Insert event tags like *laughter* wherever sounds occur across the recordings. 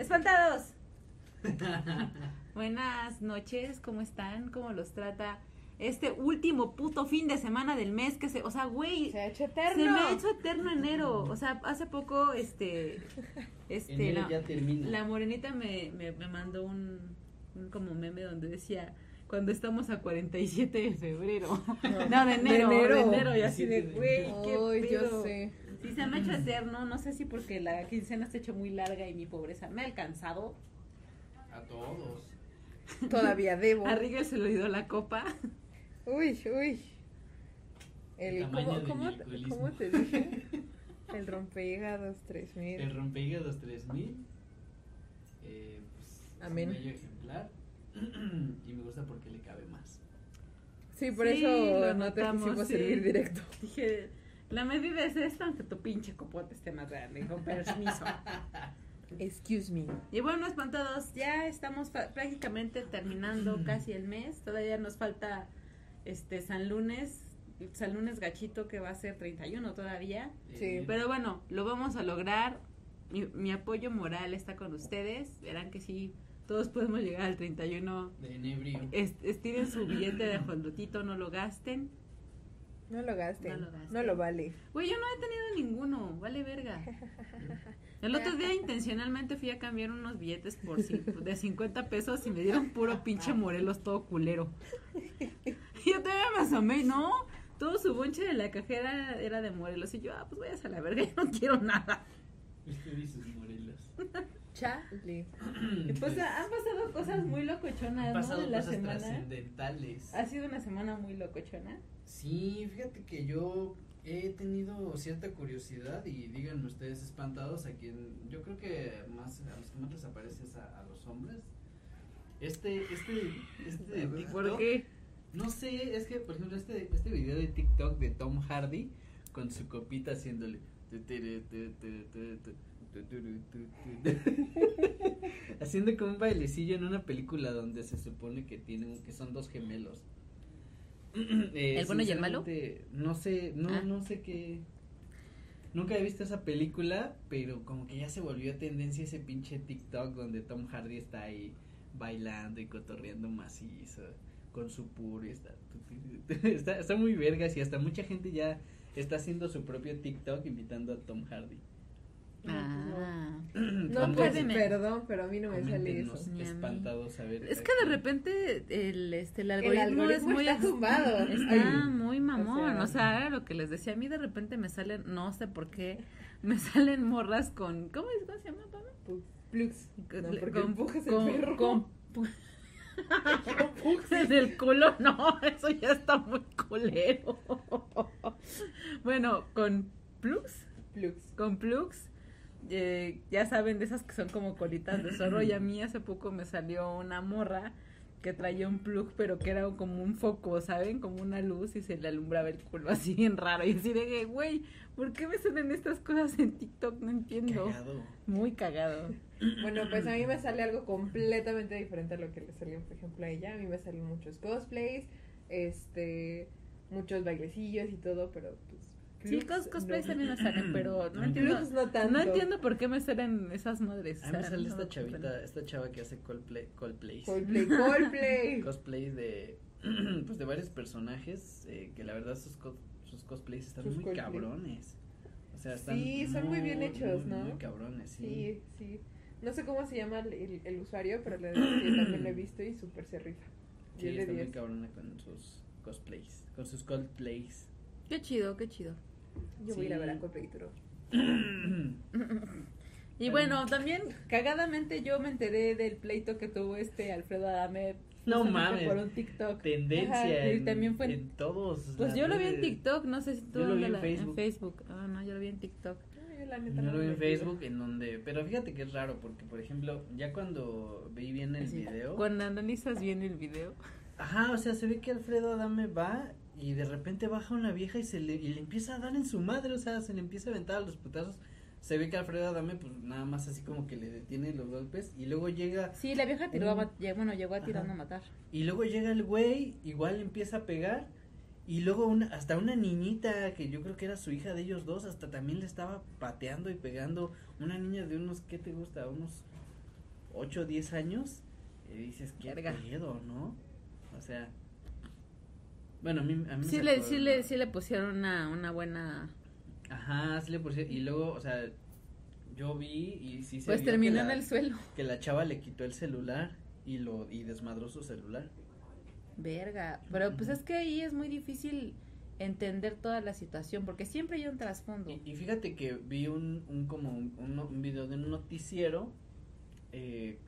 Espantados. *laughs* Buenas noches, ¿cómo están? ¿Cómo los trata este último puto fin de semana del mes que se, o sea, güey, Se ha hecho eterno. se me ha hecho eterno enero. O sea, hace poco, este, *laughs* este, Enero la, ya termina. la morenita me, me, me mandó un, un como meme donde decía cuando estamos a 47 de febrero. *laughs* No, de enero, de enero. enero, y así de, 17 de güey, qué Ay, yo sé. Sí, se me ha hecho eterno, no sé si porque la quincena se ha hecho muy larga y mi pobreza me ha alcanzado. A todos. Todavía debo. A Rigel se le olvidó la copa. Uy, uy. El, tamaño ¿cómo, cómo, cómo te dije? El rompehígados 3000. El rompehígados 3000. Eh, pues, Amén. Es un bello ejemplar. *clears throat* y me gusta porque le cabe más. Sí, por Sí, eso lo no te quisimos sí. servir directo. Dije, la medida es esta, aunque tu pinche copote esté más grande, con permiso. *laughs* Excuse me. Y bueno, espantados, ya estamos prácticamente terminando casi el mes. Todavía nos falta este San Lunes, San Lunes gachito que va a ser 31 todavía. Sí, Pero bueno, lo vamos a lograr. Mi, mi apoyo moral está con ustedes. Verán que sí, todos podemos llegar al 31. De enebrio. Es- estiren su billete de ajolotito, no lo gasten. No lo gasten. No No lo lo, gasten. vale. Güey, yo no he tenido ninguno, vale verga. *laughs* El otro día intencionalmente fui a cambiar unos billetes por de 50 pesos y me dieron puro pinche Morelos todo culero. Y *laughs* yo todavía me asomé, y no, todo su bonche de la cajera era de Morelos y yo, ah, pues vayas a la verga, *laughs* yo no quiero nada. Usted y sus morelos. Chale. Y pues han pasado cosas muy locochonas, Han ¿no? pasado De la cosas semana. trascendentales. Ha sido una semana muy locochona. Sí, fíjate que yo he tenido cierta curiosidad y díganme ustedes espantados a quien yo creo que más a los que más les aparece es a, a los hombres. Este, este, este de TikTok. ¿Por qué? No sé, es que por ejemplo este, este video de TikTok de Tom Hardy con su copita haciéndole *laughs* haciendo como un bailecillo en una película donde se supone que tienen que son dos gemelos. *clears throat* Eh, ¿El bueno y el malo? No sé, no Ah. no sé qué Nunca he visto esa película, pero como que ya se volvió tendencia ese pinche TikTok donde Tom Hardy está ahí bailando y cotorreando macizo con su puro y está, *laughs* está, está muy vergas y hasta mucha gente ya está haciendo su propio TikTok invitando a Tom Hardy. Ah. No, Cuando- pues, perdón, pero a mí no me sale eso. Ver. Es que de repente el, este, el El algoritmo, es muy está tumbado. Está muy mamón, O o sea- era lo que les decía, a mí de repente me salen, no sé por qué, me *laughs* salen morras con, ¿cómo, es, cómo se llama, Pablo? Plux. Con- No, porque con- empujas el con- perro. con *laughs* *laughs* en el culo, no, eso ya está muy culero. bueno, con plugs, Plux. con plugs, eh, ya saben de esas que son como colitas de zorro y a mí hace poco me salió una morra que traía un plug pero que era como un foco, ¿saben? Como una luz y se le alumbraba el culo así bien raro y así de güey, ¿por qué me salen estas cosas en TikTok? No entiendo. Cagado. Muy cagado. *clears throat* Bueno, pues a mí me sale algo completamente diferente a lo que le salió, por ejemplo, a ella. A mí me salen muchos cosplays, este, muchos bailecillos y todo, pero pues. Sí, cos cosplays no. también me salen, pero *clears throat* no entiendo. No tanto. No entiendo por qué me salen esas madres. A mí me sale esta chavita, esta chava que hace Coldplay, Coldplays. Coldplay, *laughs* Coldplay. Cosplays de, *clears throat* pues de varios personajes eh, que la verdad sus, cos- sus cosplays están Sus muy cosplays. cabrones. O sea, están Sí, son muy bien hechos, muy, ¿no? Muy cabrones, sí. Sí, sí. No sé cómo se llama el, el- el usuario, pero le yo también lo he visto y súper se rifa. Sí, 10 de está muy 10. cabrona con sus cosplays, con sus Coldplays. Qué chido, qué chido. Yo voy a ir a ver a Coldplay Turo. Y bueno, también cagadamente yo me enteré del pleito que tuvo este Alfredo Adame. No mames. Por un TikTok. Tendencia Ajá, y en, también fue en- en todos. Pues yo lo vi en. TikTok, no sé si tú Yo lo vi en la- Facebook. Facebook. Ah, no, yo lo vi en TikTok. La neta Yo no lo vi en. Facebook en donde, pero fíjate que es raro porque por ejemplo, ya cuando vi bien el video, Cuando analizas bien el video. ajá, o sea, se ve que Alfredo Adame va y de repente baja una vieja y se le, y le empieza a dar en su madre, o sea, se le empieza a aventar a los putazos. Se ve que Alfredo Adame pues nada más así como que le detiene los golpes y luego llega Sí, la vieja tiró a mat- ya- bueno, llegó a tirando a matar. y luego llega el güey, igual empieza a pegar y luego una, hasta una niñita que yo creo que era su hija de ellos dos, hasta también le estaba pateando y pegando una niña de unos, ¿qué te gusta? Unos 8 o 10 años, y dices, qué pedo, ¿no? O sea, bueno, a mí, a mí me Sí le, sacó sí le, sí le pusieron una, una buena... Ajá, sí le pusieron, y luego, o sea, yo vi y sí se Pues vio que terminó la- en el suelo. que la chava le quitó el celular y lo y desmadró su celular. Verga. Pero pues es que ahí es muy difícil entender toda la situación porque siempre hay un trasfondo. Y, y fíjate que vi un, un como un, un, un video de un noticiero eh,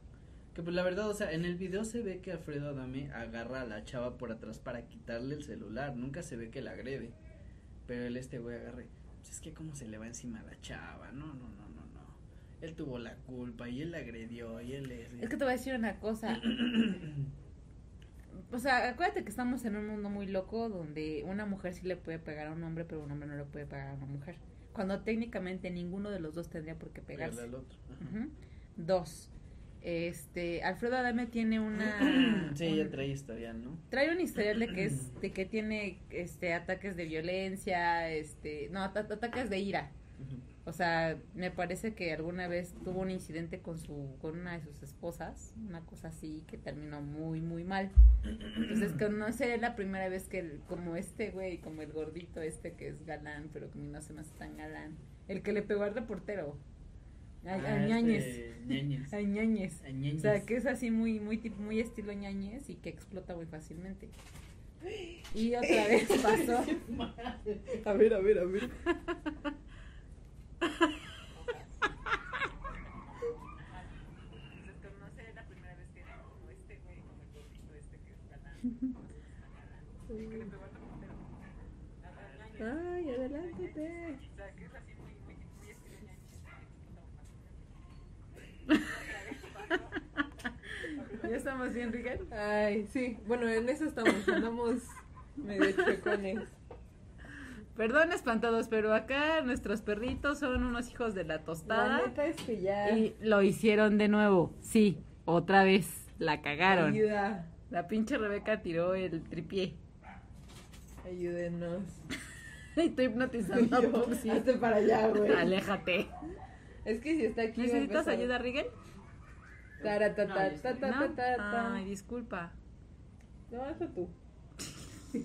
que pues la verdad, o sea, en el video se ve que Alfredo Adame agarra a la chava por atrás para quitarle el celular, nunca se ve que la agrede, pero él este güey agarre, pues es que como se le va encima a la chava, no, no, no, no, no, él tuvo la culpa y él la agredió y él es... Es que te voy a decir una cosa. *coughs* O sea, acuérdate que estamos en un mundo muy loco donde una mujer sí le puede pegar a un hombre, pero un hombre no le puede pegar a una mujer. Cuando técnicamente ninguno de los dos tendría por qué pegarse. al otro. Dos. Este, Alfredo Adame tiene una... *clears throat* Sí, trae historial, ¿no? trae un historial de que es *clears throat* de que tiene este ataques de violencia este no ata- ataques de ira. O sea me parece que alguna vez tuvo un incidente con su con una de sus esposas una cosa así que terminó muy muy mal. Entonces que no sería la primera vez que el- como este güey como el gordito este que es galán pero que a mí no se me hace tan galán el que le pegó al reportero a, a Ah, Ñañez este, Ñañez. a Ñañez A Ñañez. o sea, que es así muy, muy, muy estilo ñañez y que explota muy fácilmente. Y otra vez *laughs* pasó. A ver, a ver, a ver. Ay, adelántate. ¿Ya estamos bien, Rigal? Ay, sí. Bueno, en eso estamos. Andamos *laughs* medio chuecones. Perdón, espantados, pero acá nuestros perritos son unos hijos de la La tostada. neta es que ya. Y lo hicieron de nuevo. Sí, otra vez. La cagaron. Ayuda. La pinche Rebeca tiró el tripié. Ayúdenos. *laughs* Estoy hipnotizando a Yo. Hazte para allá, güey. Aléjate. Es que si está aquí. ¿Necesitas ayuda, Rigel? Ay, disculpa. No, eso tú. *laughs*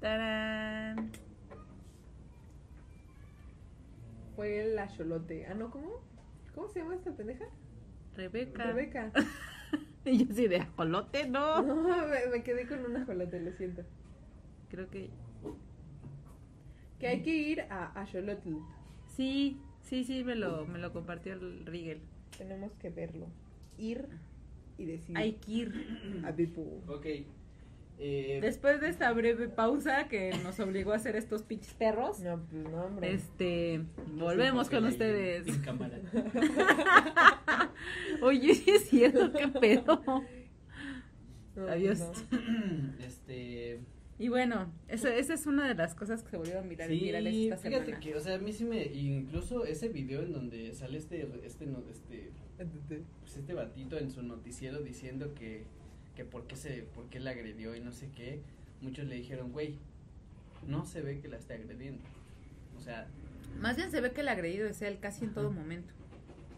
Tarán. Fue el acholote. Ah, no, ¿cómo? ¿Cómo se llama esta pendeja? Rebeca. Rebeca. *laughs* Y yo sí de ajolote, no. *laughs* No, me, me quedé con un ajolote, lo siento. Creo que Que hay que ir a Axolotl. sí, sí, sí, me lo, me lo compartió el Rigel. Tenemos que verlo. Ir y decir. Hay que ir. A Bipu. Ok. Eh, Después de esta breve pausa que nos obligó a hacer estos pinches perros, No, pues no, hombre. este, volvemos con ustedes. En, en cámara. *laughs* Oye, sí es cierto, qué pedo. No, pues Adiós. no. este. Y bueno, eso, esa es una de las cosas que se volvieron viral, Sí, virales esta fíjate semana. que, o sea, a mí sí me. Incluso ese video en donde sale este. Este. no- este pues este batito en su noticiero diciendo que. Que por qué se. Por qué la agredió y no sé qué. Muchos le dijeron, güey. No se ve que la esté agrediendo. O sea, Más bien se ve que el agredido es él casi en todo momento.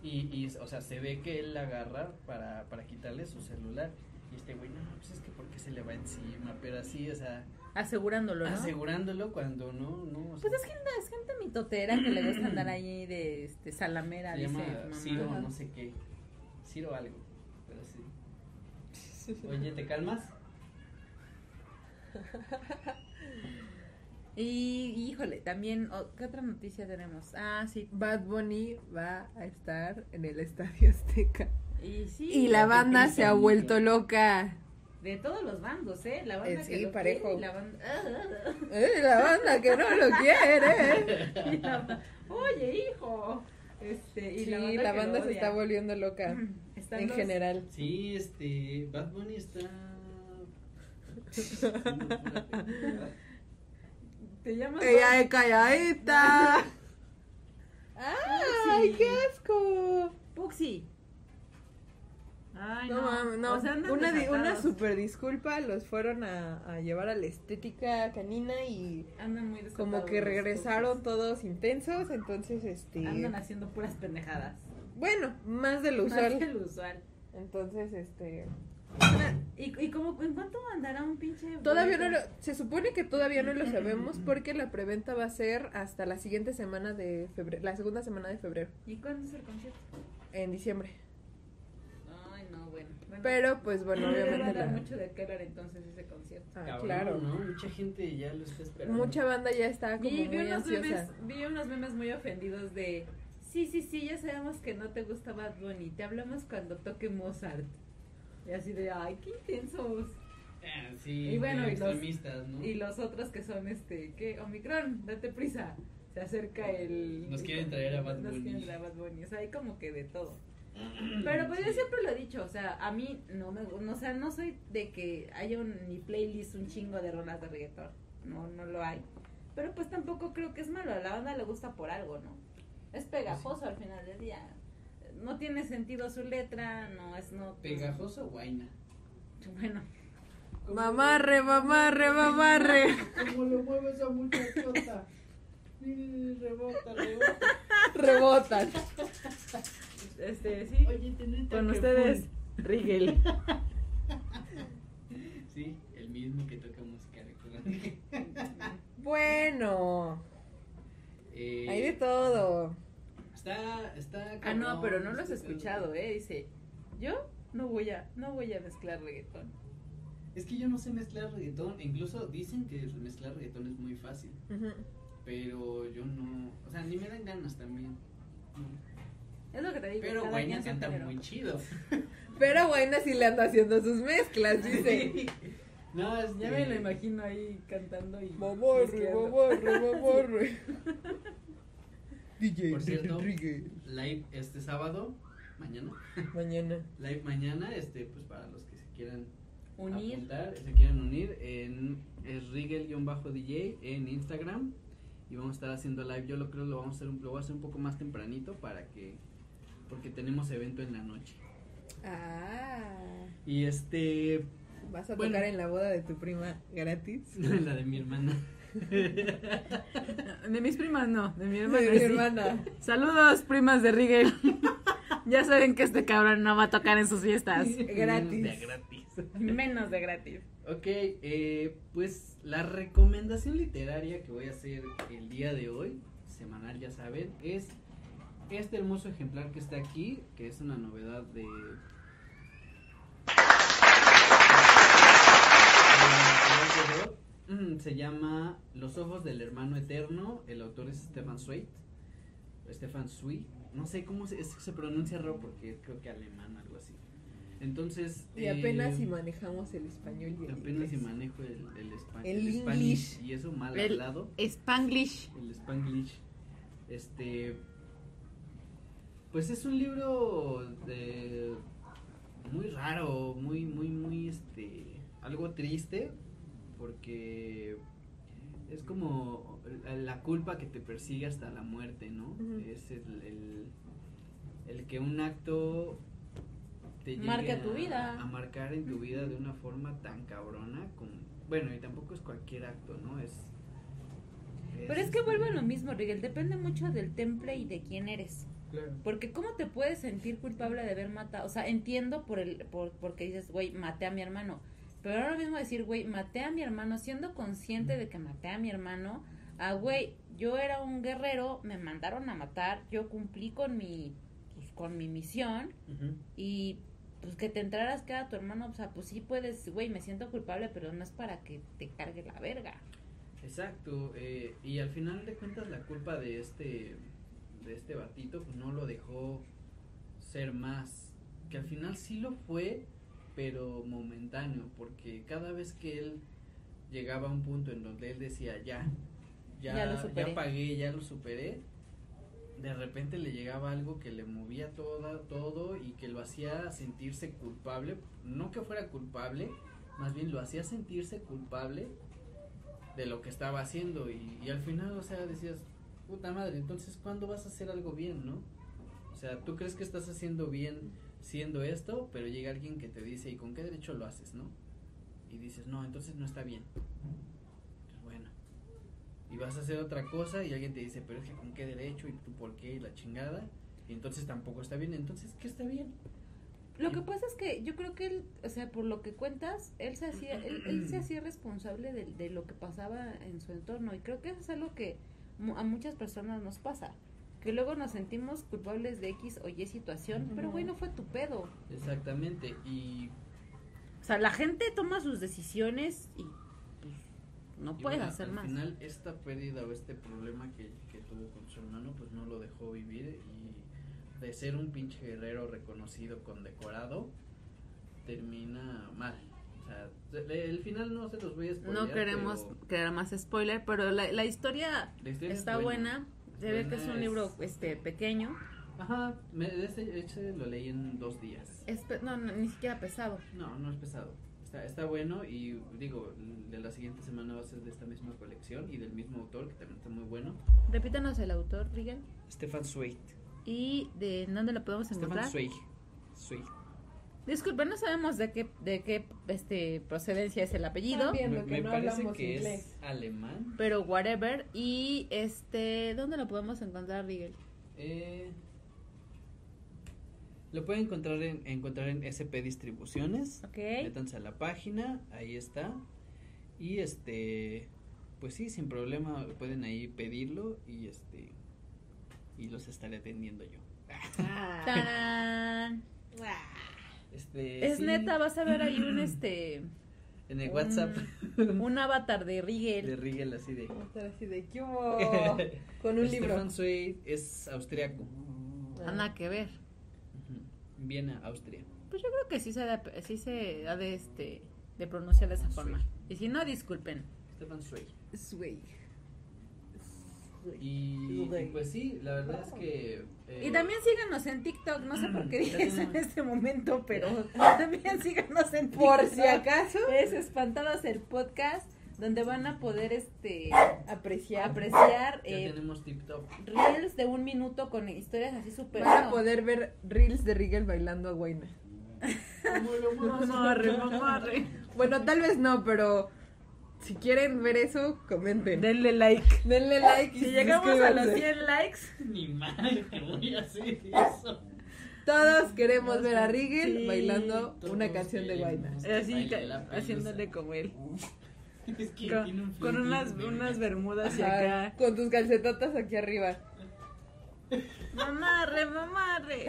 Y, y, o sea, se ve que él la agarra para, para quitarle su celular. Y este güey, no, pues es que porque se le va encima, pero así, o sea, Asegurándolo, ¿no? asegurándolo cuando no, no. o Pues sea, es gente, es gente mitotera que le gusta andar ahí de este, salamera, se dice llama mamá. Ciro, no sé qué. Ciro algo, pero sí. Oye, ¿te calmas? *laughs* Y híjole, también, ¿qué otra noticia tenemos? Ah, sí. Bad Bunny va a estar en el Estadio Azteca. Y sí. Y la banda se ha vuelto loca. De todos los bandos, ¿eh? La banda Eh, que lo parejo. quiere y la banda... *laughs* Eh, la banda que no lo quiere. *laughs* Y la banda, Oye, hijo. Este, y Sí, la la banda, se está volviendo loca. Están En los- general. Sí, este, Bad Bunny está... Te llamas... Ella es calladita. *laughs* ¡Ay, qué asco! Puxi. Ay, No, no. mames, no. O sea, una, di- una desatados. super disculpa, los fueron a, a llevar a la estética canina y Andan muy como desatados que regresaron todos intensos, entonces este... Andan haciendo puras pendejadas. Bueno, más de lo Más usual. que lo usual. Entonces, este. ¿Y, y cómo, en cuánto andará un pinche Todavía no lo. Se supone que todavía no lo sabemos porque la preventa va a ser hasta la siguiente semana de febrero. La segunda semana de febrero. ¿Y cuándo es el concierto? En diciembre. Bueno. Pero, pues bueno, obviamente. dar la- mucho de qué hablar entonces ese concierto. Ah, Cabrón, claro. ¿no? Mucha gente ya lo está esperando. Mucha banda ya está como Vi, vi muy unos ansiosa. memes, vi unos memes muy ofendidos de sí, sí, sí, ya sabemos que no te gusta Bad Bunny, te hablamos cuando toque Mozart. Y así de, ay, qué intensos. Ah, sí, Y bueno, y los- extremistas, ¿no? Y los otros que son, este, ¿qué? Omicron, date prisa. Se acerca el... Nos quieren traer a Bad Nos Bunny. quieren traer a Bad Bunny. O sea, hay como que de todo. Pero pues yo siempre lo he dicho, o sea, a mí no me no, o sea, no soy de que haya un, mi playlist un chingo de rolas de reggaetón. No, no lo hay. Pero pues tampoco creo que es malo, a la banda le gusta por algo, ¿no? Es pegajoso al final del día. No tiene sentido su letra, no es no ¿Pegajoso o guaina? Bueno, Mamarre, mamarre, mamarre. ¿Cómo lo mueve esa muchachota? Rebota, rebota. *laughs* Rebotan. *laughs* este sí. Oye, Con ustedes. Rigel. *laughs* Sí, el mismo que toca música electrónica. *laughs* Bueno, Eh, hay de todo. Está, está. Ah, no, pero no lo has escuchado, eh, dice, "Yo no voy a no voy a mezclar reggaetón." Es que yo no sé mezclar reggaetón. Incluso dicen que mezclar reggaetón es muy fácil. Pero yo no. O sea, ni me dan ganas también. Es lo que te digo. Pero su canta muy chido. *laughs* Pero bueno, sí le anda haciendo sus mezclas, dice. No, es Ya me lo imagino ahí cantando y mezclando. mamarre, mamarre. *laughs* DJ Por cierto. Live este sábado, mañana. Mañana. *laughs* Live mañana, este, pues para los que se quieran unir. apuntar, se quieran unir, en es Rigel-DJ en Instagram. Y vamos a estar haciendo live. Yo lo creo lo vamos a hacer un, lo voy a hacer un poco más tempranito para que. Porque tenemos evento en la noche. Ah. Y este. ¿Vas a Bueno. tocar en la boda de tu prima gratis? *laughs* la de mi hermana. *laughs* De mis primas no, de mi hermana. De mi sí. hermana. Saludos, primas de Rigel. *laughs* ya saben que este cabrón no va a tocar en sus fiestas. Gratis. De gratis. Menos de gratis. Ok, eh, pues la recomendación literaria que voy a hacer el día de hoy, semanal ya saben, es este hermoso ejemplar que está aquí, que es una novedad de... Mm, Se llama Los ojos del hermano eterno, el autor es Stefan Zweig, Stefan Zweig, no sé cómo se, es- se pronuncia raro porque creo que alemán, algo así. Entonces... Y apenas eh, si manejamos el español y el Apenas si inglés. manejo el, el, espa- El el Spanish English. y eso mal El- hablado, Spanglish. el Spanglish. Este pues es un libro de muy raro, muy muy muy este algo triste porque es como la- culpa que te persigue hasta la muerte, ¿no? Es el, el, el que un acto te Marque a- tu vida. A marcar en tu vida de una forma tan cabrona como... Bueno, y tampoco es cualquier acto, ¿no? Es... Pero es que vuelve a lo mismo, Rigel. Depende mucho del temple y de quién eres. Claro. Porque cómo te puedes sentir culpable de haber matado. O sea, entiendo por el, por, porque dices, güey, maté a mi hermano. Pero ahora mismo decir, güey, maté a mi hermano, siendo consciente de que maté a mi hermano. Ah, güey, yo era un guerrero, me mandaron a matar, yo cumplí con mi, pues, con mi misión. Y pues que te entraras que era tu hermano, o sea, pues sí puedes, güey, me siento culpable, pero no es para que te cargue la verga. Exacto, eh, y al final de cuentas la culpa de este de este batito pues no lo dejó ser más, que al final sí lo fue, pero momentáneo, porque cada vez que él llegaba a un punto en donde él decía ya, ya, Ya lo ya, pagué, ya lo superé, de repente le llegaba algo que le movía toda, todo y que lo hacía sentirse culpable, no que fuera culpable, más bien lo hacía sentirse culpable de lo que estaba haciendo. Y, y al final, o sea, decías, puta madre, entonces ¿cuándo vas a hacer algo bien, no? O sea, tú crees que estás haciendo bien siendo esto, pero llega alguien que te dice, ¿y con qué derecho lo haces, no? Y dices, no, entonces no está bien. Pues bueno. Y vas a hacer otra cosa y alguien te dice, pero es que con qué derecho y tú por qué y la chingada. Y entonces tampoco está bien. Entonces, ¿qué está bien? Lo que pasa es que yo creo que él, o sea, por lo que cuentas, él se hacía, él, él se *clears throat* hacía responsable de, de lo que pasaba en su entorno y creo que eso es algo que a muchas personas nos pasa, que luego nos sentimos culpables de X o Y situación, pero güey, no fue tu pedo. Exactamente. Y O sea, la gente toma sus decisiones y pues, no puedes bueno, hacer al más. final esta pérdida o este problema que, que tuvo con su hermano pues no lo dejó vivir y de ser un pinche guerrero reconocido, condecorado, termina mal. Sea, el final no se los voy a spoilear, No queremos pero crear más spoiler, pero la, la historia la historia es está buena. Se ve que es Buena, un es- libro este pequeño. Ajá, me, este, este lo leí en dos días. Es pe- no, no, ni siquiera pesado. No, no es pesado. Está, está bueno y digo, de la siguiente semana va a ser de esta misma colección y del mismo autor que también está muy bueno. Repítanos el autor, Rigel. Stefan Zweig. ¿Y de dónde lo podemos encontrar? Stefan Zweig. Zweig. Disculpe, no sabemos de qué, de qué este, procedencia es el apellido, También. Me, no parece que inglés. es alemán. pero whatever. Y este, ¿dónde lo podemos encontrar, Rigel? Eh, lo pueden encontrar en, encontrar en SP Distribuciones. Ok. Métanse a la página, ahí está. Y este, pues sí, sin problema pueden ahí pedirlo y este, y los estaré atendiendo yo. ¡Tarán! *laughs* Este, Es sí, neta, vas a ver ahí un *clears throat* este En el un- WhatsApp un avatar de de Rigel. Rigel así de. Estar así de ¿qué hubo? Con un libro. Stefan Zweig es austriaco. Ah, Nada que ver. Viena, Austria. Pues yo creo que sí se da, sí se ha de este de pronunciar de esa forma. Y si no, disculpen. Stefan Zweig. Y, pues sí, la verdad es que. eh, Y también síganos en TikTok, no sé por qué dije eso en este momento, pero también síganos en TikTok. Por si acaso, Es Espantadas el podcast, donde van a poder este apreciar. apreciar Ya eh, tenemos TikTok. reels de un minuto con historias así súper Van a bueno. poder ver reels de Rigel bailando a Guayna. Bueno, tal vez no, pero si quieren ver eso, comenten. Denle like. Denle like y Si llegamos a los suscríbanse. 100 likes, Ni madre que *laughs* voy a hacer eso. Todos queremos ver a Rigel Sí, bailando una canción de Guayna. así haciéndole como él. *laughs* Es que Con, tiene un con flequillo, unas, unas bermudas y acá. con tus calcetotas aquí arriba. Mamarre, mamarre.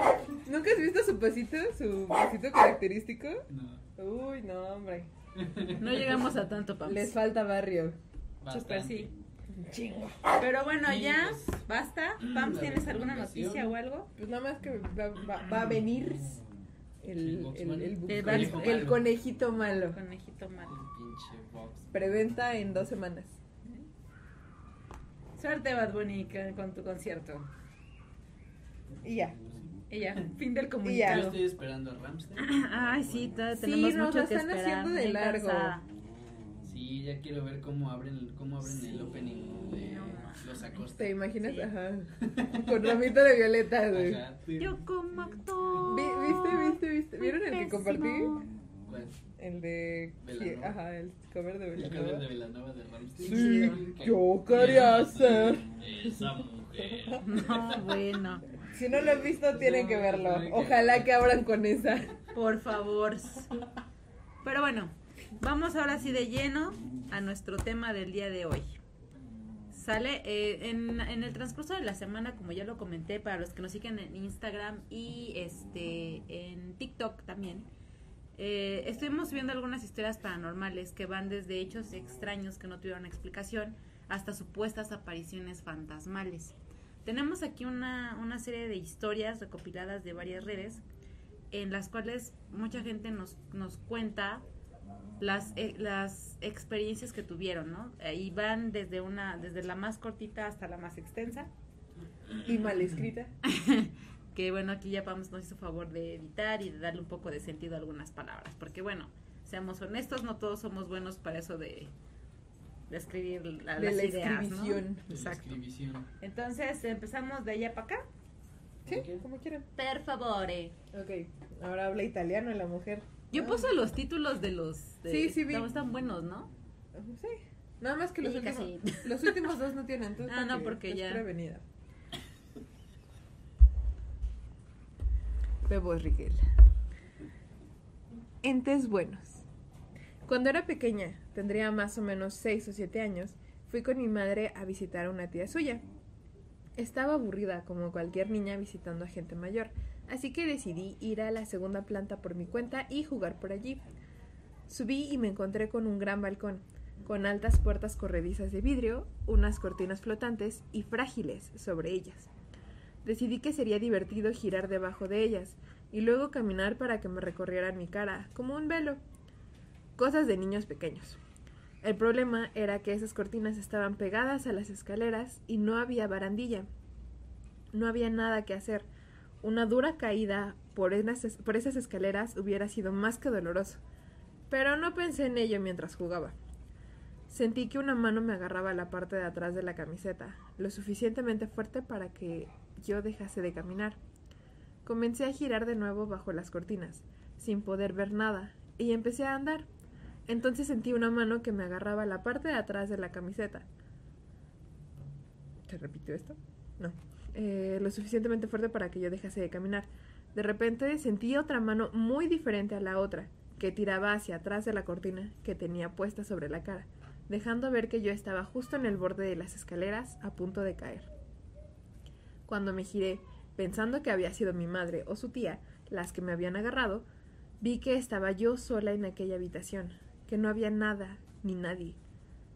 ¿Nunca has visto su pasito? Su pasito característico. No. Uy, no, hombre. No llegamos a tanto, Pams. Les falta barrio. Súper sí. Chingo. Pero bueno, ya, basta. Pams, la ¿tienes alguna noticia o algo? Pues nada más que va, va- va a venir el, El el, el, bu- El el- Boxman. el conejito malo. Conejito malo. Pinche box. Preventa en dos semanas. Suerte, Bad Bunny, con, con tu concierto. Y ya. Ya, fin del Y ya. Yo comunicado. estoy esperando a Ramstein. Ay, sí, todavía Sí, tenemos nos mucho que están esperar. haciendo de largo. Sí, ya quiero ver cómo abren, cómo abren el opening de No. Los Acosta. ¿Te imaginas? Sí. Ajá. *laughs* Con ramito de violeta, güey. Ajá. Yo como actor. Vi- ¿Viste, viste, viste? ¿Vieron el que compartí? El de... Velanova. Ajá, el cover de El cover Velanova. de Velanova de Ramstein. Sí, yo quería hacer. Esa mujer. *laughs* No, bueno. Si no lo han visto, tienen que verlo. tienen que Ojalá que abran con esa. Por favor. Pero bueno, vamos ahora sí de lleno a nuestro tema del día de hoy. Sale eh, en, en el transcurso de la semana, como ya lo comenté, para los que nos siguen en Instagram y este en TikTok también. eh, estuvimos viendo algunas historias paranormales que van desde hechos extraños que no tuvieron explicación hasta supuestas apariciones fantasmales. Tenemos aquí una, una serie de historias recopiladas de varias redes en las cuales mucha gente nos, nos cuenta las, eh, las experiencias que tuvieron, ¿no? Eh, Y van desde una, desde la más cortita hasta la más extensa. Y mal escrita. *laughs* Que bueno, aquí ya Pams nos hizo favor de editar y de darle un poco de sentido a algunas palabras. Porque bueno, seamos honestos, no todos somos buenos para eso de, de escribir la- De las la ideas. De la Exacto. escribición. Entonces, empezamos de allá para acá. Sí, como quieran. Per favore. Ok, ahora habla italiano la mujer. Yo Ah. puse los títulos de los... de- Sí, sí vi. Están, están buenos, ¿no? Sí. Nada más que los, Sí, últimos, casi. *laughs* los últimos dos no tienen. Entonces Ah, no, que porque ya- prevenida. Bebo Rigel. Entes buenos. Cuando era pequeña, tendría más o menos 6 o 7 años, fui con mi madre a visitar a una tía suya. Estaba aburrida como cualquier niña visitando a gente mayor, así que decidí ir a la segunda planta por mi cuenta y jugar por allí. Subí y me encontré con un gran balcón, con altas puertas corredizas de vidrio, unas cortinas flotantes y frágiles sobre ellas. Decidí que sería divertido girar debajo de ellas y luego caminar para que me recorrieran mi cara, como un velo. Cosas de niños pequeños. El problema era que esas cortinas estaban pegadas a las escaleras y no había barandilla. No había nada que hacer. Una dura caída por esas, escaleras hubiera sido más que doloroso. Pero no pensé en ello mientras jugaba. Sentí que una mano me agarraba la parte de atrás de la camiseta, lo suficientemente fuerte para que yo dejase de caminar. Comencé a girar de nuevo bajo las cortinas, sin poder ver nada, y empecé a andar. Entonces sentí una mano que me agarraba la parte de atrás de la camiseta. ¿Se repitió esto? No. Eh, lo suficientemente fuerte para que yo dejase de caminar. De repente sentí otra mano muy diferente a la otra, que tiraba hacia atrás de la cortina que tenía puesta sobre la cara, dejando ver que yo estaba justo en el borde de las escaleras a punto de caer. Cuando me giré, pensando que había sido mi madre o su tía las que me habían agarrado, vi que estaba yo sola en aquella habitación, que no había nada ni nadie.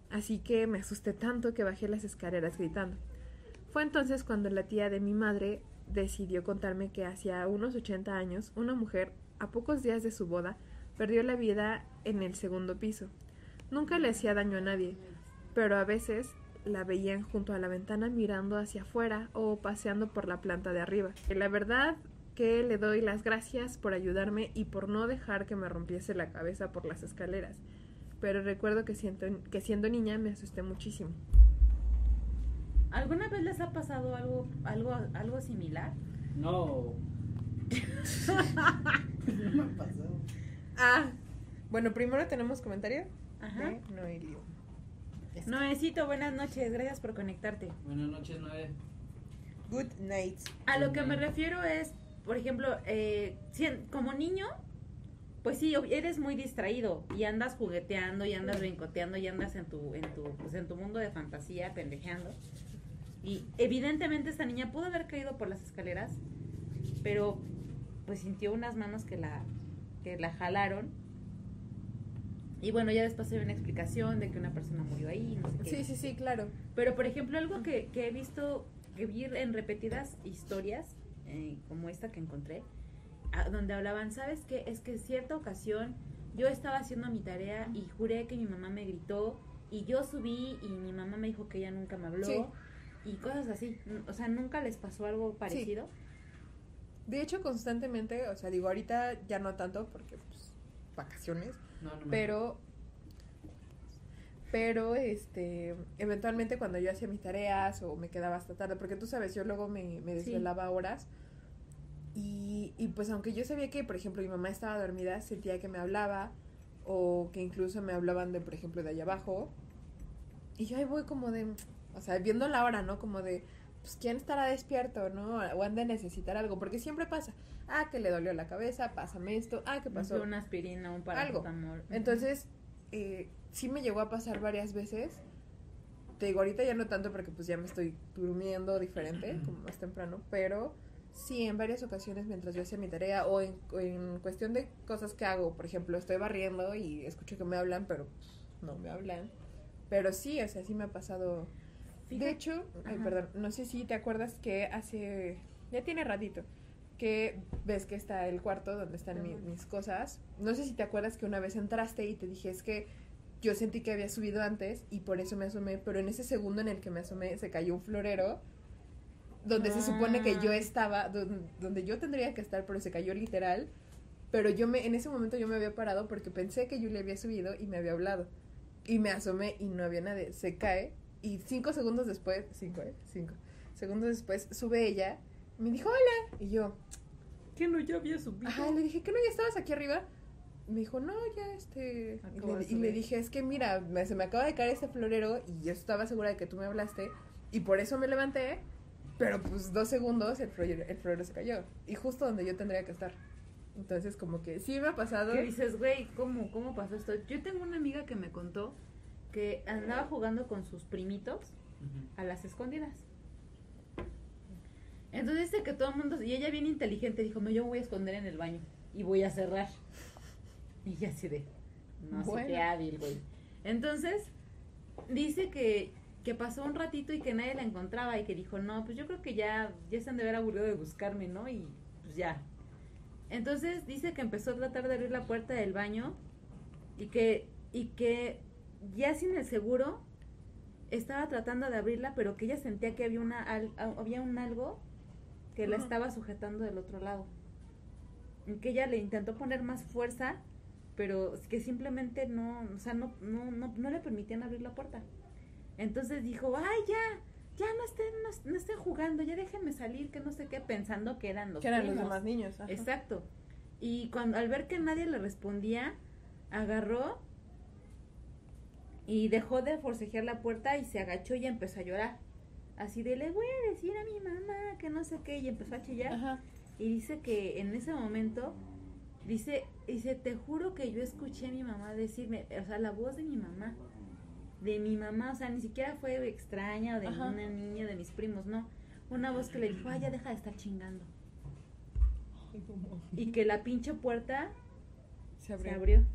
Así que me asusté tanto que bajé las escaleras gritando. Fue entonces cuando la tía de mi madre decidió contarme que hacía unos ochenta años una mujer, a pocos días de su boda, perdió la vida en el segundo piso. Nunca le hacía daño a nadie, pero a veces la veían junto a la ventana mirando hacia afuera o paseando por la planta de arriba. La verdad que le doy las gracias por ayudarme y por no dejar que me rompiese la cabeza por las escaleras. Pero recuerdo que, siento, que siendo niña me asusté muchísimo. ¿Alguna vez les ha pasado algo, algo, algo similar? No. *laughs* no me ha pasado. Ah, bueno, primero tenemos comentario Ajá. de Noelio. Este. Noecito, buenas noches, gracias por conectarte. Buenas noches, Noé. Good night. A lo que me refiero es, por ejemplo, eh, como niño, pues sí, eres muy distraído y andas jugueteando y andas brincoteando y andas en tu, en tu, pues en tu mundo de fantasía, pendejeando. Y evidentemente esta niña pudo haber caído por las escaleras, pero pues sintió unas manos que la, que la jalaron. Y bueno, ya después hay una explicación de que una persona murió ahí, no sé qué. Sí, sí, sí, claro. Pero, por ejemplo, algo que, que he visto, que vi en repetidas historias, eh, como esta que encontré, a- donde hablaban, ¿sabes qué? Es que en cierta ocasión yo estaba haciendo mi tarea y juré que mi mamá me gritó y yo subí y mi mamá me dijo que ella nunca me habló Sí. y cosas así. O sea, ¿nunca les pasó algo parecido? De hecho, constantemente, o sea, digo, ahorita ya no tanto porque, pues, vacaciones, No, no pero, pero, este, eventualmente cuando yo hacía mis tareas o me quedaba hasta tarde, porque tú sabes, yo luego me, me Sí. desvelaba horas y, y pues aunque yo sabía que, por ejemplo, mi mamá estaba dormida, sentía que me hablaba o que incluso me hablaban de, por ejemplo, de allá abajo y yo ahí voy como de, o sea, viendo la hora, ¿no? Como de, pues, ¿quién estará despierto, no? O han de necesitar algo, porque siempre pasa, ah, que le dolió la cabeza, pásame esto, ah, ¿qué pasó? Una aspirina, un Algo. paracetamol. Entonces, eh, sí me llegó a pasar varias veces. Te digo, ahorita ya no tanto porque pues ya me estoy durmiendo diferente, como más temprano, pero sí, en varias ocasiones mientras yo hacía mi tarea o en, en cuestión de cosas que hago, por ejemplo, estoy barriendo y escucho que me hablan, pero pues, no me hablan. Pero sí, o sea, sí me ha pasado. De hecho, ay, perdón, no sé si te acuerdas que hace, ya tiene ratito, que ves que está el cuarto donde están mi- mis cosas. No sé si te acuerdas que una vez entraste y te dije es que yo sentí que había subido antes y por eso me asomé, pero en ese segundo en el que me asomé se cayó un florero donde se supone que yo Ah. estaba, don- donde yo tendría que estar, pero se cayó literal. Pero yo me, en ese momento yo me había parado porque pensé que yo le había subido y me había hablado. Y me asomé y no había nadie. Se cae y cinco segundos después, cinco, ¿eh? Cinco. Segundos después sube ella y me dijo hola. Y yo, ¿Qué no ya había subido? ajá, le dije, ¿qué no ya estabas aquí arriba? Me dijo, no, ya este. Y Acabo le, y le dije, es que mira, me- se me acaba de caer este florero y yo estaba segura de que tú me hablaste y por eso me levanté, Pero pues dos segundos el florero, el florero se cayó. Y justo donde yo tendría que estar. Entonces como que sí me ha pasado. Que dices, güey, ¿cómo, ¿cómo pasó esto? Yo tengo una amiga que me contó que andaba jugando con sus primitos a las escondidas. Entonces dice que todo el mundo, y ella bien inteligente, dijo, no, yo me voy a esconder en el baño y voy a cerrar. Y ella así de, no sé Bueno. qué hábil, güey. Entonces, dice que, que pasó un ratito y que nadie la encontraba y que dijo, no, pues yo creo que ya, ya se han de haber aburrido de buscarme, ¿no? Y pues ya. Entonces dice que empezó a tratar de abrir la puerta del baño y que, y que ya sin el seguro estaba tratando de abrirla, pero que ella sentía que había una al- había un algo que la estaba sujetando del otro lado. Y que ella le intentó poner más fuerza, pero que simplemente no, o sea, no, no, no, no le permitían abrir la puerta. Entonces dijo, ay, ya, ya no estén, no, no estén jugando, ya déjenme salir, que no sé qué, pensando que eran los que eran los demás niños. ajá. Exacto. Y cuando al ver que nadie le respondía, agarró y dejó de forcejear la puerta y se agachó y empezó a llorar. Así de, le voy a decir a mi mamá que no sé qué, y empezó a chillar. Ajá. Y dice que en ese momento, dice, dice, te juro que yo escuché a mi mamá decirme, o sea, la voz de mi mamá, de mi mamá, o sea, ni siquiera fue extraña o de Ajá. una niña de mis primos, no. Una voz que le dijo, ay, ya deja de estar chingando. Y que la pinche puerta Se abrió. se abrió.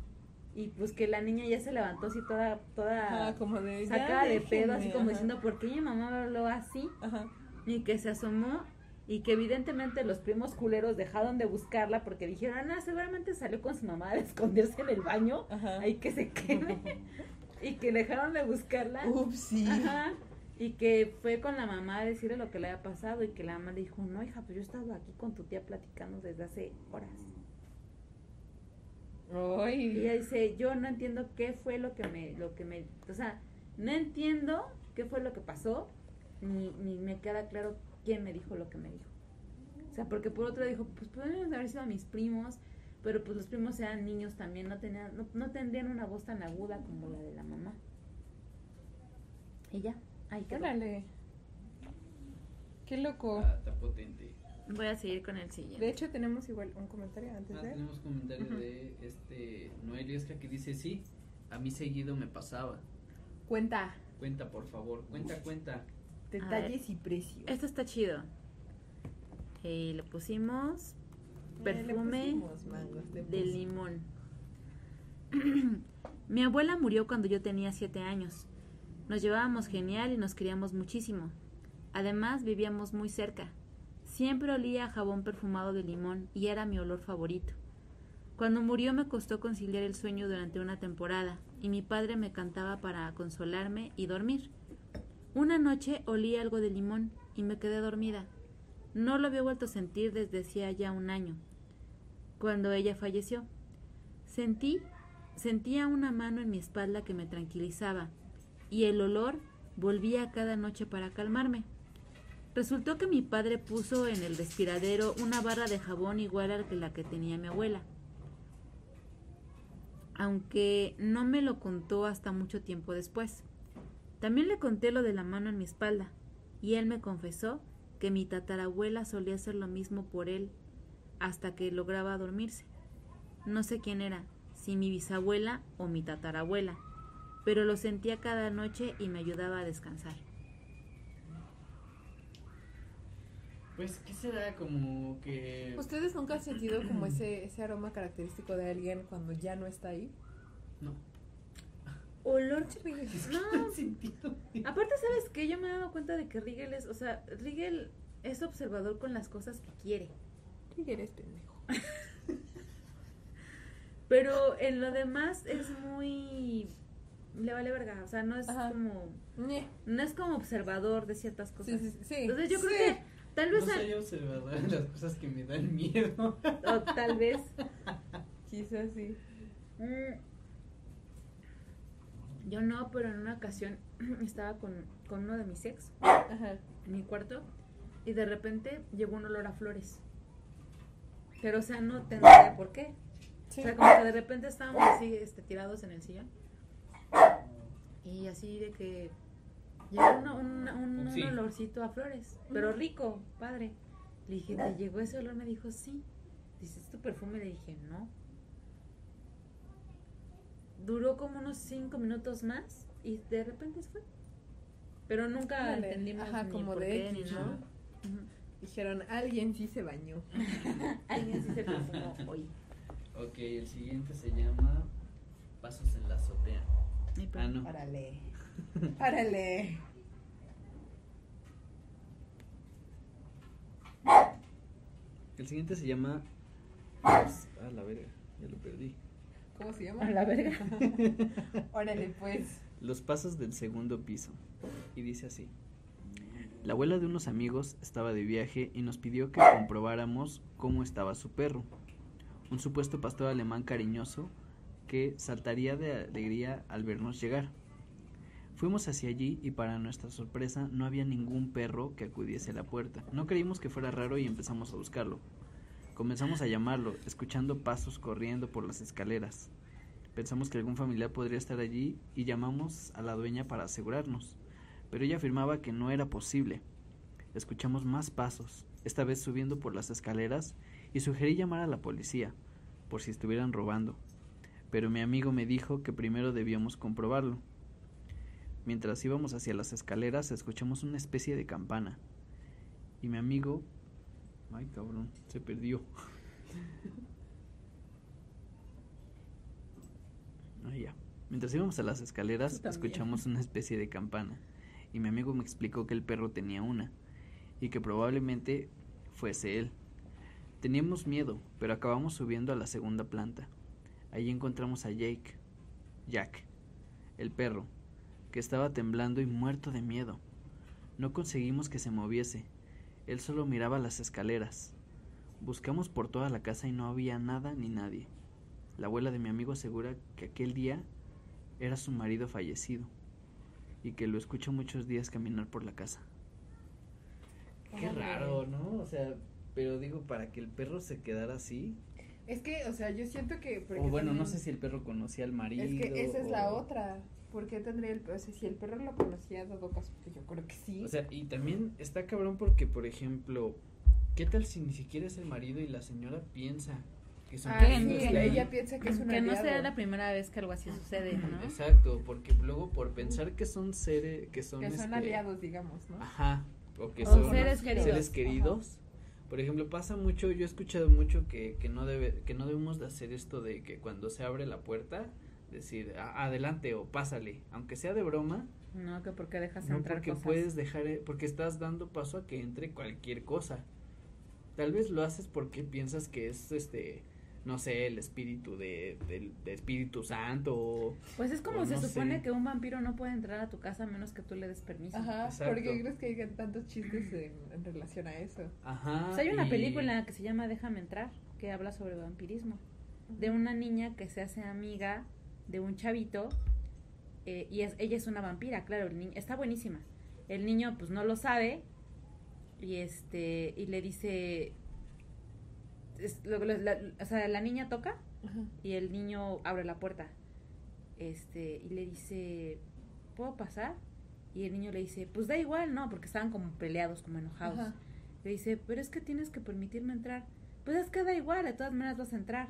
Y pues que la niña ya se levantó así toda, toda como de. sacada de pedo, así como ajá. diciendo, ¿por qué mi mamá me habló así? Ajá. Y que se asomó y que evidentemente los primos culeros dejaron de buscarla porque dijeron, ah, seguramente salió con su mamá a esconderse en el baño, ahí que se quede. *laughs* y que dejaron de buscarla. Ajá. Y que fue con la mamá a decirle lo que le había pasado y que la mamá le dijo, no, hija, pues yo he estado aquí con tu tía platicando desde hace horas. Y Ay. ella dice, yo no entiendo qué fue lo que me, lo que me, o sea, no entiendo qué fue lo que pasó, ni, ni me queda claro quién me dijo lo que me dijo. O sea, porque por otro dijo, pues podrían haber sido mis primos, pero pues los primos eran niños también, no tenían, no, no tendrían una voz tan aguda como la de la mamá. Y ya, ahí quedó. Órale. Qué loco. Ah, está potente. Voy a seguir con el siguiente. De hecho, tenemos igual un comentario antes Ah, de. tenemos comentario de este Noeliesca que dice sí, a mí seguido me pasaba. Cuenta. Cuenta, por favor, cuenta, cuenta. Detalles y precios. Esto está chido. Y le pusimos Eh, perfume mangos de de limón. *clears throat* Mi abuela murió cuando yo tenía siete años. Nos llevábamos genial y nos queríamos muchísimo. Además, vivíamos muy cerca. Siempre olía a jabón perfumado de limón y era mi olor favorito. Cuando murió me costó conciliar el sueño durante una temporada y mi padre me cantaba para consolarme y dormir. Una noche olí algo de limón y me quedé dormida. No lo había vuelto a sentir desde hacía ya un año, cuando ella falleció. Sentí, sentía una mano en mi espalda que me tranquilizaba y el olor volvía cada noche para calmarme. Resultó que mi padre puso en el respiradero una barra de jabón igual a la que tenía mi abuela. Aunque no me lo contó hasta mucho tiempo después. También le conté lo de la mano en mi espalda, y él me confesó que mi tatarabuela solía hacer lo mismo por él hasta que lograba dormirse. No sé quién era, si mi bisabuela o mi tatarabuela, pero lo sentía cada noche y me ayudaba a descansar. Pues, ¿qué será como que... ¿Ustedes nunca han sentido como ese, ese aroma característico de alguien cuando ya no está ahí? No. Olor *laughs* Es que No. no he sentido. Aparte, ¿sabes qué? Yo me he dado cuenta de que Rigel es, o sea, Rigel es observador con las cosas que quiere. ¿Qué eres pendejo? *laughs* Pero en lo demás es muy... Le vale verga, o sea, no es Ajá. como... No es como observador de ciertas cosas. Sí, sí, sí. Entonces yo creo Sí. que tal No vez... al- soy observador de las cosas que me dan miedo. o tal vez... *laughs* Quizás sí. Mm, Yo no, pero en una ocasión *clears throat* estaba con, con uno de mis ex Ajá. en mi cuarto y de repente llegó un olor a flores. Pero, o sea, no tendría por qué. Sí. O sea, como que de repente estábamos así este, tirados en el sillón. Y así de que Llegó una- una- un, Sí. un olorcito a flores, pero rico, padre. Le dije, ¿te llegó ese olor? Me dijo, sí. Dice, ¿es tu perfume? Le dije, no. Duró como unos cinco minutos más y de repente se fue. Pero nunca entendimos Ajá, ni como por de qué ni ¿no? Dijeron, alguien sí se bañó. *laughs* Alguien sí se perfumó hoy. Ok, el siguiente se llama Pasos en la azotea. Ah, no. Párale. *laughs* Párale. El siguiente se llama. Ah, la verga, ya lo perdí. ¿Cómo se llama? A la verga. *laughs* Órale, pues. Los pasos del segundo piso. Y dice así. La abuela de unos amigos estaba de viaje y nos pidió que comprobáramos cómo estaba su perro. Un supuesto pastor alemán cariñoso que saltaría de alegría al vernos llegar. Fuimos hacia allí y para nuestra sorpresa no había ningún perro que acudiese a la puerta. No creímos que fuera raro y empezamos a buscarlo. Comenzamos a llamarlo, escuchando pasos corriendo por las escaleras. Pensamos que algún familiar podría estar allí y llamamos a la dueña para asegurarnos, pero ella afirmaba que no era posible. Escuchamos más pasos, esta vez subiendo por las escaleras, y sugerí llamar a la policía, por si estuvieran robando. Pero mi amigo me dijo que primero debíamos comprobarlo. Mientras íbamos hacia las escaleras, escuchamos una especie de campana. Y mi amigo... Ay, cabrón, se perdió. *laughs* Ya. Mientras íbamos a las escaleras, escuchamos una especie de campana. Y mi amigo me explicó que el perro tenía una. Y que probablemente fuese él. Teníamos miedo, pero acabamos subiendo a la segunda planta. Allí encontramos a Jake, Jack, el perro, que estaba temblando y muerto de miedo. No conseguimos que se moviese. Él solo miraba las escaleras. Buscamos por toda la casa y no había nada ni nadie. La abuela de mi amigo asegura que aquel día era su marido fallecido y que lo escuchó muchos días caminar por la casa. Qué raro, ¿no? O sea, pero digo, para que el perro se quedara así. Es que, o sea, yo siento que. O bueno, no sé si el perro conocía al marido. Es que esa es la otra. ¿Por qué tendría el O sea, si el perro lo conocía, dado caso, que yo creo que sí. O sea, y también está cabrón porque, por ejemplo, ¿qué tal si ni siquiera es el marido y la señora piensa que son Ah, que- sí, amigos que- de ahí? ella piensa que es un Que no sea la primera vez que algo así sucede, ¿no? Exacto, porque luego por pensar que son seres, que son, Que son este, aliados, digamos, ¿no? Ajá, o que O son seres queridos. seres queridos. Por ejemplo, pasa mucho, yo he escuchado mucho que, que no debe, que no debemos de hacer esto de que cuando se abre la puerta, decir "A- adelante o pásale, aunque sea de broma, No, que porque dejas no entrar porque cosas. puedes dejar, eh, porque estás dando paso a que entre cualquier cosa. Tal vez lo haces porque piensas que es este, no sé, el espíritu de, del de Espíritu Santo o Pues es como o se no supone sé. que un vampiro no puede entrar a tu casa a menos que tú le des permiso. Ajá, Exacto. ¿por qué crees que hay tantos chistes en, en relación a eso? ajá. Pues hay una y- película que se llama Déjame entrar, que habla sobre vampirismo. De una niña que se hace amiga de un chavito eh, y es, ella es una vampira, claro, el niño, está buenísima. El niño pues no lo sabe y este y le dice es- lo- lo- la- o sea, la niña toca Ajá. y el niño abre la puerta este y le dice puedo pasar y el niño le dice pues da igual no porque estaban como peleados como enojados Ajá. le dice pero es que tienes que permitirme entrar pues es que da igual de todas maneras vas a entrar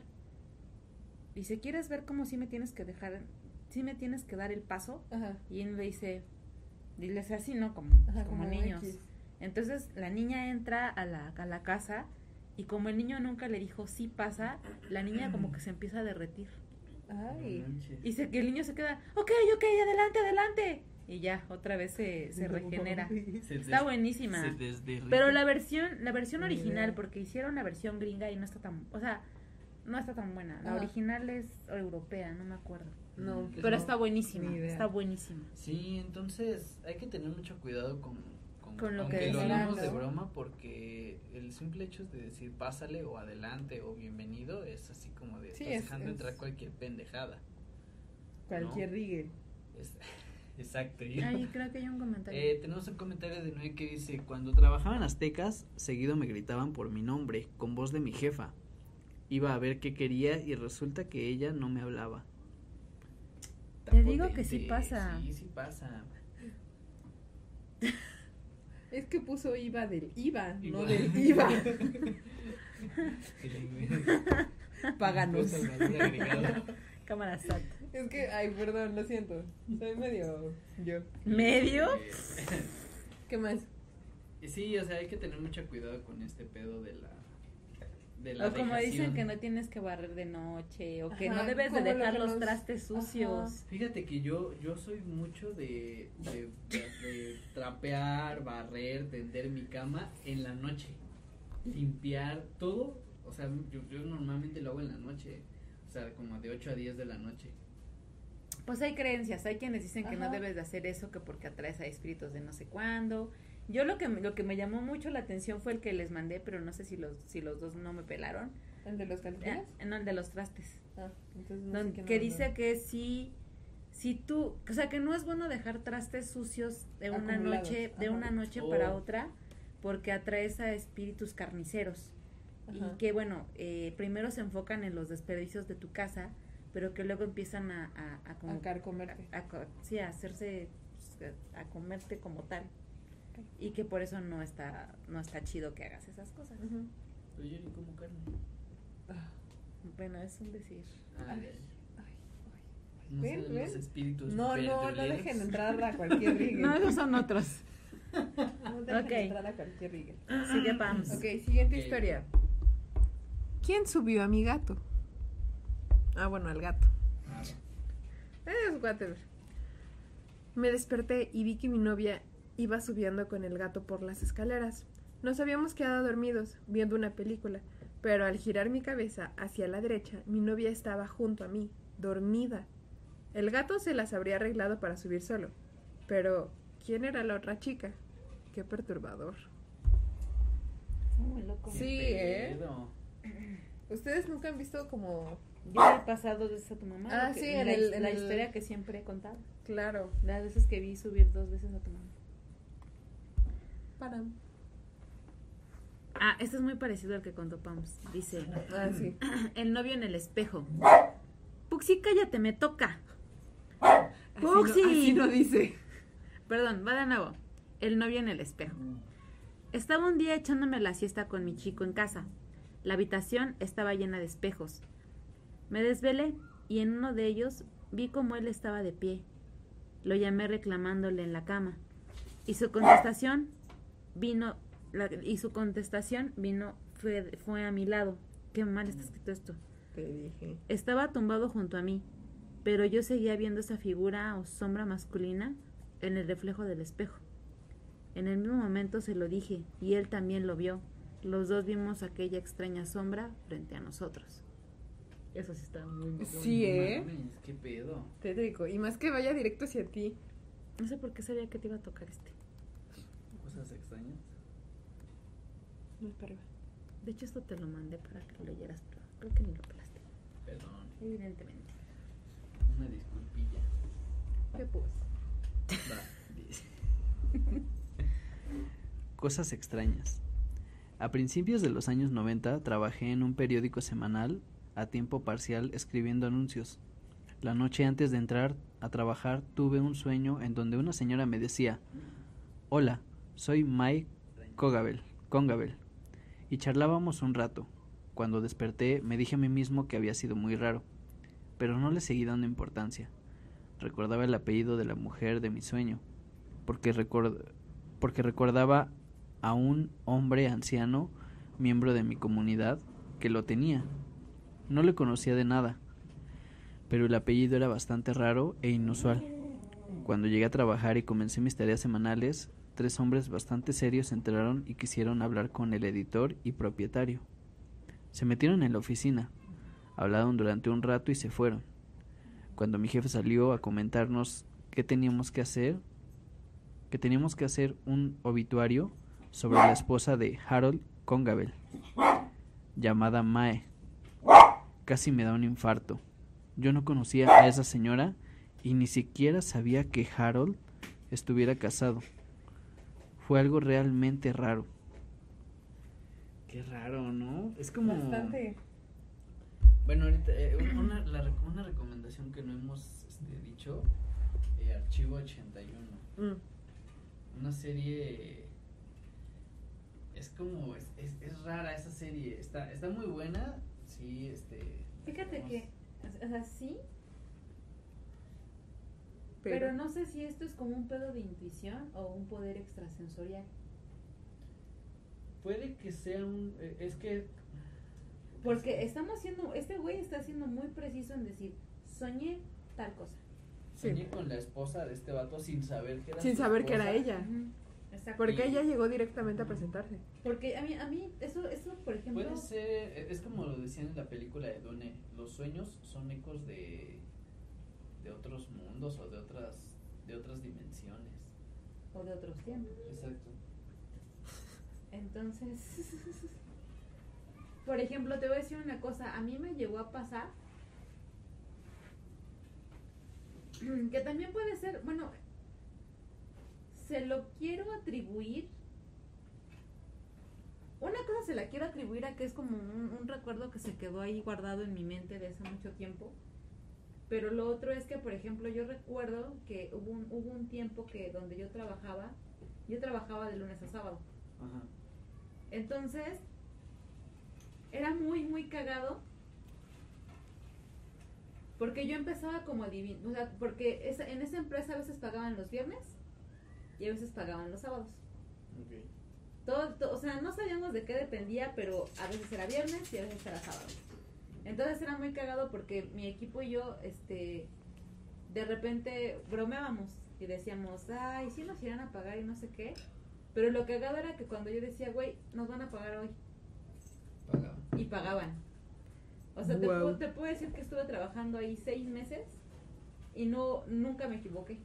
dice quieres ver cómo sí me tienes que dejar sí me tienes que dar el paso Ajá. y él le dice dile así no como, Ajá, como, como niños X. entonces la niña entra a la, a la casa y como el niño nunca le dijo sí pasa, la niña como que se empieza a derretir. Ay. Y se, que el niño se queda, ok, ok, adelante, adelante. Y ya, otra vez se, se *laughs* regenera. Se Está des- buenísima. se. Pero la versión, la versión original, porque hicieron la versión gringa y no está tan, o sea, no está tan buena. La original es europea, no me acuerdo. No, Pero no. está buenísima, está buenísima. Sí, entonces hay que tener mucho cuidado con, con, lo aunque que lo decimos. hagamos de ¿no? broma porque el simple hecho de decir pásale o adelante o bienvenido es así como de Sí, estás es- dejando es- entrar cualquier pendejada. Cualquier rigue. Es- *laughs* exacto. y- Ay, creo que hay un comentario. Eh, tenemos un comentario de Noé que dice, cuando trabajaba en Aztecas, seguido me gritaban por mi nombre, con voz de mi jefa. Iba a ver qué quería y resulta que ella no me hablaba. Te digo que sí pasa. Sí, sí pasa. *laughs* Es que puso IVA del IVA, no del IVA. *laughs* Páganos. Cámara SAT. Es que, ay, perdón, lo siento. Soy medio yo. ¿Medio? Eh, ¿Qué más? *laughs* Sí, o sea, hay que tener mucho cuidado con este pedo de la. De la O como dicen que no tienes que barrer de noche o que Ajá, no debes de lo dejar los trastes sucios. Fíjate que yo, yo soy mucho de, de, de- de trapear, barrer, tender mi cama en la noche. Limpiar todo. O sea, yo, yo normalmente lo hago en la noche. O sea, como de 8 a 10 de la noche. Pues hay creencias, hay quienes dicen que no debes de hacer eso, que porque atraes a espíritus de no sé cuándo. Yo lo que me- lo que me llamó mucho la atención fue el que les mandé, pero no sé si los si los dos no me pelaron. ¿El de los Eh, calcetines? no, el de los trastes. Ah, entonces no Don- sé quién que dice que si si tú, o sea, que no es bueno dejar trastes sucios de una Acumulados, noche de ajá. una noche Oh. para otra porque atraes a espíritus carniceros. Ajá. Y que bueno, eh, primero se enfocan en los desperdicios de tu casa, pero que luego empiezan a, a, a como A carcomerte. a, a co- sí, a hacerse pues, a comerte como tal y que por eso no está no está chido que hagas esas cosas. Pero yo ni como carne. Ah, bueno es un decir Ay, Ay, ay, no ¿Ven? sé, ¿Ven? los espíritus. No, no, no dejen entrar a cualquier *laughs* Rigel. no esos son otros No dejen Ok. entrar a cualquier Rigel. sigue Pams Ok, siguiente historia. ¿Quién subió a mi gato? Ah, bueno, al gato. Ah, Es whatever. Me desperté y vi que mi novia iba subiendo con el gato por las escaleras. Nos habíamos quedado dormidos viendo una película, pero al girar mi cabeza hacia la derecha, mi novia estaba junto a mí, dormida. El gato se las habría arreglado para subir solo, pero ¿quién era la otra chica? Qué perturbador. muy loco Sí, ¿eh? ¿Ustedes nunca han visto como... yo he pasado dos veces a tu mamá Ah, sí, en la, el- en la el- historia que siempre he contado Claro, las veces que vi subir dos veces a tu mamá ah este es muy parecido al que contó Pams dice Ah, sí. *clears throat* el novio en el espejo Puxi cállate me toca Así no- Puxi. así no dice. Perdón, va de nuevo. El novio en el espejo. Estaba un día echándome la siesta con mi chico en casa. La habitación estaba llena de espejos. Me desvelé y en uno de ellos vi cómo él estaba de pie. Lo llamé reclamándole en la cama. Y su contestación vino la- y su contestación vino fue, fue a mi lado. Qué mal está escrito esto. Te dije. Estaba tumbado junto a mí, pero yo seguía viendo esa figura o sombra masculina en el reflejo del espejo. En el mismo momento se lo dije y él también lo vio. Los dos vimos aquella extraña sombra frente a nosotros. Eso sí está muy... Sí, ¿eh? Mames, qué pedo. Tétrico. Y más que vaya directo hacia ti. No sé por qué sabía que te iba a tocar este. Cosas extrañas. No para arriba. De hecho, esto te lo mandé para que lo leyeras, pero creo que ni lo pelaste. Perdón. Evidentemente. Una disculpilla. ¿Qué pues? Va, dice. *laughs* Cosas extrañas. A principios de los años 90 trabajé en un periódico semanal a tiempo parcial escribiendo anuncios. La noche antes de entrar a trabajar tuve un sueño en donde una señora me decía, Hola, soy Mike Congabel, Congabel. Y charlábamos un rato. Cuando desperté me dije a mí mismo que había sido muy raro, pero no le seguí dando importancia. Recordaba el apellido de la mujer de mi sueño, porque, record- porque recordaba a un hombre anciano, miembro de mi comunidad, que lo tenía. No le conocía de nada, pero el apellido era bastante raro e inusual. Cuando llegué a trabajar y comencé mis tareas semanales, tres hombres bastante serios entraron y quisieron hablar con el editor y propietario. Se metieron en la oficina, hablaron durante un rato y se fueron. Cuando mi jefe salió a comentarnos qué teníamos que hacer, que teníamos que hacer un obituario sobre la esposa de Harold Congabel, llamada Mae. Casi me da un infarto. Yo no conocía a esa señora y ni siquiera sabía que Harold estuviera casado. Fue algo realmente raro. Qué raro, ¿no? Es como... Bastante. Bueno, ahorita, eh, un- una, la rec- una recomendación que no hemos este, dicho, eh, Archivo 81. Mm. Una serie es como, es, es, es rara esa serie, está, está muy buena, sí, este. Fíjate que, o sea, sí, pero no sé si esto es como un pedo de intuición o un poder extrasensorial. Puede que sea un, eh, es que. Porque estamos siendo, este güey está siendo muy preciso en decir, soñé tal cosa. Sí. Soñé con la esposa de este vato sin saber que era Sin saber que era ella. Exacto. Porque ella llegó directamente a presentarse. Porque a mí, a mí eso, eso, por ejemplo, Puede ser, eh, es como lo decían en la película de Dune, los sueños son ecos de, de otros mundos o de otras, de otras dimensiones. o de otros tiempos. Exacto. Entonces, *laughs* por ejemplo, te voy a decir una cosa, a mí me llegó a pasar *clears throat* que también puede ser, bueno, se lo quiero atribuir. Una cosa se la quiero atribuir a que es como un, un recuerdo que se quedó ahí guardado en mi mente de hace mucho tiempo. Pero lo otro es que, por ejemplo, yo recuerdo que hubo un, hubo un tiempo que donde yo trabajaba, yo trabajaba de lunes a sábado. Ajá. Entonces, era muy, muy cagado. Porque yo empezaba como adivinar, o sea, porque esa- en esa empresa a veces pagaban los viernes y a veces pagaban los sábados. Ok. Todo, to- o sea, no sabíamos de qué dependía, pero a veces era viernes y a veces era sábado. Entonces era muy cagado porque mi equipo y yo, este, de repente bromeábamos y decíamos, ay, sí nos irán a pagar y no sé qué. Pero lo cagado era que cuando yo decía, güey, nos van a pagar hoy. Y pagaban. O sea, te, Guau. puedo, te puedo decir que estuve trabajando ahí seis meses y no nunca me equivoqué.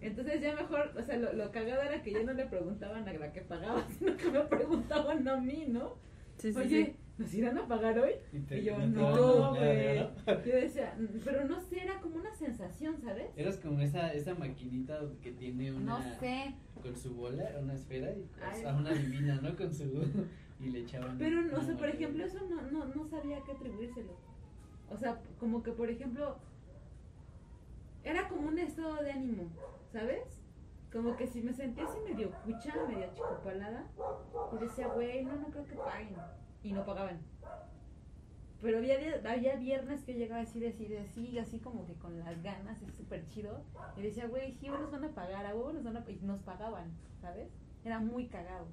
Entonces ya mejor, o sea, lo, lo cagado era que ya no le preguntaban a la que pagaba, *laughs* sino que me preguntaban a mí, ¿no? Sí, sí, Oye, sí. ¿nos irán a pagar hoy? Y te- Y yo, no güey. ¿no? Yo decía, "Mm", pero no sé, era como una sensación, ¿sabes? Eras como esa, esa maquinita que tiene una No sé. con su bola, una esfera y o Ay. sea, una divina, ¿no? Con su *laughs* y le echaban. Pero, no, o sea, por ejemplo, eso no, no, no sabía qué atribuírselo. O sea, como que, por ejemplo, era como un estado de ánimo, ¿sabes? Como que si me sentía así medio cucha, medio chicopalada, y decía, güey, no, no creo que paguen. Y no pagaban. Pero había, había viernes que yo llegaba así, así, así, así como que con las ganas, es súper chido. Y decía, güey, sí, nos van a pagar, a huevo nos van a Y nos pagaban, ¿sabes? Era muy cagado.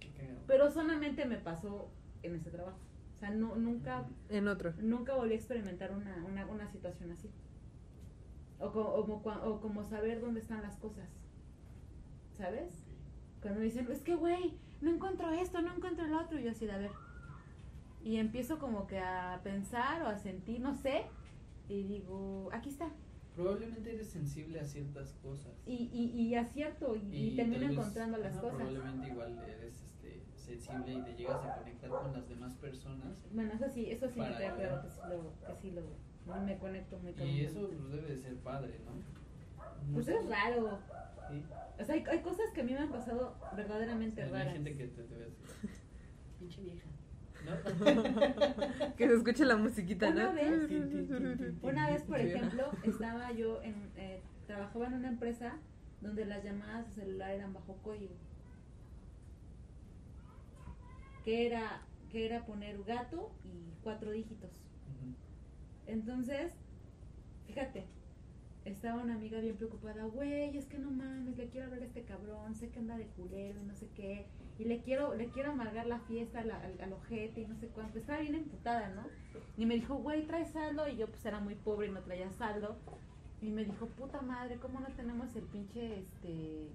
Qué cagado. Pero solamente me pasó en ese trabajo. O sea, no, nunca, En otro. nunca volví a experimentar una, una, una situación así. O, o como, cua- o como saber dónde están las cosas. ¿Sabes? Cuando me dicen, es que, güey, no encuentro esto, no encuentro el otro. Y yo así, a ver. Y empiezo como que a pensar o a sentir, no sé. Y digo, aquí está. Probablemente eres sensible a ciertas cosas. Y, y, y acierto y, y termino tal vez, encontrando las ajá, cosas. Probablemente igual eres este, sensible y te llegas a conectar con las demás personas. Bueno, eso sí, eso sí me queda claro que sí lo, que sí lo, me conecto muy Y eso pues, debe de ser padre, ¿no? Pues es raro. Sí. O sea, hay, hay cosas que a mí me han pasado verdaderamente Hay raras. gente que te, te ve así. *laughs* Pinche vieja. ¿No? *laughs* Que se escuche la musiquita, Una ¿no? vez-. Una vez, por ejemplo, estaba yo en, eh, trabajaba en una empresa donde las llamadas de celular eran bajo código. Que era, que era poner gato y cuatro dígitos. Entonces, fíjate, estaba una amiga bien preocupada, güey, es que no mames, le quiero hablar a este cabrón, sé que anda de culero y no sé qué, y le quiero, le quiero amargar la fiesta al, al, ojete y no sé cuánto. Estaba bien emputada, ¿no? Y me dijo, güey, trae saldo, y yo pues era muy pobre y no traía saldo. Y me dijo, puta madre, ¿cómo no tenemos el pinche, este,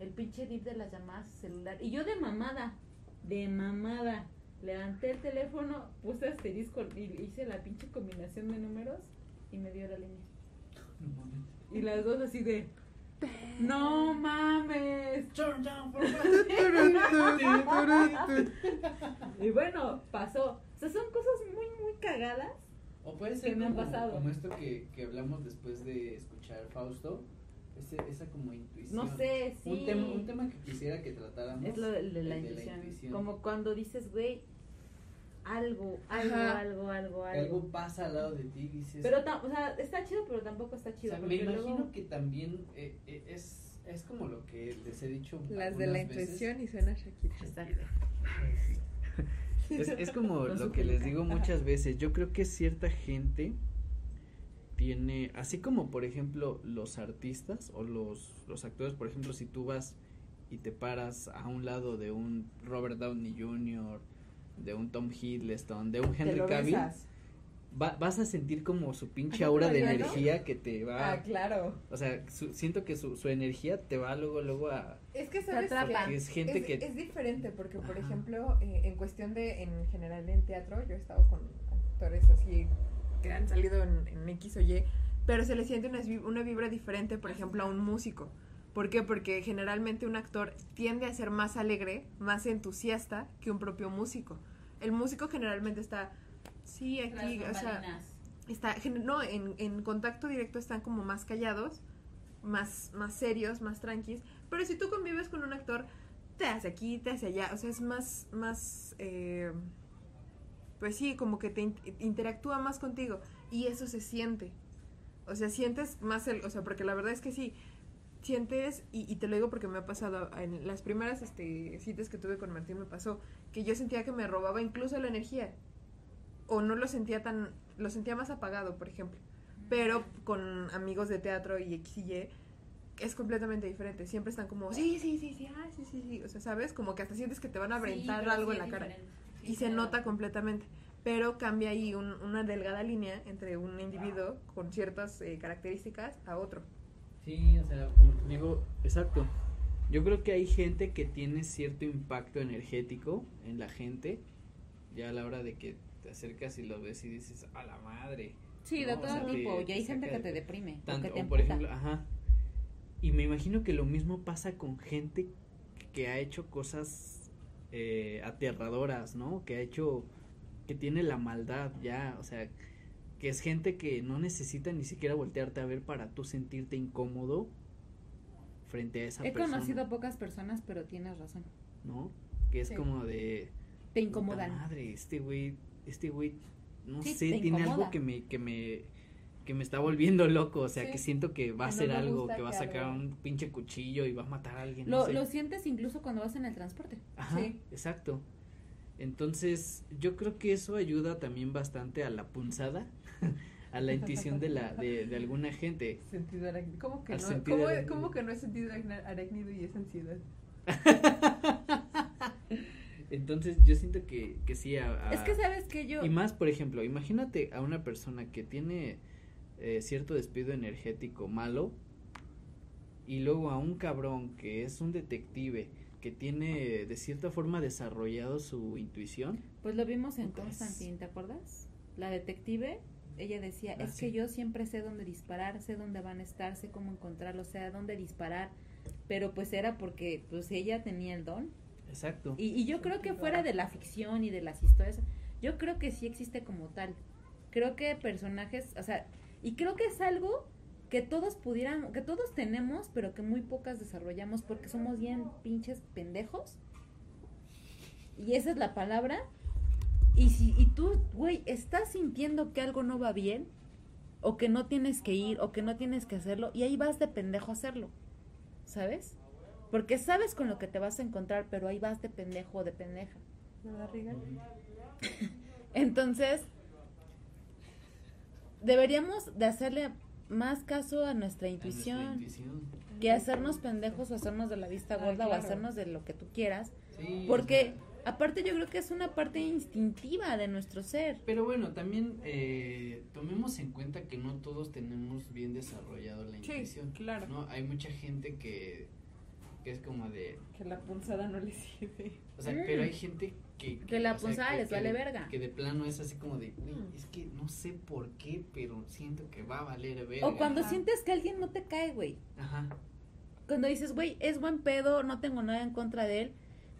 el pinche dip de las llamadas celular? Y yo de mamada, de mamada, levanté el teléfono, puse asterisco y hice la pinche combinación de números y me dio la línea. Y las dos así de, no mames. Turn down for Y bueno, pasó. O sea, son cosas muy, muy cagadas. O puede ser que me han como, pasado. como esto que, que hablamos después de escuchar Fausto, ese, esa como intuición. No sé, sí. Un tema, un tema que quisiera que tratáramos. Es lo de, de la, de intuición. intuición. Como cuando dices, güey, algo, algo, Ajá. algo, algo, algo. algo pasa al lado de ti y dices... Pero, o sea, está chido, pero tampoco está o chido. sea, me imagino luego- que también eh, eh, es, Es como lo que les he dicho. Las de la intuición y suena Shakira. Exacto. Es, es como *laughs* lo que les digo muchas veces. Yo creo que cierta gente tiene, así como por ejemplo los artistas o los, los actores, por ejemplo, si tú vas y te paras a un lado de un Robert Downey Jr., de un Tom Hiddleston, de un Henry Cavill, va- vas a sentir como su pinche aura de energía que te va, Ah, claro. o sea, su- siento que su, su energía te va luego, luego a, Es que sabes que es gente es, que es diferente porque, por Ajá. ejemplo, eh, en cuestión de, en general en teatro, yo he estado con actores así que han salido en, en X o Y, pero se le siente una, una vibra diferente, por ejemplo, a un músico. ¿Por qué? Porque generalmente un actor tiende a ser más alegre, más entusiasta que un propio músico. El músico generalmente está, sí, aquí, o sea, está no en, en contacto directo están como más callados más más serios más tranquis pero si tú convives con un actor te hace aquí te hace allá o sea es más más eh, pues sí como que te in- interactúa más contigo y eso se siente o sea sientes más el o sea porque la verdad es que sí sientes y, y te lo digo porque me ha pasado en las primeras este citas que tuve con Martín me pasó que yo sentía que me robaba incluso la energía o no lo sentía tan lo sentía más apagado por ejemplo. Pero con amigos de teatro y X y Y es completamente diferente siempre están como sí sí sí sí ah, sí sí sí o sea sabes como que hasta sientes que te van a aventar algo en la cara y se nota completamente. Pero cambia ahí un- una delgada línea entre un individuo con ciertas eh, características a otro Sí, o sea, como te digo, exacto. Yo creo que hay gente que tiene cierto impacto energético en la gente, ya a la hora de que te acercas y lo ves y dices, a la madre. Sí, No, de o todo sea, te- tipo. Y te hay gente que te de- deprime. o Tanto, que te o por ejemplo, ajá. Y me imagino que lo mismo pasa con gente que ha hecho cosas eh, aterradoras, ¿no? Que ha hecho, que tiene la maldad ya, o sea, que es gente que no necesita ni siquiera voltearte a ver para tú sentirte incómodo frente a esa He persona. conocido a pocas personas, pero tienes razón. ¿no? Que es Sí. como de Te incomodan. madre, este güey, este güey, no Sí, sé, tiene incomoda. algo que me, que me, que me está volviendo loco, o sea, Sí. que siento que va a no hacer algo, que va a sacar algo- un pinche cuchillo y va a matar a alguien. Lo, no sé. lo sientes incluso cuando vas en el transporte. Ajá, exacto. Entonces, yo creo que eso ayuda también bastante a la punzada, a la intuición de la, de, de alguna gente. *laughs* sentido arácnido cómo que Al no sentido ¿cómo, arácnido. cómo que no es sentido arácnido y es ansiedad *laughs* Entonces, yo siento que, que sí, a- a- Es que sabes que yo. Y más, por ejemplo, imagínate a una persona que tiene eh, cierto despido energético malo y luego a un cabrón que es un detective que tiene de cierta forma desarrollado su intuición. Pues lo vimos en Constantine, ¿te acuerdas? La detective, ella decía, Ah, es sí. que yo siempre sé dónde disparar, sé dónde van a estar, sé cómo encontrarlos, sé a dónde disparar, pero pues era porque pues ella tenía el don. Exacto. Y, y yo creo que fuera de la ficción y de las historias, yo creo que sí existe como tal. Creo que personajes, o sea, y creo que es algo que todos pudieran, que todos tenemos, pero que muy pocas desarrollamos porque somos bien pinches pendejos. Y esa es la palabra. Y si y tú, güey, estás sintiendo que algo no va bien, o que no tienes que ir, o que no tienes que hacerlo, y ahí vas de pendejo a hacerlo. ¿Sabes? Porque sabes con lo que te vas a encontrar, pero ahí vas de pendejo o de pendeja. *laughs* Entonces, deberíamos de hacerle más caso a nuestra A nuestra intuición que hacernos pendejos o hacernos de la vista Ah, gorda o hacernos de lo que tú quieras. Sí, o Porque sea, aparte yo creo que es una parte instintiva de nuestro ser. pero bueno, también eh, tomemos en cuenta que no todos tenemos bien desarrollado la Sí, intuición. claro. ¿no? Hay mucha gente que, que es como de, que la punzada no le sirve O sea, Mm. pero hay gente que... Que la sea, punzada que- les vale de- verga. Que de plano es así como de, "Güey, Mm. es que no sé por qué, pero siento que va a valer verga. O cuando Ajá. sientes que alguien no te cae, güey. Ajá, Cuando dices, güey, es buen pedo, no tengo nada en contra de él,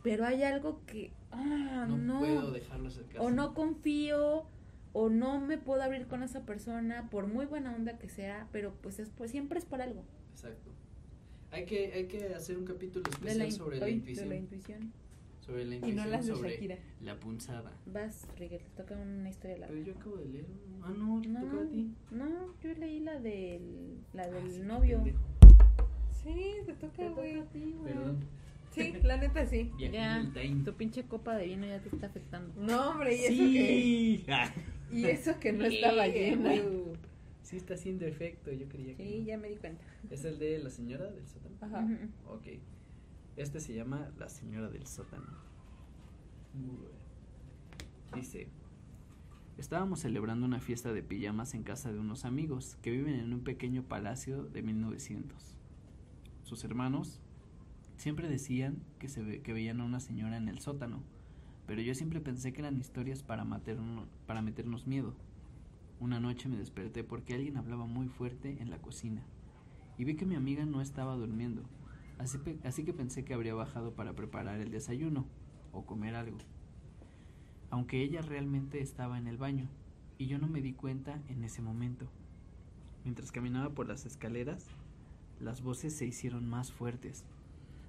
pero hay algo que, ah, no, no. puedo dejarlo acercarse. o no confío o no me puedo abrir con esa persona por muy buena onda que sea pero pues es por siempre es por algo Exacto. Hay que, hay que hacer un capítulo especial la, sobre la intuición. la intuición Sobre la y intuición, no las de sobre Shakira la punzada. vas Rigel te toca una historia larga Pero yo acabo de leer. Ah, no, te no tocaba a ti. no yo leí la del la del Ah, sí, novio Sí, te toca, güey. Perdón. Sí, *laughs* la neta sí. Ya, tu pinche copa de vino ya te está afectando. No, hombre, y eso que, Sí. *laughs* Y eso que no estaba Sí, llena. güey. sí está haciendo efecto, yo creía que Sí, no. ya me di cuenta. ¿Es el de la señora del sótano? Ajá. Ujú. Ok. Este se llama La señora del sótano. Dice, estábamos celebrando una fiesta de pijamas en casa de unos amigos que viven en un pequeño palacio de 1900. Sus hermanos siempre decían que, se que veían a una señora en el sótano, pero yo siempre pensé que eran historias para, materno- para meternos miedo. Una noche me desperté porque alguien hablaba muy fuerte en la cocina y vi que mi amiga no estaba durmiendo, así que pensé que habría bajado para preparar el desayuno o comer algo. Aunque ella realmente estaba en el baño y yo no me di cuenta en ese momento. Mientras caminaba por las escaleras, las voces se hicieron más fuertes.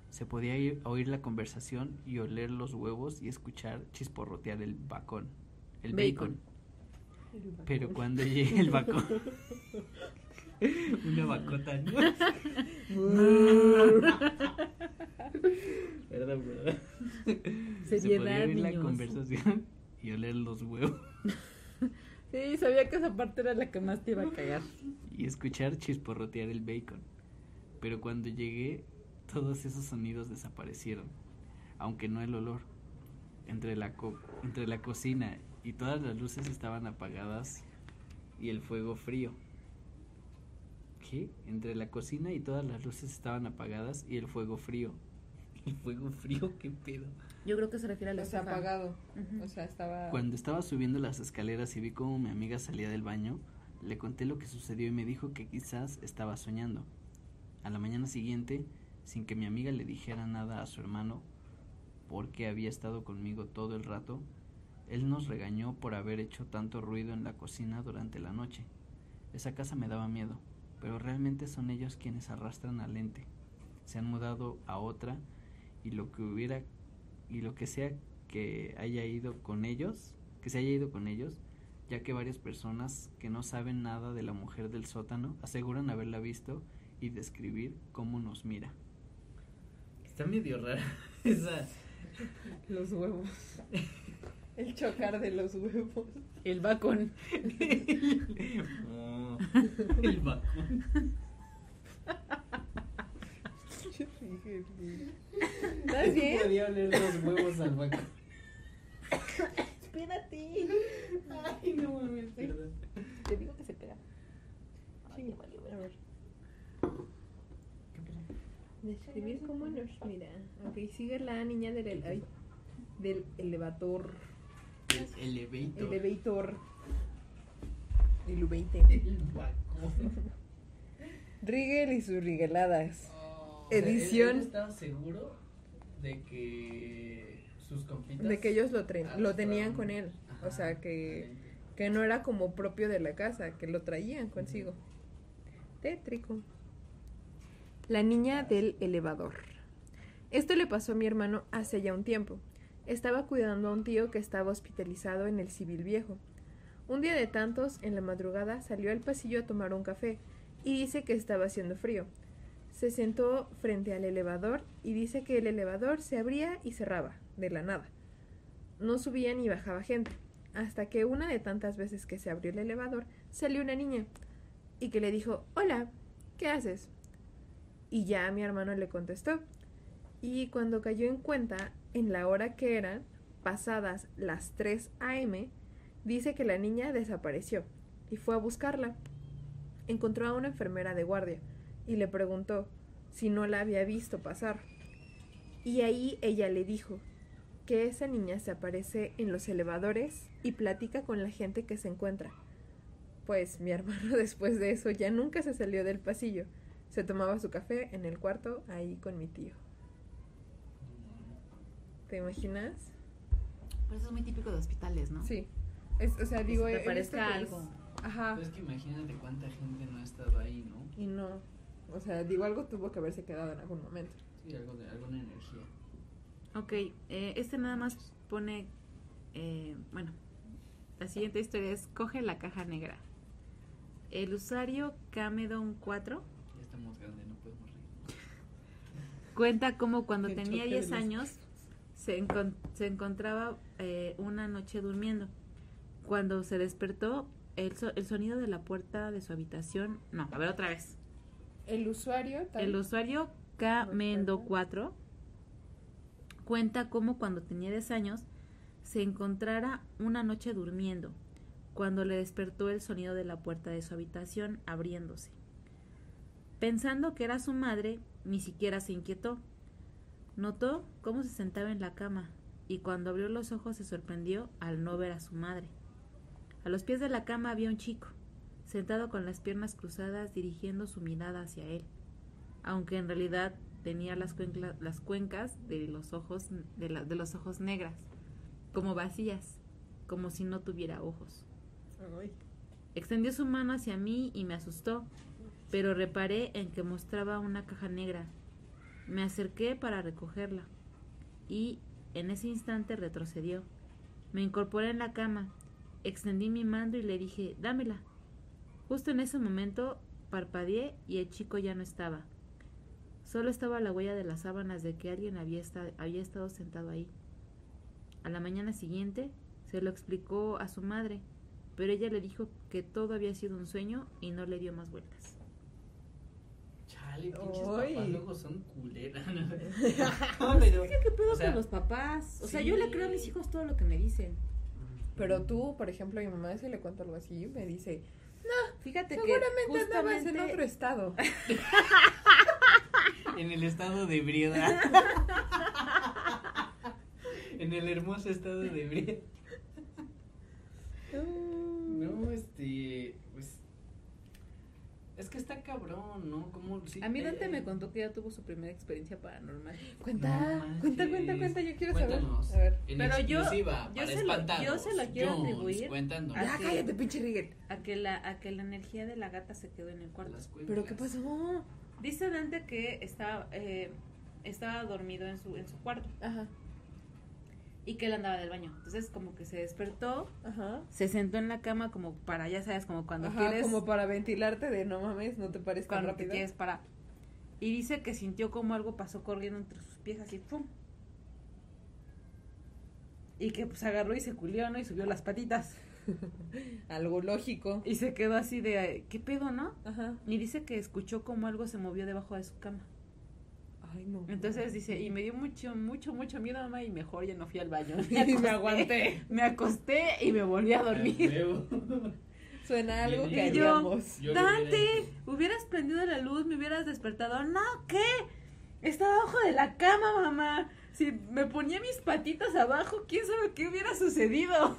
Se podía ir- oír la conversación y oler los huevos y escuchar chisporrotear el bacon, el bacon. Bacon. Pero cuando llegue el bacon, *laughs* una bacota, ¿no? *laughs* Perdón, perdón. Se podía oír la conversación y oler los huevos *laughs* Sí, sabía que esa parte era la que más te iba a cagar. y escuchar chisporrotear el bacon. Pero cuando llegué, todos esos sonidos desaparecieron, aunque no el olor. Entre la, co- entre la cocina y todas las luces estaban apagadas y el fuego frío. ¿Qué? Entre la cocina y todas las luces estaban apagadas y el fuego frío. *laughs* ¿El fuego frío? ¿Qué pedo? Yo creo que se refiere a la O sea, estufa. apagado. O sea, estaba. Cuando estaba subiendo las escaleras y vi cómo mi amiga salía del baño, le conté lo que sucedió y me dijo que quizás estaba soñando. A la mañana siguiente, sin que mi amiga le dijera nada a su hermano, porque había estado conmigo todo el rato, él nos regañó por haber hecho tanto ruido en la cocina durante la noche. Esa casa me daba miedo, pero realmente son ellos quienes arrastran al ente. Se han mudado a otra y lo que hubiera y lo que sea que haya ido con ellos, que se haya ido con ellos, ya que varias personas que no saben nada de la mujer del sótano aseguran haberla visto y describir cómo nos mira. Está medio rara *laughs* esa. Los huevos. *laughs* El chocar de los huevos. El bacon. Oh, *laughs* el bacón. ¿Estás bien? Podía oler los huevos al bacón. Espérate. Ay, no mames. Te digo que se pega. Ay, A ver. Describir cómo nos mira. Ok, sigue la niña del, ele- ay, del elevador. El elevator. Elevator. Elevator. El bacón. Rigel y sus rigeladas. O sea, él- Edición. él estaba seguro de que sus compitas. De que ellos lo, tren- Ah, lo tenían con él. O sea, que, que no era como propio de la casa, que lo traían consigo. Tétrico. La niña del elevador. Esto le pasó a mi hermano hace ya un tiempo. Estaba cuidando a un tío que estaba hospitalizado en el civil viejo. Un día de tantos, en la madrugada, salió al pasillo a tomar un café y dice que estaba haciendo frío. Se sentó frente al elevador y dice que el elevador se abría y cerraba, de la nada. No subía ni bajaba gente, hasta que una de tantas veces que se abrió el elevador salió una niña y que le dijo, hola, ¿qué haces? Y ya mi hermano le contestó. Y cuando cayó en cuenta, en la hora que eran, pasadas las 3 a.m., dice que la niña desapareció y fue a buscarla. Encontró a una enfermera de guardia y le preguntó si no la había visto pasar. Y ahí ella le dijo que esa niña se aparece en los elevadores y platica con la gente que se encuentra. Pues mi hermano *laughs* después de eso ya nunca se salió del pasillo. Se tomaba su café en el cuarto ahí con mi tío. ¿Te imaginas? Pues eso es muy típico de hospitales, ¿no? Sí. Es, o sea, digo, te es- algo. Ajá. Pero es que imagínate cuánta gente no ha estado ahí, ¿no? Y no. O sea, digo, algo tuvo que haberse quedado en algún momento. Sí, algo de, alguna energía. Ok, eh, este nada más pone, eh, bueno, la siguiente historia es coge la caja negra. El usuario Camedon 4 Ya estamos grandes, no podemos reír. cuenta como cuando tenía choque de 10 los- años se, encon- se encontraba eh, una noche durmiendo. Cuando se despertó, el, so- el sonido de la puerta de su habitación... No, a ver otra vez. El usuario. tal- El usuario K-Mendo4 cuenta cómo cuando tenía 10 años se encontrara una noche durmiendo, cuando le despertó el sonido de la puerta de su habitación abriéndose. Pensando que era su madre, ni siquiera se inquietó. Notó cómo se sentaba en la cama y cuando abrió los ojos se sorprendió al no ver a su madre. A los pies de la cama había un chico, sentado con las piernas cruzadas dirigiendo su mirada hacia él, aunque en realidad tenía las, cuencla- las cuencas de los ojos de, la- de los ojos negras, como vacías, como si no tuviera ojos. Extendió su mano hacia mí y me asustó, pero reparé en que mostraba una caja negra. Me acerqué para recogerla y en ese instante retrocedió. Me incorporé en la cama, extendí mi mando y le dije, dámela. Justo en ese momento parpadeé y el chico ya no estaba. Solo estaba la huella de las sábanas de que alguien había, esta- había estado sentado ahí. A la mañana siguiente se lo explicó a su madre, pero ella le dijo que todo había sido un sueño y no le dio más vueltas. Chale, pinches Ay. papás luego son culeras. No, *laughs* pero, ¿Qué pedo o sea, con los papás? O sea, sí. yo le creo a mis hijos todo lo que me dicen. Pero tú, por ejemplo, a mi mamá si le cuento algo así, me dice, Fíjate que seguramente andabas en otro estado. *laughs* En el estado de ebriedad. *laughs* en el hermoso estado de ebriedad. No, este, pues es que está cabrón, ¿no? Como si A mí eh, Dante me contó que ya tuvo su primera experiencia paranormal. Cuenta, No cuenta, cuenta, cuenta, yo quiero Cuéntanos, saber. A ver. En Pero yo- yo se lo- yo se lo quiero Jones, atribuir Cuéntanos. a Ya que- cállate, pinche Rigel. A que, la, a que la energía de la gata se quedó en el cuarto. ¿Pero qué pasó? Dice Dante que estaba, eh, estaba dormido en su, en su cuarto Ajá, y que él andaba del baño. Entonces como que se despertó, ajá. se sentó en la cama como para, ya sabes, como cuando Ajá, quieres... como para ventilarte de no mames, no te pares tan cuando te quieres parar. Y dice que sintió como algo pasó corriendo entre sus pies así, ¡pum! Y que pues agarró y se culió, ¿no? Y subió las patitas. *laughs* Algo lógico. Y se quedó así de, ¿qué pedo, no? Ajá. Y dice que escuchó como algo se movió debajo de su cama. Ay, no. Entonces dice, y me dio mucho, mucho, mucho miedo, mamá, y mejor ya no fui al baño. *laughs* Y me aguanté. Me acosté y me volví a dormir. Suena algo Y que yo, haríamos. Dante, hubieras prendido la luz, me hubieras despertado. No, ¿qué? Estaba abajo de la cama, mamá. Si me ponía mis patitas abajo, quién sabe qué hubiera sucedido.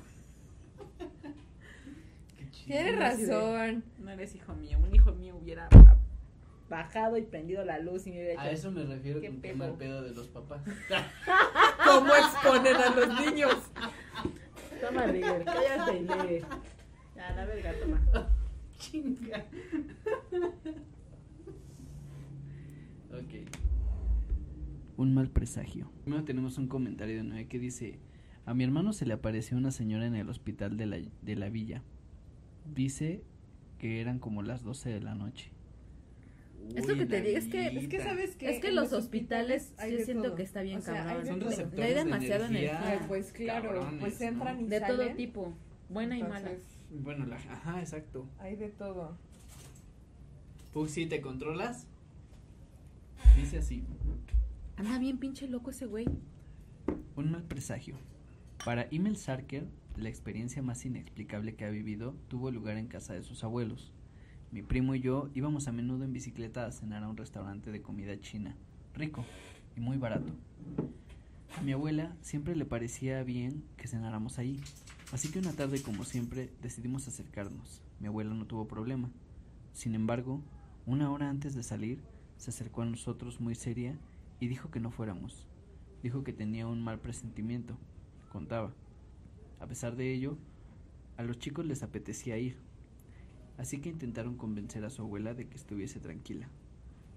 *laughs* Qué chido. Tienes razón. No eres hijo mío, un hijo mío hubiera bajado y prendido la luz y me hubiera A hecho. eso me refiero ¿Qué con pedo? mal pedo de los papás. *laughs* ¿Cómo exponen a los niños? Toma, Rigel, cállate y lee. Ya, la verga, toma. Chinga. ok. Un mal presagio. Primero tenemos un comentario de Noé que dice: A mi hermano se le apareció una señora en el hospital de la, de la villa. Dice que eran como las 12 de la noche. Es lo que te digo, es que- Es que sabes que Es que los hospitales hay yo siento todo. que está bien O sea, cabrón. hay de Son todo. receptores Hay de demasiada energía. energía. Pues claro, Cabrones, pues ¿no? entran y De todo salen. tipo, buena y mala. Entonces, Bueno, la, ajá, exacto. Hay de todo. Puxi, ¿te controlas? Dice así. Anda bien pinche loco ese güey. Un mal presagio. Para Emil Sarker, la experiencia más inexplicable que ha vivido tuvo lugar en casa de sus abuelos. Mi primo y yo íbamos a menudo en bicicleta a cenar a un restaurante de comida china, rico y muy barato. A mi abuela siempre le parecía bien que cenáramos ahí, así que una tarde como siempre decidimos acercarnos. Mi abuela no tuvo problema. Sin embargo, una hora antes de salir, se acercó a nosotros muy seria y dijo que no fuéramos. Dijo que tenía un mal presentimiento, contaba. A pesar de ello, a los chicos les apetecía ir, así que intentaron convencer a su abuela de que estuviese tranquila.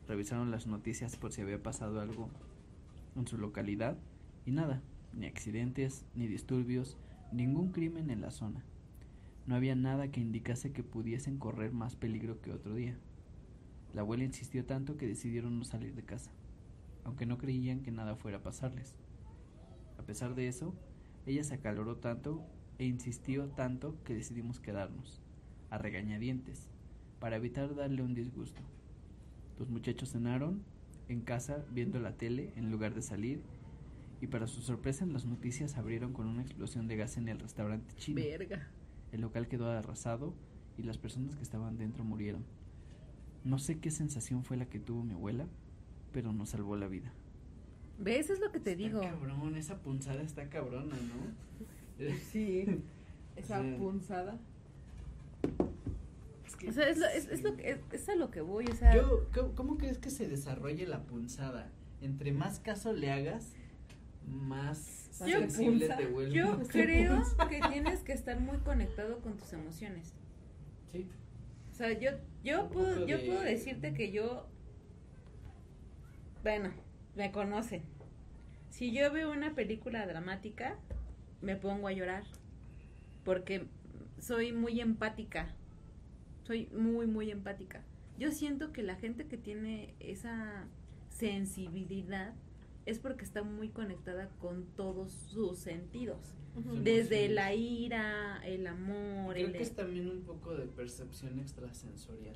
Revisaron las noticias por si había pasado algo en su localidad y nada, ni accidentes, ni disturbios, ningún crimen en la zona. No había nada que indicase que pudiesen correr más peligro que otro día. La abuela insistió tanto que decidieron no salir de casa. aunque no creían que nada fuera a pasarles. A pesar de eso, ella se acaloró tanto e insistió tanto que decidimos quedarnos, a regañadientes, para evitar darle un disgusto. Los muchachos cenaron en casa viendo la tele en lugar de salir y para su sorpresa las noticias abrieron con una explosión de gas en el restaurante chino. Verga. El local quedó arrasado y las personas que estaban dentro murieron. No sé qué sensación fue la que tuvo mi abuela, pero nos salvó la vida. ¿Ves? Es lo que te Está digo. cabrón, esa punzada está cabrona, ¿no? Sí. *laughs* Esa punzada. Es que- O sea, es, lo, es, es lo que, es, es a lo que voy, o sea. Yo, ¿cómo, cómo crees que se desarrolle la punzada? Entre más caso le hagas, más Yo- sensible punza. te vuelves. Yo creo que tienes que estar muy conectado con tus emociones. Sí. O sea, yo, yo, puedo, yo de- puedo decirte que yo, bueno, me conocen. Si yo veo una película dramática, me pongo a llorar. Porque soy muy empática. Soy muy, muy empática. Yo siento que la gente que tiene esa sensibilidad es porque está muy conectada con todos sus sentidos. Desde la ira, el amor, Creo el... que es también un poco de percepción extrasensorial.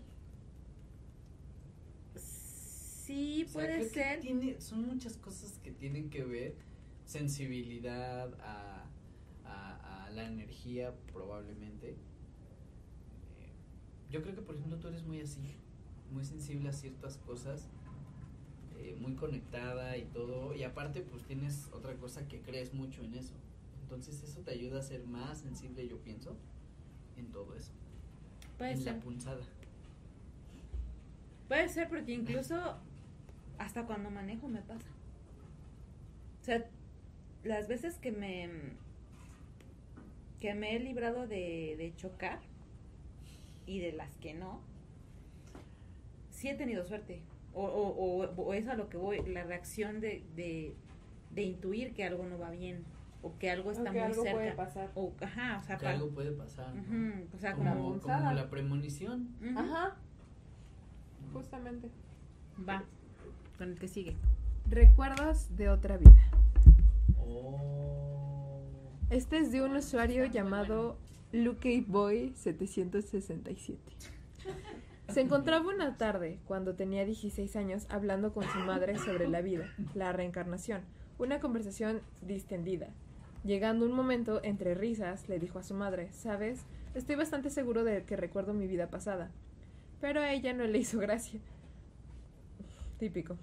Sí, O sea, puede ser. tiene, son muchas cosas que tienen que ver, sensibilidad a, a, a la energía probablemente. Yo creo que por ejemplo tú eres muy así, muy sensible a ciertas cosas, eh, muy conectada y todo, y aparte pues tienes otra cosa que crees mucho en eso. Entonces eso te ayuda a ser más sensible, yo pienso, en todo eso. Puede en ser. la punzada. Puede ser porque incluso hasta cuando manejo me pasa. O sea, las veces que me que me he librado de, de chocar y de las que no, sí he tenido suerte. O, o, o, o es a lo que voy, la reacción de, de, de intuir que algo no va bien o que algo está O que muy algo cerca. puede pasar. O, ajá, o sea, Que para- algo puede pasar. o sea, como, la premonición. Ajá, justamente. va, con el que sigue. Recuerdos de otra vida. Oh. Este es de un usuario llamado LuckyBoy767. Se encontraba una tarde, cuando tenía 16 años, hablando con su madre sobre la vida, la reencarnación, una conversación distendida. Llegando un momento, entre risas, le dijo a su madre, ¿sabes? Estoy bastante seguro de que recuerdo mi vida pasada. Pero a ella no le hizo gracia. Típico.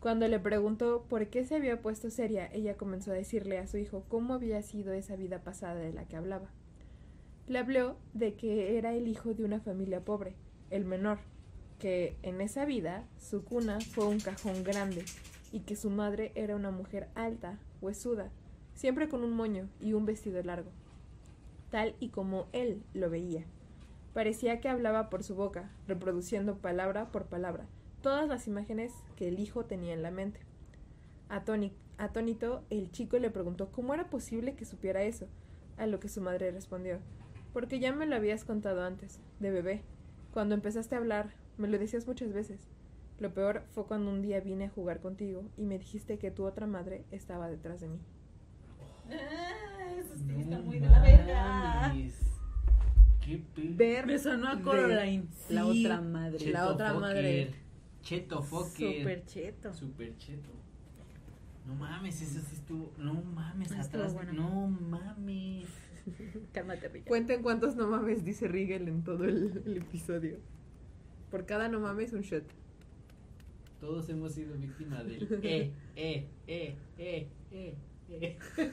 Cuando le preguntó por qué se había puesto seria, ella comenzó a decirle a su hijo cómo había sido esa vida pasada de la que hablaba. Le habló de que era el hijo de una familia pobre, el menor, que en esa vida su cuna fue un cajón grande y que su madre era una mujer alta, huesuda, siempre con un moño y un vestido largo, tal y como él lo veía. Parecía que hablaba por su boca, reproduciendo palabra por palabra todas las imágenes que el hijo tenía en la mente. Atóni- atónito, el chico le preguntó cómo era posible que supiera eso, a lo que su madre respondió, porque ya me lo habías contado antes, de bebé. Cuando empezaste a hablar, me lo decías muchas veces. Lo peor fue cuando un día vine a jugar contigo y me dijiste que tu otra madre estaba detrás de mí. eso sí No está muy de la verga. mames. Qué. Ver Me sonó a Coraline, la otra madre. Cheto la otra fucker. madre. Cheto fucker. Super cheto. Super cheto. No mames, eso sí estuvo. No mames, Ah, estuvo atrás. bueno. No mames. *laughs* Cálmate. Cuenten cuántos no mames dice Rigel en todo el, el episodio. Por cada no mames un shot. Todos hemos sido víctimas del *laughs* eh, eh, eh, eh, eh, eh. *laughs*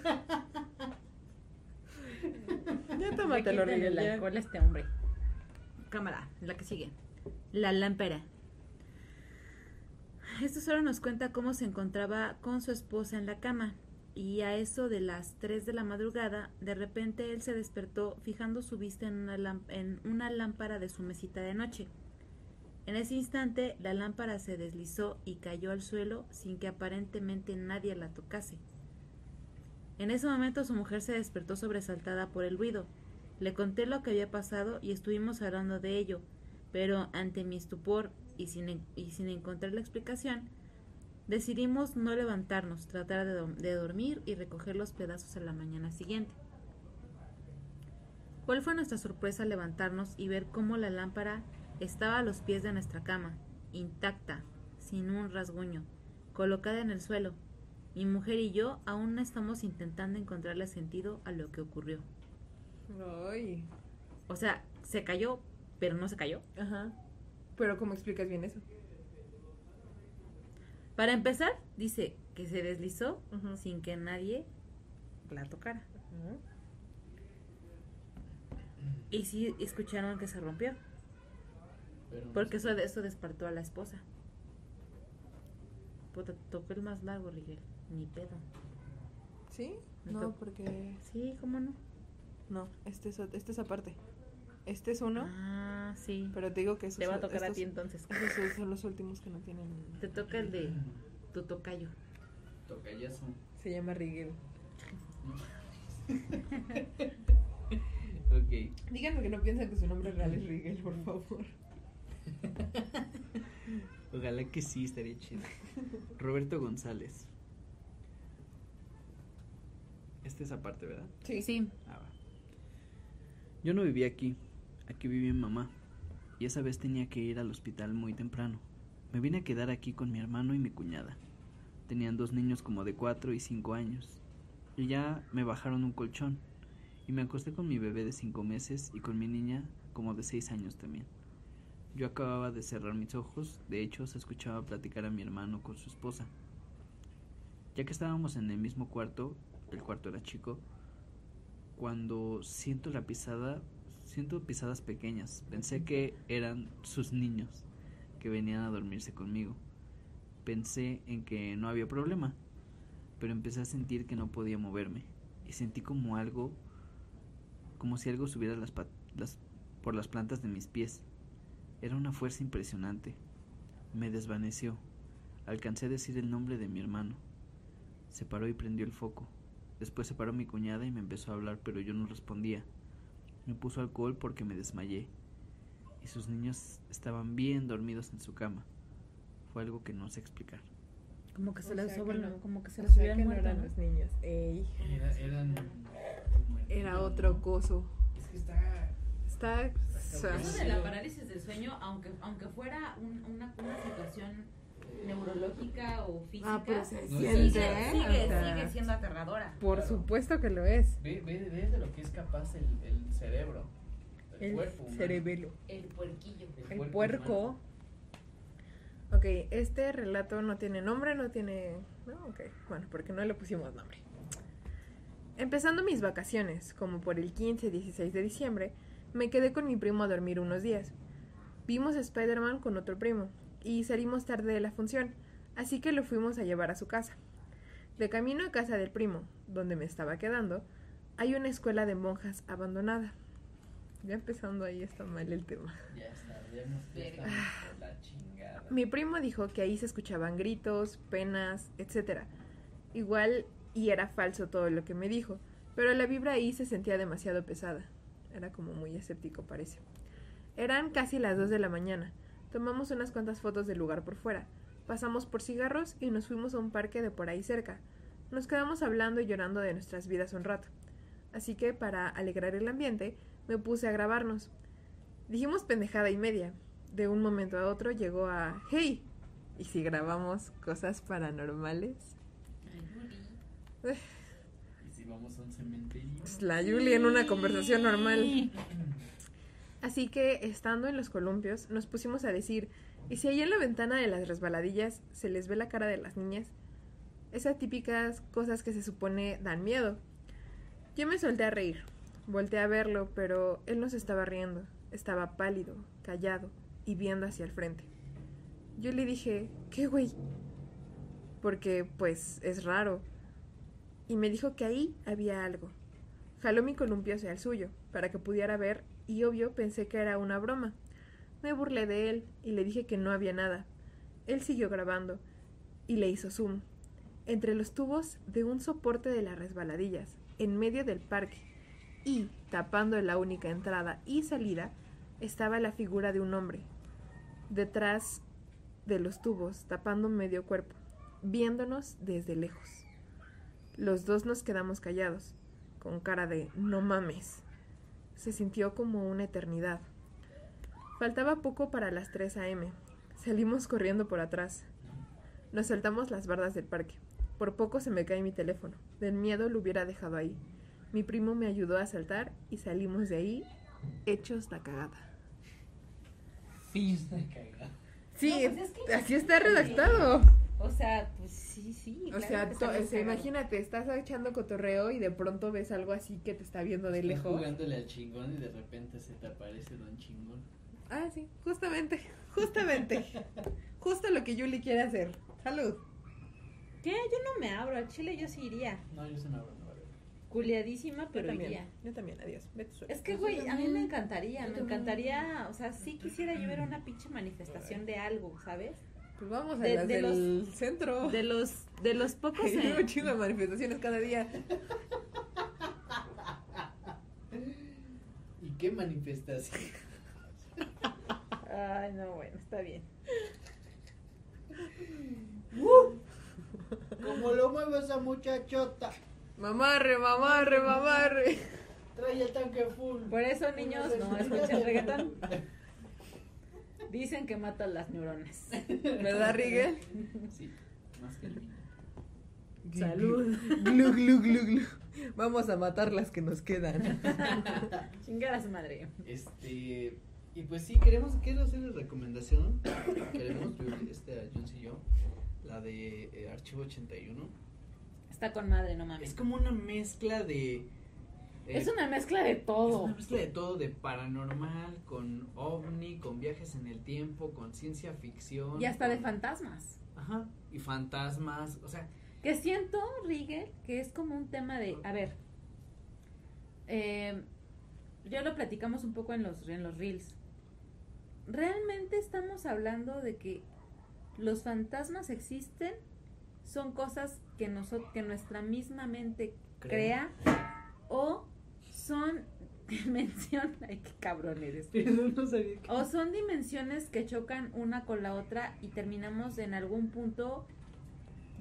Ya Tómatelo, Rigel. el ya. alcohol a este hombre. Cámara, la que sigue. La lámpara. Esto solo nos cuenta cómo se encontraba con su esposa en la cama. Y a eso de las 3 de la madrugada, de repente él se despertó fijando su vista en una, lámpara de su mesita de noche. En ese instante, la lámpara se deslizó y cayó al suelo sin que aparentemente nadie la tocase. En ese momento su mujer se despertó sobresaltada por el ruido. Le conté lo que había pasado y estuvimos hablando de ello, pero ante mi estupor y sin encontrar la explicación, Decidimos no levantarnos, tratar de, do- de dormir y recoger los pedazos a la mañana siguiente. ¿Cuál fue nuestra sorpresa al levantarnos y ver cómo la lámpara estaba a los pies de nuestra cama, intacta, sin un rasguño, colocada en el suelo? Mi mujer y yo aún estamos intentando encontrarle sentido a lo que ocurrió. Ay. O sea, se cayó, pero no se cayó. Ajá. Pero ¿cómo explicas bien eso? Para empezar, dice que se deslizó sin que nadie la tocara. Y sí escucharon que se rompió, Pero porque eso, eso despertó a la esposa. Puta, tocó el más largo, Rigel. Ni pedo. ¿Sí? No, porque... Sí, ¿cómo no? No, este es, este es aparte. Este es uno, Ah, sí. pero te digo que esos Te va a tocar a ti entonces. *laughs* Esos son- los últimos que no tienen... Te toca el de tu tocayo. Tocayazo. Se llama Rigel. ok. Díganme que no piensan que su nombre real es Rigel, por favor. Ojalá que sí, estaría chido. Roberto González. Este es aparte, ¿verdad? Sí. Sí. Ah, va. Yo no vivía aquí. Aquí vivía mi mamá. Y esa vez tenía que ir al hospital muy temprano. Me vine a quedar aquí con mi hermano y mi cuñada. Tenían dos niños como de cuatro y cinco años. Y ya me bajaron un colchón. Y me acosté con mi bebé de cinco meses y con mi niña como de seis años también. Yo acababa de cerrar mis ojos, de hecho se escuchaba platicar a mi hermano con su esposa. Ya que estábamos en el mismo cuarto, el cuarto era chico, cuando siento la pisada, siento pisadas pequeñas. Pensé que eran sus niños que venían a dormirse conmigo. Pensé en que no había problema, pero empecé a sentir que no podía moverme y sentí como algo, como si algo subiera las las- por las plantas de mis pies. Era una fuerza impresionante. Me desvaneció. Alcancé a decir el nombre de mi hermano. Se paró y prendió el foco. Después se paró mi cuñada y me empezó a hablar, pero yo no respondía. Me puso alcohol porque me desmayé. Y sus niños estaban bien dormidos en su cama. Fue algo que no sé explicar. Como que se O les sea que sobre- no. como que se les hubieran que no muerto, eran ¿no? los niños. Ey, eran. era otro coso. Es que está. Está... Está Eso de la parálisis del sueño, aunque aunque fuera un- una, una situación neurológica o física, Ah, pero se No, siente, sigue, ¿eh? sigue, O sea, sigue siendo aterradora. Por supuesto que lo es. Ve, ve, ve de lo que es capaz el, el cerebro. El, El cuerpo. cerebelo. El puerquillo. El cuerpo puerco. humano. Ok, este relato no tiene nombre, no tiene... No, ok, bueno, porque no le pusimos nombre. Empezando mis vacaciones, como por el 15-16 de diciembre, me quedé con mi primo a dormir unos días. Vimos a Spider-Man con otro primo y salimos tarde de la función, así que lo fuimos a llevar a su casa. De camino a casa del primo, donde me estaba quedando, hay una escuela de monjas abandonada. Ya empezando ahí está mal el tema. Ya está, ya estamos la chingada. Mi primo dijo que ahí se escuchaban gritos, penas, etc. Igual y era falso todo lo que me dijo, pero la vibra ahí se sentía demasiado pesada. Era como muy escéptico, parece. Eran casi las 2 de la mañana. Tomamos unas cuantas fotos del lugar por fuera. Pasamos por cigarros y nos fuimos a un parque de por ahí cerca. Nos quedamos hablando y llorando de nuestras vidas un rato. Así que, para alegrar el ambiente, me puse a grabarnos. Dijimos pendejada y media. De un momento a otro llegó a Hey, ¿y si grabamos cosas paranormales? Y si vamos a un cementerio. Pues la Julie en una conversación normal. Así que, estando en los columpios, nos pusimos a decir, ¿y si ahí en la ventana de las resbaladillas se les ve la cara de las niñas? Esas típicas cosas que se supone dan miedo. Yo me solté a reír. Volté a verlo, pero él no se estaba riendo. Estaba pálido, callado y viendo hacia el frente. Yo le dije, ¿qué güey? Porque, pues, es raro. Y me dijo que ahí había algo. Jaló mi columpio hacia el suyo, para que pudiera ver, y obvio pensé que era una broma. Me burlé de él y le dije que no había nada. Él siguió grabando y le hizo zoom. Entre los tubos de un soporte de las resbaladillas, en medio del parque, y tapando la única entrada y salida, estaba la figura de un hombre. Detrás de los tubos, tapando medio cuerpo. viéndonos desde lejos. Los dos nos quedamos callados, con cara de no mames. Se sintió como una eternidad. Faltaba poco para las 3 a.m. Salimos corriendo por atrás. Nos saltamos las bardas del parque. Por poco se me cae mi teléfono. Del miedo lo hubiera dejado ahí. Mi primo me ayudó a saltar y salimos de ahí hechos la cagada. Fin de cagada. Sí, No, pues es que- así está redactado. O sea, pues sí, sí. O claro sea, o sea, imagínate, estás echando cotorreo y de pronto ves algo así que te está viendo de Estás lejos. jugándole al chingón y de repente se te aparece Don Chingón. Ah, sí, justamente, justamente. Justo lo que Yuli quiere hacer. Salud. ¿Qué? Yo no me abro. Al chile yo sí iría. No, yo se me abro, no vale. Culiadísima, pero yo también. iría. Yo también, adiós. Vete. Es que, güey, a mí me encantaría, Yo me también. encantaría, o sea, sí quisiera yo ver una pinche manifestación de algo, ¿sabes? Pues vamos a de- las de del centro. De los, de los pocos... *laughs* Hay eh, un chingo de manifestaciones cada día. ¿Y qué manifestación? Ay, no, bueno, está bien. Como lo mueve esa muchachota. Mamarre, mamarre, mamarre. Trae el tanque full. Por eso, niños, no escuchen reggaetón. *laughs* Dicen que matan las neuronas. *laughs* ¿Verdad, Rigel? Sí, más que el vino. Salud. Glu, glu, glu, glu. Vamos a matar las que nos quedan. *laughs* Chingar a su madre. Este, y pues sí, queremos, quiero hacerles recomendación. Queremos, yo, este, Jones y yo, la de eh, Archivo 81. Está con madre, no Es mames. como una mezcla de. Eh, Es una mezcla de es todo. una mezcla de todo, de paranormal, con ovni, con viajes en el tiempo, con ciencia ficción. Y hasta de fantasmas. Ajá, y fantasmas, o sea, Que siento, Rigel, que es como un tema de, a ver, eh, ya lo platicamos un poco en los, en los reels. Realmente estamos hablando de que los fantasmas existen, son cosas que, noso- que nuestra misma mente Crea. crea, o son *laughs* dimensión, ay qué cabrón eres. pero no sabía que. O son dimensiones que chocan una con la otra y terminamos en algún punto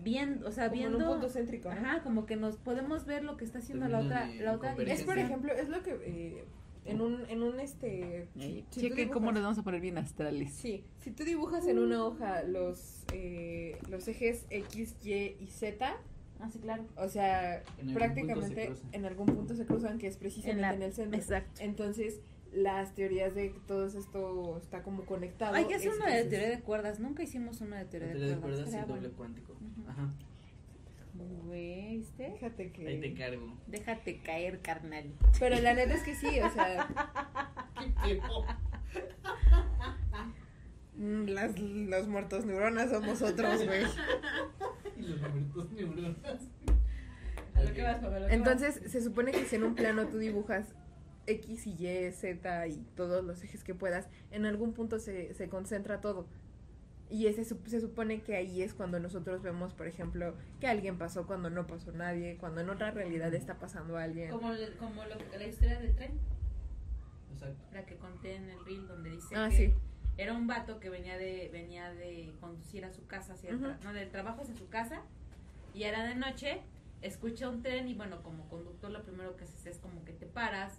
viendo, o sea, Como en viendo, un punto céntrico, ¿no? ajá, como que nos podemos ver lo que está haciendo la otra, la otra. Es por ejemplo, es lo que eh, en un, en un este. si Chequen cómo nos vamos a poner bien astrales. Sí, si tú dibujas en una hoja los, eh, los ejes X, Y y Z, Ah, sí, claro. o sea, En se prácticamente en algún punto se cruzan, que es precisamente en, el centro. Exacto. Entonces, las teorías de que todo esto está como conectado. Hay que hacer una de es- teoría de cuerdas. Nunca hicimos una de La teoría teoría de de cuerdas. cuerdas y doble cuántico. Ajá. Güey, ¿viste? Fíjate que. Ahí te cargo. Déjate caer, carnal. Pero la neta es que sí, o sea, *laughs* mm, las, los muertos neuronas somos otros, güey. *laughs* neuronas. A lo que vas, Pablo, Entonces, se supone que si en un plano tú dibujas X y Y, Z y todos los ejes que puedas, en algún punto se, se concentra todo. Y ese se supone que ahí es cuando nosotros vemos, por ejemplo, que alguien pasó cuando no pasó nadie, cuando en otra realidad está pasando alguien. Como, le- como lo que- la historia del tren, Exacto. la que conté en el reel, donde dice Ah, que sí. Era un vato que venía de venía de conducir a su casa hacia tra- Ujú. no del trabajo hacia su casa y era de noche escucha un tren y bueno como conductor lo primero que haces es como que te paras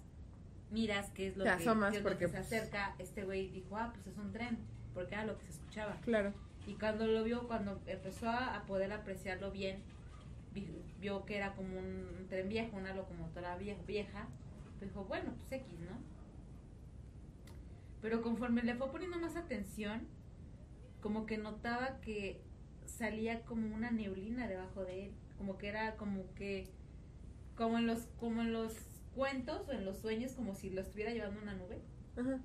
miras qué es lo, Te que, asomas qué es lo porque, que se pues- acerca este güey dijo ah pues es un tren porque era lo que se escuchaba Claro. y cuando lo vio cuando empezó a, a poder apreciarlo bien vi- vio que era como un, un tren viejo una locomotora vie- vieja dijo bueno pues X no pero conforme le fue poniendo más atención, como que notaba que salía como una neblina debajo de él, como que era como que como en los como en los cuentos o en los sueños como si lo estuviera llevando una nube, Ajá.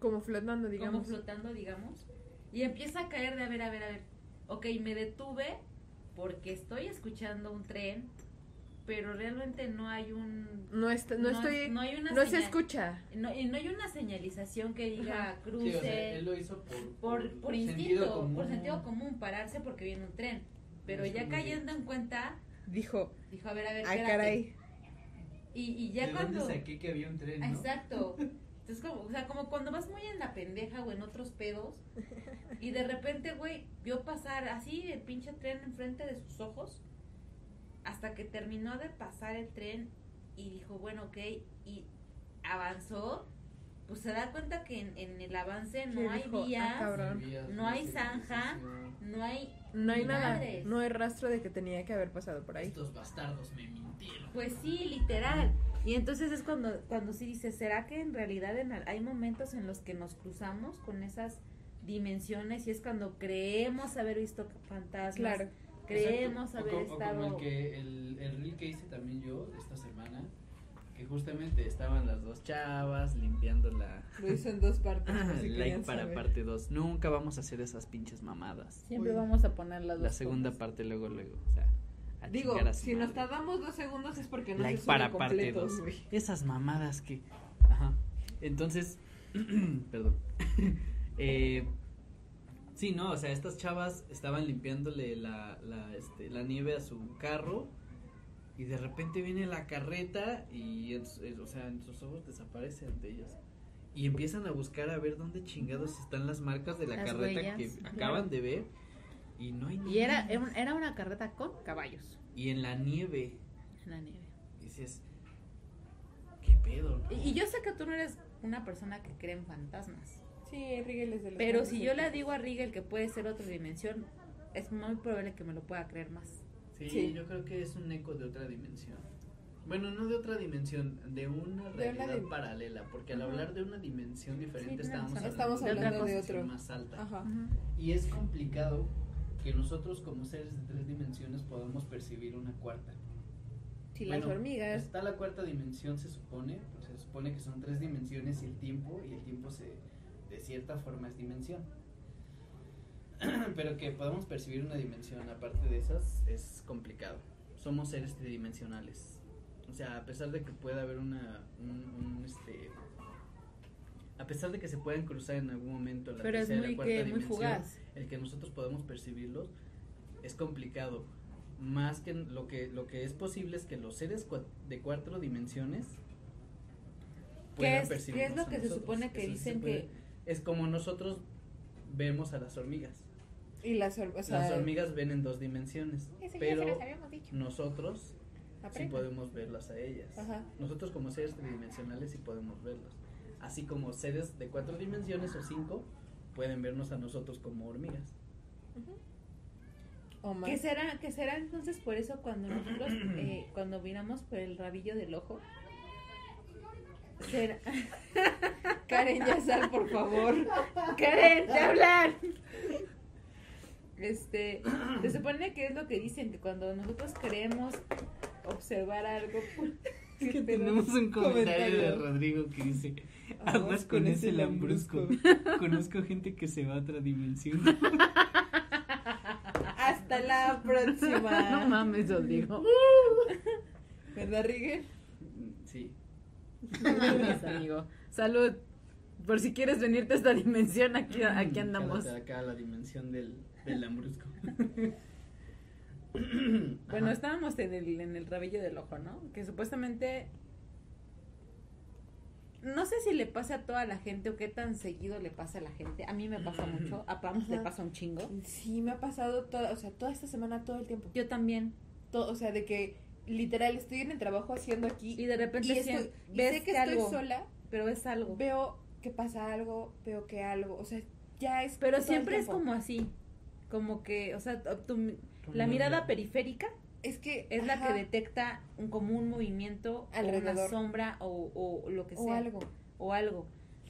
Como flotando, digamos. como flotando, digamos, y empieza a caer de a ver, a ver, a ver. Ok, me detuve porque estoy escuchando un tren, pero realmente no hay un No, está, no, estoy. no hay una no se escucha. no, y no hay una señalización que diga Ajá. cruce Sí, o sea, él lo hizo por, por, instinto, común. por sentido común, pararse porque viene un tren. Pero ya cayendo en cuenta, Dijo, dijo, a ver, a ver, ay, espérate. caray. Y, y ya ¿De cuando... dónde saqué que había un tren, no? Exacto. *laughs* Entonces, como, o sea, como cuando vas muy en la pendeja o en otros pedos, Y de repente, güey, vio pasar así el pinche tren enfrente de sus ojos. Hasta que terminó de pasar el tren y dijo, bueno, ok, y avanzó. Pues se da cuenta que en, en el avance no ¿Qué hay dijo? Ah, vías, no hay zanja, no hay No hay nada, no hay rastro de que tenía que haber pasado por ahí. Estos bastardos me mintieron. Pues sí, literal. Y entonces es cuando, cuando sí dice, ¿será que en realidad en al- hay momentos en los que nos cruzamos con esas dimensiones y es cuando creemos haber visto fantasmas? Claro. Creemos Exacto. O haber co- o estado... como el que el, el reel que hice también yo esta semana, que justamente estaban las dos chavas limpiando la *laughs* Lo hizo en dos partes. *laughs* si like para saber. parte 2. Nunca vamos a hacer esas pinches mamadas. Siempre Uy. vamos a poner las La dos segunda cosas. parte luego luego, o sea, a Digo, a si nos madre. tardamos dos segundos es porque no like se sube para parte completo, 2. güey. Esas mamadas que ajá. Entonces, *clears throat* perdón. *laughs* eh Sí, no, o sea, estas chavas estaban limpiándole la, la, este, la nieve a su carro y de repente viene la carreta y, eh, o sea, en sus ojos desaparecen de ellas. Y empiezan a buscar a ver dónde chingados están las marcas de la Las carreta huellas, que claro. acaban de ver y no hay Y era, era un- era una carreta con caballos Y en la nieve, en la nieve. dices, ¿qué pedo? no?" Y, y yo sé que tú no eres una persona que cree en fantasmas. Sí, Rigel es de los Pero si yo le digo a Rigel que puede ser otra dimensión, es muy probable que me lo pueda creer más. Sí, Sí. yo creo que es un eco de otra dimensión. Bueno, no de otra dimensión, de una De una realidad paralela, porque al hablar de una dimensión diferente Sí, estábamos hablando. Estamos hablando de una dimensión otro. más alta. Ajá. Y es complicado que nosotros como seres de tres dimensiones podamos percibir una cuarta. Si las Bueno, hormigas. Está la cuarta dimensión, se supone, sea, se supone que son tres dimensiones y el tiempo, y el tiempo se, de cierta forma es dimensión. *clears throat* Pero que podamos percibir una dimensión aparte de esas es complicado. Somos seres tridimensionales. O sea, a pesar de que pueda haber una, un, un, este, a pesar de que se puedan cruzar en algún momento la Pero es tercera y la muy, cuarta que, muy dimensión, fugaz. el que nosotros podamos percibirlos es complicado. Más que lo que lo que es posible es que los seres de cuatro dimensiones ¿Qué puedan es, qué es lo que se nosotros. supone que Eso sí se dicen puede. que... es como nosotros vemos a las hormigas. Y las hormigas. O sea, las hormigas ven en dos dimensiones, pero nosotros sí aprenden. podemos verlas a ellas. Ajá. Nosotros como seres tridimensionales sí podemos verlas. Así como seres de cuatro dimensiones o cinco pueden vernos a nosotros como hormigas. O más. ¿Qué será, ¿Qué será entonces por eso cuando nosotros, eh, cuando miramos por el rabillo del ojo? Será... *laughs* Karen, ya sal, por favor. *laughs* ¡Karen, te hablan! Este, se supone que es lo que dicen, que cuando nosotros queremos observar algo, *laughs* pues, Es que Pero- tenemos un comentario de. Rodrigo que dice, Aguas con con ese ese lambrusco. lambrusco". Conozco gente que se va a otra dimensión. Hasta la próxima. No mames, Rodrigo. ¿Verdad, Rigel? Mames, amigo. Salud. Por si quieres venirte a esta dimensión, aquí, aquí andamos. Acá a la dimensión del, del lambrusco. *coughs* Bueno, Ajá. estábamos en el, en el rabillo del ojo, ¿no? Que supuestamente. No sé si le pasa a toda la gente o qué tan seguido le pasa a la gente. A mí me pasa mucho. A Pam le pasa un chingo. Sí, me ha pasado toda, o sea, toda esta semana, todo el tiempo. Yo también. Todo, o sea, de que literal estoy en el trabajo haciendo aquí Y de repente y, sien- estoy- y ves sé que que estoy algo, sola, pero es algo. veo que pasa algo, veo que algo, o sea, ya es Pero todo el siempre es como así. Como que, o sea, tu- la mirada periférica es que es la que detecta un, como un movimiento o una Alrededor. sombra o, o lo que sea. o algo. o algo.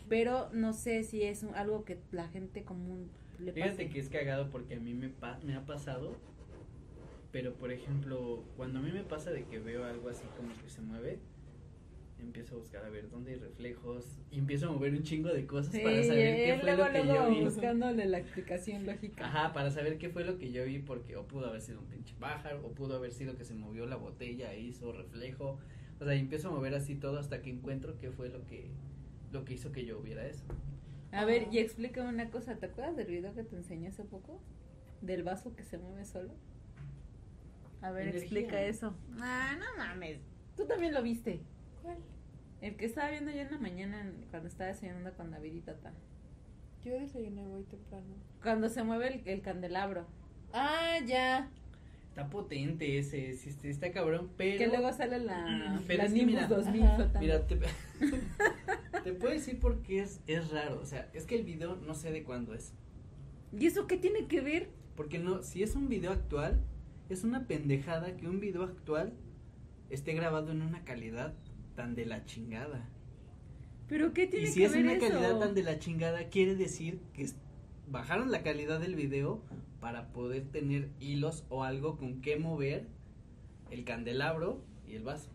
Pero no sé si es un- algo que la gente común le pasa. Fíjate que es cagado porque a mí me, pa- me ha pasado, pero por ejemplo, cuando a mí me pasa de que veo algo así como que se mueve, empiezo a buscar a ver dónde hay reflejos y empiezo a mover un chingo de cosas Sí, para saber qué fue luego, lo que luego yo vi. buscándole la explicación lógica. Ajá, para saber qué fue lo que yo vi porque o pudo haber sido un pinche pájaro o pudo haber sido que se movió la botella e hizo reflejo. O sea, y empiezo a mover así todo hasta que encuentro qué fue lo que lo que hizo que yo viera eso. A ver, y explícame una cosa. ¿Te acuerdas del video que te enseñé hace poco? Del vaso que se mueve solo. A ver, Energía. explica eso. Ah, no mames. Tú también lo viste. ¿Cuál? El que estaba viendo yo en la mañana cuando estaba desayunando con David y Tata. Yo desayuné muy temprano. Cuando se mueve el, el candelabro. Ah, ya. Está potente ese, sí, sí, está cabrón, pero... Que luego sale la, *clears throat* Pero la es que Nimbus mira, 2000 Ajá. flotando. Mira, te, *laughs* te puedo decir por qué es, es raro, o sea, es que el video no sé de cuándo es. ¿Y eso qué tiene que ver? Porque no, si es un video actual, es una pendejada que un video actual esté grabado en una calidad tan de la chingada. ¿Pero qué tiene Y si que es ver una eso? calidad tan de la chingada, quiere decir que bajaron la calidad del video para poder tener hilos o algo con qué mover el candelabro y el vaso.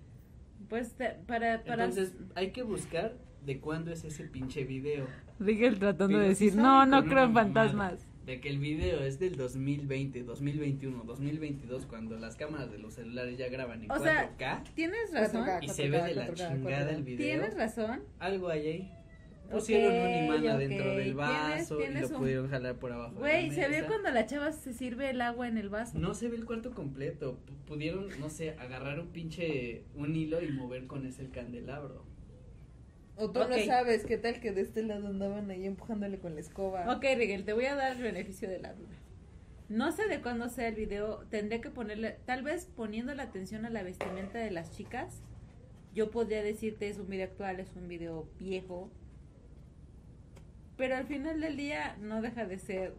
Pues te- para, para... Entonces, hay que buscar de cuándo es ese pinche video. Rigel tratando Pero de decir, no, no creo en mamada. De que el video es del 2020, 2021, 2022, cuando las cámaras de los celulares ya graban en O sea, 4K Tienes razón. 4K. y se ve de la 4K, chingada 4K. el video. Tienes razón. Algo hay ahí. Pusieron un imán Ok, adentro del vaso Tienes- y tienes lo un- pudieron jalar por abajo. Güey, se ve cuando la chava se sirve el agua en el vaso. No se ve el cuarto completo. P- Pudieron, no sé, agarrar un pinche un hilo y mover con ese el candelabro. O tú no sabes qué tal que de este lado andaban ahí empujándole con la escoba. Ok, Rigel, te voy a dar el beneficio de la duda. No sé de cuándo sea el video, tendré que ponerle, tal vez poniendo la atención a la vestimenta de las chicas, yo podría decirte es un video actual, es un video viejo, pero al final del día no deja de ser,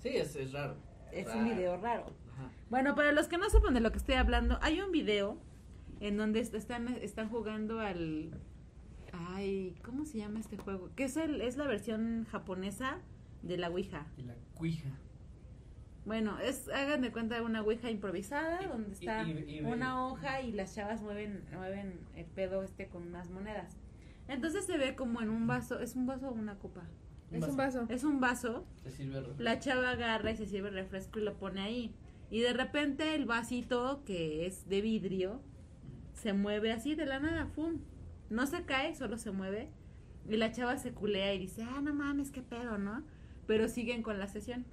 Sí, es, es raro. es Raro. un video raro. Ajá. Bueno, para los que no sepan de lo que estoy hablando, hay un video en donde est- están, están jugando al... Ay, ¿cómo se llama este juego? Que es, el, es la versión japonesa de la Ouija. Y la cuija. Bueno, es, hagan de cuenta una ouija improvisada Y- donde y- está y- y- una hoja y las chavas mueven, mueven el pedo este con unas monedas. Entonces se ve como en un vaso, ¿es un vaso o una copa? Es un vaso. Es un vaso, Se sirve refresco. la chava agarra y se sirve el refresco y lo pone ahí. Y de repente el vasito, que es de vidrio, se mueve así de la nada, ¡fum! No se cae, solo se mueve. Y la chava se culea y dice, ah, no mames, qué pedo, ¿no? Pero siguen con la sesión.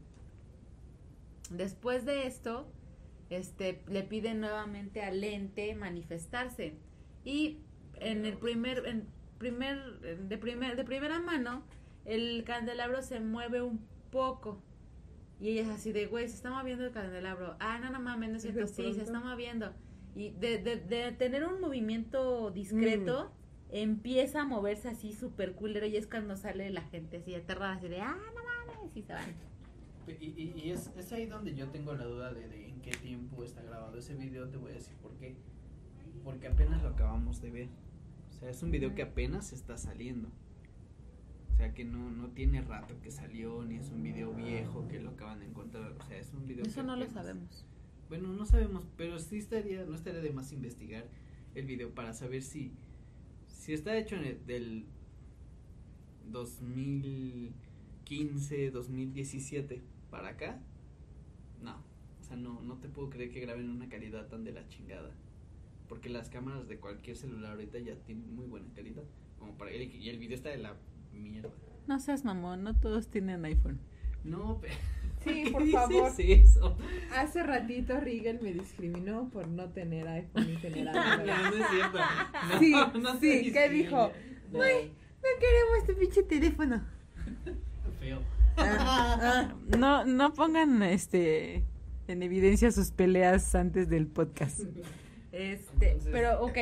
Después de esto, este, le piden nuevamente al lente manifestarse. Y en el primer, en primer, de primer, de primera mano, el candelabro se mueve un poco. Y ella es así de, güey, se está moviendo el candelabro. Ah, no, no mames, no es *laughs* cierto, sí, se está moviendo. Y de, de, de tener un movimiento discreto, empieza a moverse así súper culero. Y es cuando sale la gente así aterrada, así de, ah, no mames, y se van. Y, y, y es, es ahí donde yo tengo la duda de, de en qué tiempo está grabado ese video. Te voy a decir por qué. Porque apenas lo acabamos de ver. O sea, es un video que apenas está saliendo. O sea, que no, no tiene rato que salió, ni es un video viejo que lo acaban de encontrar. O sea, es un video Eso que no lo apenas- sabemos. Bueno, no sabemos, pero sí estaría, no estaría de más investigar el video para saber si, si está hecho en el, del 2015, 2017 para acá. No, o sea, no, no te puedo creer que graben una calidad tan de la chingada. Porque las cámaras de cualquier celular ahorita ya tienen muy buena calidad. Como para y el video está de la mierda. No seas mamón, no todos tienen iPhone. No, pero Sí, ¿qué por favor. eso? Hace ratito Rigel me discriminó por no tener iPhone y tener *laughs* Android. no es cierto. *laughs* No, Sí, no sí, te ¿qué dijo? No, No queremos este pinche teléfono. *laughs* feo. Ah, No, no pongan este en evidencia sus peleas antes del podcast. Este, Entonces- pero ok,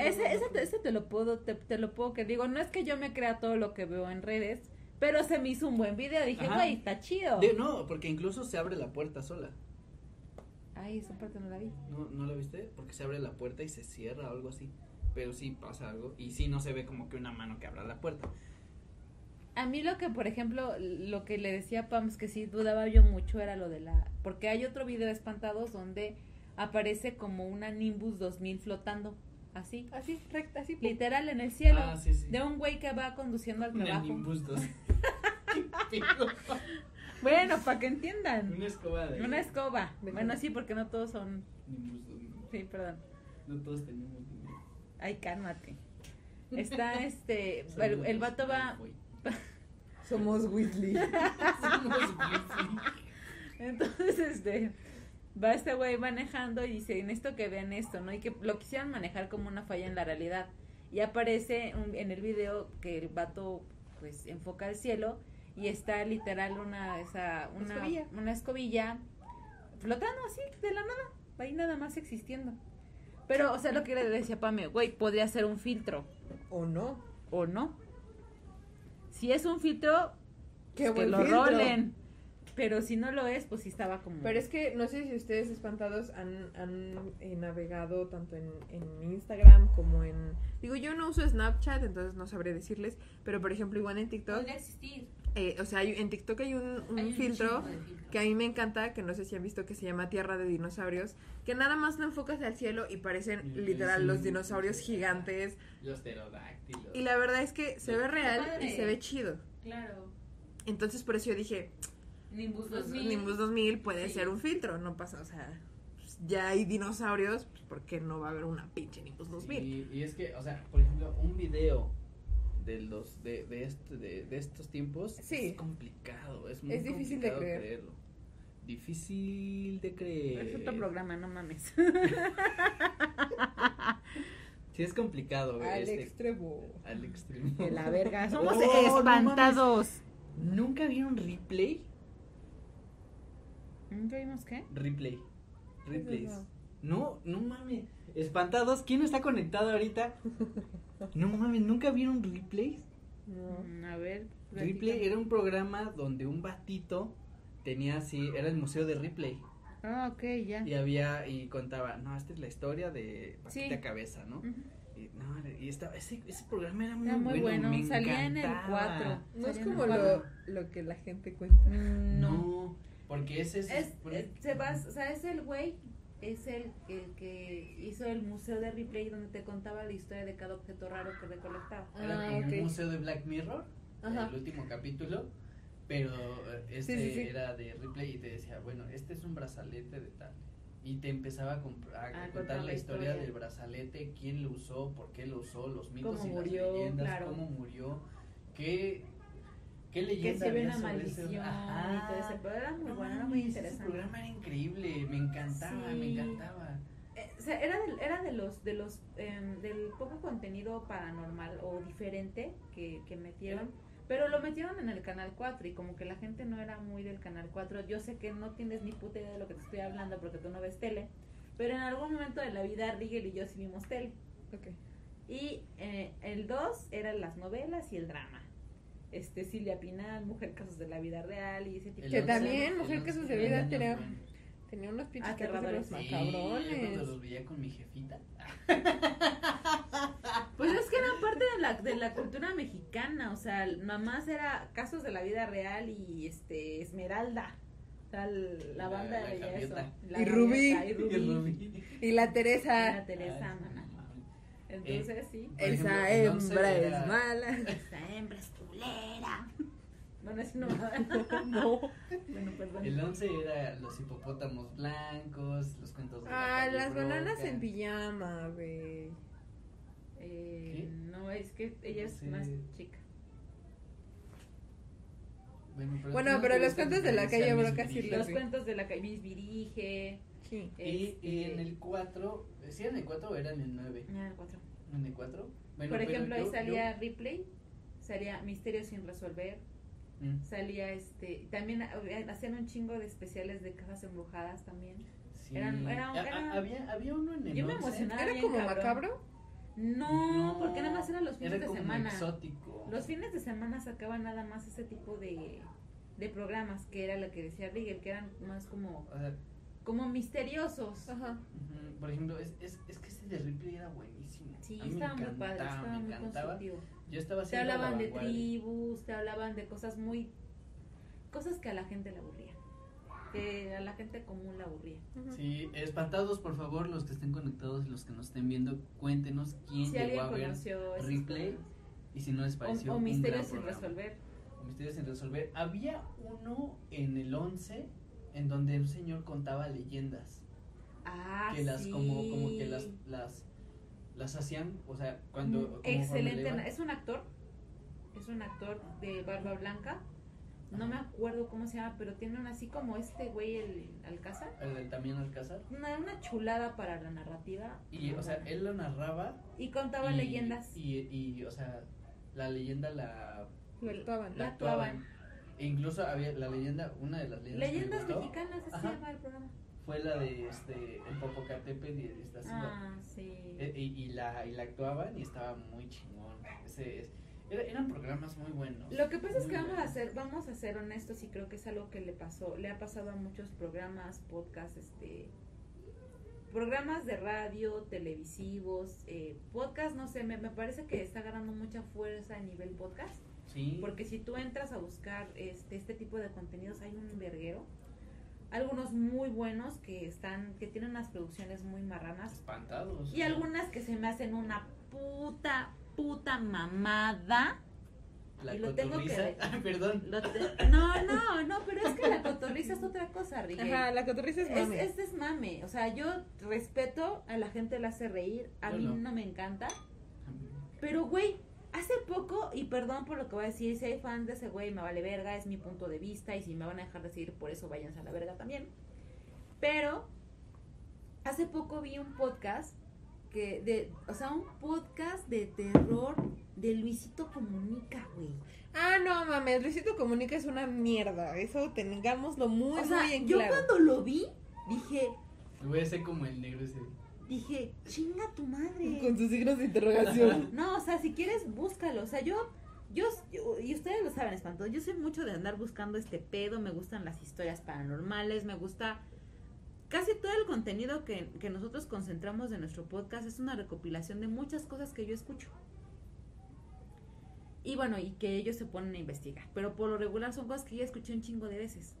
ese, ese, te- ese te lo puedo, te, te lo puedo que digo, no es que yo me crea todo lo que veo en redes, pero se me hizo un buen video, dije, güey, está chido. De- no, porque incluso se abre la puerta sola. Ay, esa parte no la vi. ¿No, ¿No la viste? Porque se abre la puerta y se cierra o algo así. Pero sí pasa algo. Y sí no se ve como que una mano que abra la puerta. A mí lo que, por ejemplo, lo que le decía a Pams que sí dudaba yo mucho era lo de la... Porque hay otro video de espantados donde aparece como una Nimbus 2000 flotando, así, así, recta, así. pum. literal en el cielo, Ah, sí, sí. de un güey que va conduciendo al trabajo. Nimbus 2. *laughs* Qué pedo. Bueno, para que entiendan. Una escoba de. Una escoba. De Bueno, sí, porque no todos son... Nimbus 2. no. Sí, perdón. No todos tenemos dinero. Ay, cálmate. Está *laughs* este... El, el vato va... Somos Weasley. *laughs* Somos Weasley. Entonces, este, va este güey manejando y dice, necesito que vean esto, ¿no? Y que lo quisieran manejar como una falla en la realidad. Y aparece un- en el video que el vato pues enfoca al cielo y está literal una esa una Escobilla. una escobilla flotando así de la nada, ahí nada más existiendo. Pero, o sea, lo que le decía Pame, güey, podría ser un filtro ¿O no? o no. Si es un filtro, Qué pues que lo filtro. rolen. Pero si no lo es, pues sí estaba como. Pero es que no sé si ustedes espantados han, han eh, navegado tanto en, en Instagram como en... Digo, yo no uso Snapchat, entonces no sabré decirles, pero por ejemplo igual en TikTok, podría existir. eh, o sea, hay- en TikTok hay un, un Hay un filtro que a mí me encanta, que no sé si han visto que se llama Tierra de Dinosaurios, que nada más lo enfocas al cielo y parecen Y- literal los dinosaurios gigantes. Los pterodáctilos. Y la verdad es que se ve real y se ve chido. Claro. Entonces por eso yo dije, Nimbus pues, 2000. Nimbus 2000 puede Sí. ser un filtro, no pasa, o sea, pues, ya hay dinosaurios, pues, ¿por qué no va a haber una pinche Nimbus 2000? Y, y es que, o sea, por ejemplo, un video de los de, de, este, de, de estos tiempos Sí. es complicado, es muy Es difícil de complicado creer. creerlo. Difícil de creer. Es otro programa, no mames. *laughs* Sí, es complicado, Al este, extremo. al extremo. De la verga. *laughs* Somos Oh, no espantados. ¿Nunca vieron replay? ¿Nunca vimos qué? Replay. ¿Qué es Replays. eso? No, no mames. Espantados. ¿Quién está conectado ahorita? No mames, ¿nunca vieron replays? No. Mm, A ver. Platícame. era un programa donde un batito tenía así, era el museo de Ripley. Ah, ok, ya. Y había, y contaba, no, esta es la historia de Patita Sí. Cabeza, ¿no? Ujú. Y, no, y estaba, ese, ese programa era muy, Era muy bueno, bueno, me salía en el encantaba. 4. No es Salía en como lo, lo que la gente cuenta. No. No, porque ese es... Es, porque- es- se va, o sea, es el güey, es el, el que hizo el museo de Ripley donde te contaba la historia de cada objeto raro que recolectaba. Era Ah, como ok. un museo de Black Mirror, Ajá. el último capítulo, pero eh, este Sí, sí, sí. era de Ripley y te decía, bueno, este es un brazalete de tal. Y te empezaba a, comp- a- contar contar la la historia historia. del brazalete, quién lo usó, por qué lo usó, los mitos y murió, las leyendas, claro. cómo murió, qué, qué Que leyenda se ve una maldición ese- y Ajá. todo ese, pero era muy No bueno, era muy mames, ese interesante. programa era increíble, me encantaba, me Sí. encantaba. Eh, o sea, era de, era de los, de los, em, del poco contenido paranormal o diferente que, que metieron, pero lo metieron en el canal 4 y como que la gente no era muy del canal 4. Yo sé que no tienes ni puta idea de lo que te estoy hablando porque tú no ves tele, pero en algún momento de la vida Rigel y yo sí vimos tele. Ok. Y eh, el 2 eran las novelas y el drama. Este, Silvia Pinal, Mujer Casos de la Vida Real y ese tipo El Que de once- también, el Mujer Casos de Vida tenía-. Tenía unos pinches aterradores. Sí, yo cuando macabrones. los veía con mi jefita. *laughs* Pues es que era parte de la, de la cultura mexicana, o sea, mamás era casos de la vida real y este Esmeralda, o sea, l- la La- banda la de eso. La Y Rubí. Y Rubí. Y la y Teresa. la Teresa, Ay. Entonces sí. Ejemplo, Esa el hembra era- es mala. *laughs* Esta hembra es culera. Bueno, es no. *laughs* No. bueno, perdón. El 11 era los hipopótamos blancos, los cuentos de la Ah, calle las bananas en pijama, güey. Eh, ¿Qué? no, es que ella es Sí. más chica. Bueno, pero, Bueno, no pero los cuentos de la calle Broca sí los cuentos de la calle Miss Virige. Sí. Y, y este, en el 4, ¿sí era en el 4 o era en el 9? ah, el cuatro. ¿En el 4? Bueno, Por ejemplo, ahí yo- salía Ripley, salía Misterio sin resolver, Mm, salía este, también hacían un chingo de especiales de casas embrujadas también. sí. Eran- era- Ah, ah, era- había, había uno en el Yo me 11. emocionaba. ¿Era como cabrón. macabro? No, porque nada más eran los fines era de como semana. exótico. Los fines de semana sacaban nada más ese tipo de, de programas que era lo que decía Rigel, que eran más como, O sea, como misteriosos. Ajá. por ejemplo, es, es, es que ese de Ripley era buenísimo. Sí, A mí me estaba muy padre, encantaba, estaba me muy encantaba. constructivo. Yo estaba Te hablaban de tribus, te hablaban de cosas muy. cosas que a la gente le aburrían. Que a la gente común le aburría. Sí, espantados, por favor, los que estén conectados y los que nos estén viendo, cuéntenos quién Si llegó a ver Replay y si no les pareció O, o un misterios gran sin programa. resolver. O Misterios sin resolver. Había uno en el 11 en donde un señor contaba leyendas Ah, que las sí. como como que las las las hacían, o sea, cuando Mm, Excelente. Es un actor. Es un actor de barba blanca. No me acuerdo cómo se llama, pero tiene un así como este güey, el Alcázar. el también Alcázar Una, una chulada para la narrativa. y o sea, él lo narraba Y contaba y- leyendas. Y, y, o sea, la leyenda la Lo actuaban. la actuaban. E incluso había la leyenda, una de las leyendas, que me Leyendas gustó mexicanas, así se llama el programa. Fue la de este el Popocatépetl y el. Ah, sí. Eh, y, y la, y la actuaban y estaba muy chingón. Ese, es- era- eran programas muy buenos. Lo que pasa es que vamos a ser, vamos a ser honestos y creo que es algo que le pasó, le ha pasado a muchos programas, podcasts, este, programas de radio, televisivos, eh, podcast, no sé, me, me parece que está ganando mucha fuerza a nivel podcast, Sí. porque si tú entras a buscar este, este tipo de contenidos hay un verguero, algunos muy buenos que están, que tienen unas producciones muy marranas, espantados. y algunas que se me hacen una puta, puta mamada. La y lo tengo que cotorriza. ver. *laughs* Ah, perdón. Lo te- No, no, no, pero es que la cotorriza es otra cosa, Rigel. Ajá, la cotorriza es Es, mame. es desmame. O sea, yo respeto a la gente, la hace reír. A Yo mí no. no. me encanta. Pero, güey, hace poco, y perdón por lo que voy a decir, si hay fans de ese güey, me vale verga, es mi punto de vista. Y si me van a dejar de seguir, por eso váyanse a la verga también. Pero, hace poco vi un podcast que, de, o sea, un podcast de terror de Luisito Comunica, güey. Ah, no mames, Luisito Comunica es una mierda. Eso tengámoslo muy, O sea, muy en yo claro. cuando lo vi, dije, Voy a ser como el negro ese. Dije, chinga tu madre. Con sus signos de interrogación. *laughs* No, o sea, si quieres, búscalo. O sea, yo, yo, y ustedes lo saben, espanto. Yo soy mucho de andar buscando este pedo. Me gustan las historias paranormales. Me gusta. Casi todo el contenido que, que nosotros concentramos de nuestro podcast es una recopilación de muchas cosas que yo escucho. Y bueno, y que ellos se ponen a investigar. Pero por lo regular son cosas que yo escuché un chingo de veces.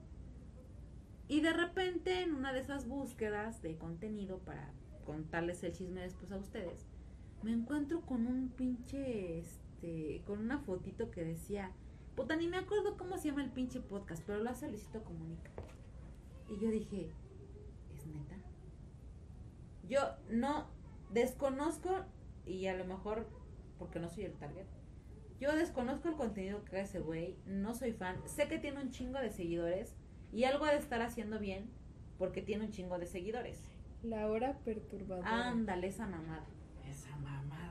Y de repente, en una de esas búsquedas de contenido para contarles el chisme después a ustedes, me encuentro con un pinche, este, con una fotito que decía, puta, ni me acuerdo cómo se llama el pinche podcast, pero lo hace Luisito Comunica. Y yo dije, ¿es neta? Yo no desconozco, y a lo mejor porque no soy el target, yo desconozco el contenido que hace ese güey, no soy fan, sé que tiene un chingo de seguidores y algo ha de estar haciendo bien porque tiene un chingo de seguidores. La hora perturbadora. Ándale, esa mamada. Esa mamada.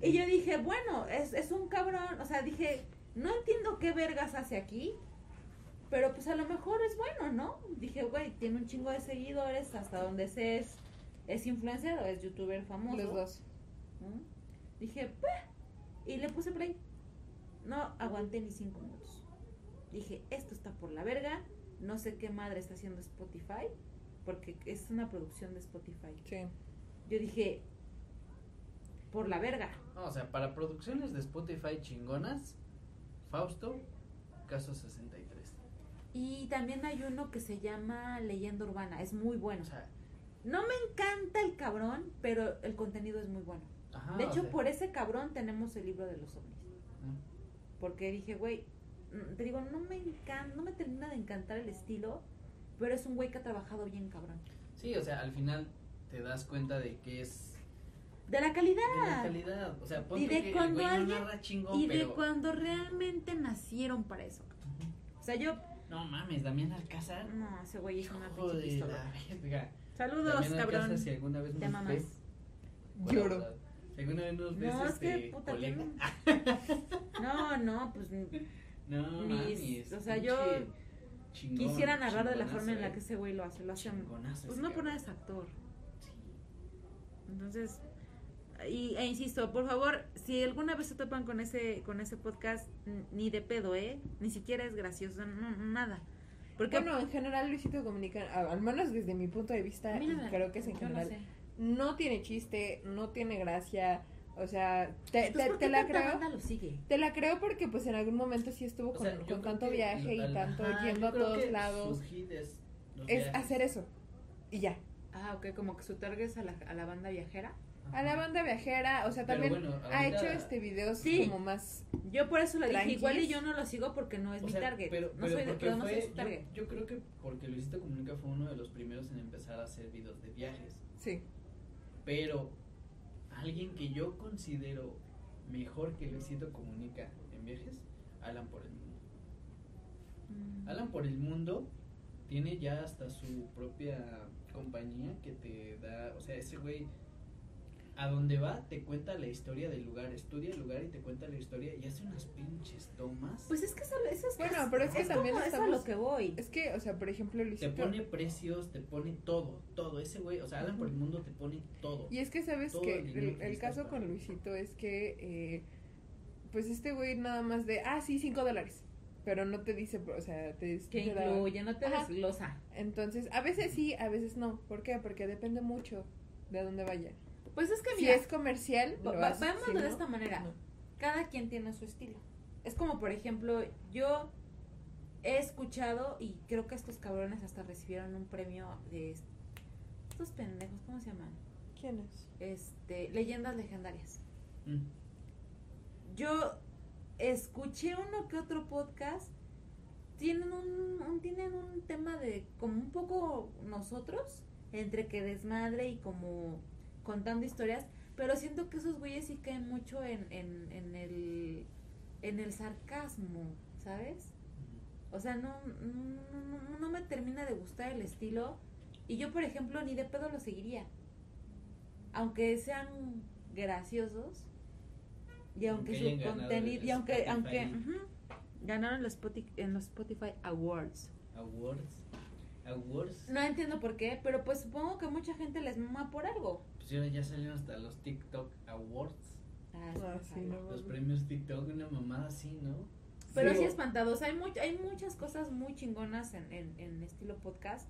Y yo dije, bueno, es, es un cabrón, o sea, dije, no entiendo qué vergas hace aquí, pero pues a lo mejor es bueno, ¿no? Dije, güey, tiene un chingo de seguidores, hasta donde sé es, es influencer o es youtuber famoso. Los dos. Dije, pues, y le puse play. No aguanté ni cinco minutos. Dije, esto está por la verga, no sé qué madre está haciendo Spotify, porque es una producción de Spotify. Sí. Yo dije, por la verga. No, o sea, para producciones de Spotify chingonas, Fausto, caso 63. Y también hay uno que se llama Leyenda Urbana, es muy bueno. O sea, No me encanta el cabrón, pero el contenido es muy bueno. ajá. de o hecho, sea, por ese cabrón tenemos el libro de los ovnis. Porque dije, güey, mm, te digo, no me encanta, no me termina de encantar el estilo, pero es un güey que ha trabajado bien cabrón. Sí, o sea, al final te das cuenta de que es De la de calidad. la calidad. O sea, ponte Y de que cuando no alguien- narra chingón, y de pero... cuando realmente nacieron para eso. O sea, yo, No mames, Damián Alcázar. no, ese güey es una Hijo pinche de pistola. verga. Saludos, Damián cabrón. Alcázar, si alguna vez Te bueno, Lloro. o sea, Si alguna vez nos ves, No, es que este, puta, colega. *laughs* no, no, pues No, Mis- mames, o sea, yo chingón, quisiera narrar de la forma en la eh. que ese güey lo hace. Lo hace pues no por nada es actor. Sí. Entonces, y, e insisto, por favor, si alguna vez se topan con ese con ese podcast, ni de pedo, ¿eh? Ni siquiera es gracioso, no, nada. Porque Bueno, en general Luisito Comunica, al menos desde mi punto de vista, creo que es en yo no general, sé. no tiene chiste, no tiene gracia, o sea, te, te- ¿por te la creo. banda lo sigue? Te la creo porque pues en algún momento sí estuvo O con, sea, con tanto viaje y tanto ajá, yendo a todos lados. su hit es, Es hacer eso. Y ya. Ah, ok, como que su target es a la, a la banda viajera. A la banda viajera, o sea, también bueno, ha hecho este videos Sí. como más... Yo por eso le dije, igual y yo no lo sigo porque no es O mi sea, target. Pero, no pero soy de, pero no soy su target. Yo, yo creo que porque Luisito Comunica fue uno de los primeros en empezar a hacer videos de viajes. Sí. Pero alguien que yo considero mejor que Luisito Comunica en viajes, Alan por el mundo. Mm. Alan por el mundo tiene ya hasta su propia compañía que te da, o sea, ese güey a donde va te cuenta la historia del lugar, estudia el lugar y te cuenta la historia y hace unas pin- pinches tomas. Pues es que eso, eso es Bueno, pero es que también como eso a lo que voy. Es que, o sea, por ejemplo, te Luisito. pone precios, te pone todo, todo. Ese güey, o sea, Alan por el mundo te pone todo. Y es que sabes que el el, el caso con Luisito es que, eh, pues este güey nada más de, ah, sí, cinco dólares. Pero no te dice, o sea, te, Que te incluye, no te Ajá. desglosa. Entonces, a veces sí, a veces no. ¿Por qué? Porque depende mucho de dónde vaya. Pues es que Si es comercial, va- lo va- haces, veámoslo si de no, esta manera. no. cada quien tiene su estilo. Es como, por ejemplo, yo he escuchado y creo que estos cabrones hasta recibieron un premio de est- estos pendejos, ¿cómo se llaman? ¿Quién es? Este, leyendas legendarias. Mm. Yo escuché uno que otro podcast. Tienen un, un- tienen un tema de como un poco nosotros, entre que desmadre y como contando historias, pero siento que esos güeyes sí caen mucho en, en, en el en el sarcasmo, ¿sabes? O sea, no, no, no- no me termina de gustar el estilo. Y yo, por ejemplo, ni de pedo lo seguiría. Aunque sean graciosos. Y aunque, Aunque su contenido. Y aunque. Aunque ganaron los Spotify, en los Spotify Awards. Awards. Awards. No entiendo por qué, pero pues supongo que mucha gente les mama por algo. Pues ahora ya salieron hasta los TikTok Awards. Ah, Ah, sí, no. Los premios TikTok, una mamada así, ¿no? Pero Sí. sí espantados. Hay, much- hay muchas cosas muy chingonas en, en, en estilo podcast.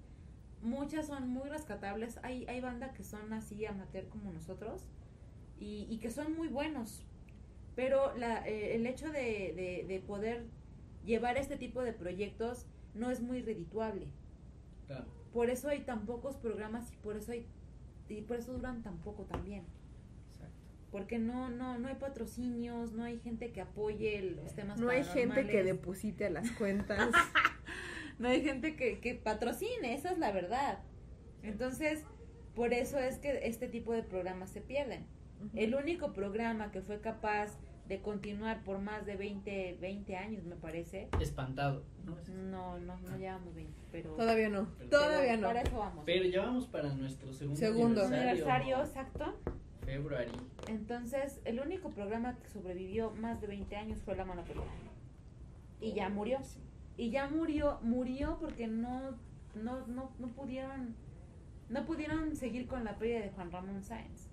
Muchas son muy rescatables. Hay, hay banda que son así amateur como nosotros y, y que son muy buenos. Pero la, eh, el hecho de, de, de poder llevar este tipo de proyectos no es muy redituable. Claro. Por eso hay tan pocos programas y por eso hay y por eso duran tan poco también. Exacto. Porque no, no, no hay patrocinios, no hay gente que apoye los temas No hay gente que deposite a las cuentas. *laughs* No hay gente que, que patrocine, esa es la verdad. Entonces, por eso es que este tipo de programas se pierden. El único programa que fue capaz de continuar por más de 20, 20 años, me parece. Espantado, ¿no? No, no, no llevamos 20, pero... Todavía no. Pero Todavía pero no. Para eso vamos. Pero ya vamos para nuestro segundo, Segundo. Aniversario, exacto. February. Entonces, el único programa que sobrevivió más de 20 años fue La Mano Peluda. Y ya murió. Sí. Y ya murió, murió porque no, no, no, no pudieron, no pudieron seguir con la pérdida de Juan Ramón Sáenz.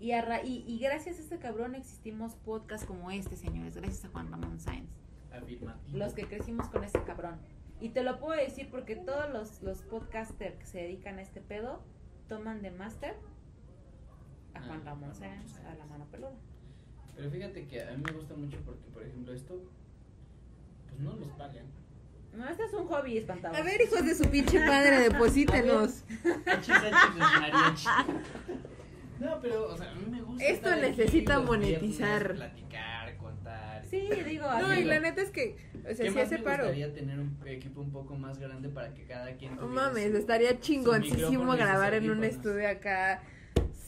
Y, a ra- y, y gracias a este cabrón existimos podcasts como este, señores, gracias a Juan Ramón Sáenz. afirmativo. Los que crecimos con ese cabrón. Y te lo puedo decir porque todos los, los podcasters que se dedican a este pedo toman de máster a Ah, Juan Ramón Sáenz, a la mano peluda. Pero fíjate que a mí me gusta mucho porque, por ejemplo, esto, pues no nos pagan. No, este es un hobby espantado. A ver, hijos de su pinche madre, *laughs* deposítenos. No, pero, o sea, a mí me gusta. Esto aquí necesita monetizar. viernes, Platicar, contar. Sí, digo, No, y la neta es que, o sea, ¿Qué si hace me paro. gustaría tener un equipo un poco más grande para que cada quien No mames, su- estaría chingoncísimo grabar en un estudio acá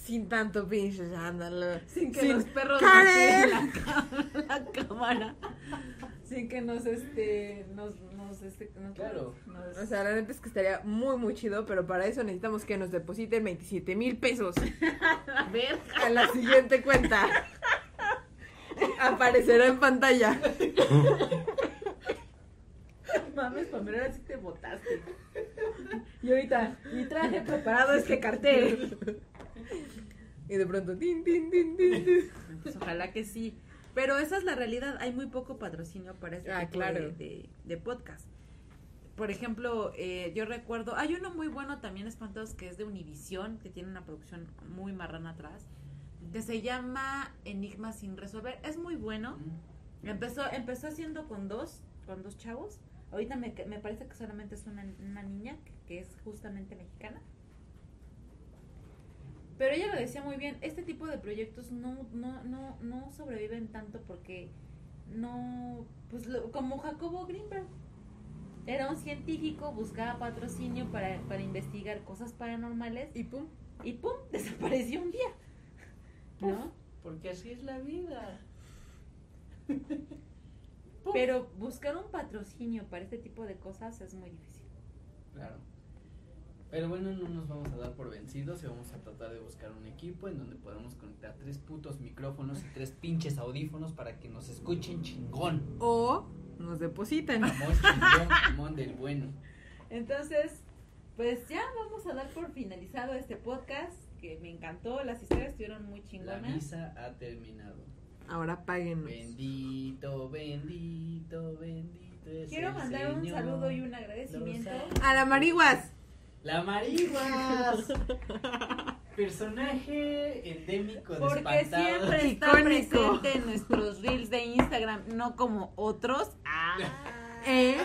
sin tanto pinche escándalo. Sin que Sin- los perros ¡Karen! volteen la, *laughs* la cámara. *laughs* Sin que nos, este, nos, nos, este, nos- Claro. nos- O sea, la neta es que estaría muy, muy chido, pero para eso necesitamos que nos depositen 27 mil pesos *laughs* a ver, a la siguiente cuenta. Aparecerá en pantalla. *laughs* mames, Pamela, ahora sí te botaste. Y ahorita, mi traje preparado es que cartel. Y de pronto, tin, tin, tin, tin, tin. Pues ojalá que sí. Pero esa es la realidad, hay muy poco patrocinio para este Ah, tipo claro. de, de, de podcast. Por ejemplo, eh, yo recuerdo, hay uno muy bueno también, Espantados, que es de Univisión, que tiene una producción muy marrana atrás, que se llama Enigmas sin resolver. Es muy bueno. Empezó, empezó haciendo con dos, con dos chavos. Ahorita me, me parece que solamente es una, una niña, que, que es justamente mexicana. Pero ella lo decía muy bien, este tipo de proyectos no, no, no, no sobreviven tanto porque no, pues lo- como Jacobo Greenberg. Era un científico, buscaba patrocinio para, para investigar cosas paranormales Y pum. y ¡pum! desapareció un día. ¿No? Porque así es la vida. *laughs* Pero buscar un patrocinio para este tipo de cosas es muy difícil. Claro. Pero bueno, no nos vamos a dar por vencidos y vamos a tratar de buscar un equipo en donde podamos conectar tres putos micrófonos y tres pinches audífonos para que nos escuchen chingón. O nos depositan. Mamón del bueno. Entonces, pues ya vamos a dar por finalizado este podcast que me encantó, las historias estuvieron muy La chingonas. misa ha terminado. Ahora páguenos. Bendito, bendito, bendito. es Quiero el mandar un saludo y un agradecimiento. A la Mariguas. La Mariguas. *laughs* Personaje endémico de Porque Espantado. siempre *laughs* está Icónico. presente en nuestros reels de Instagram, no como otros. Ah, *laughs* ¿Eh?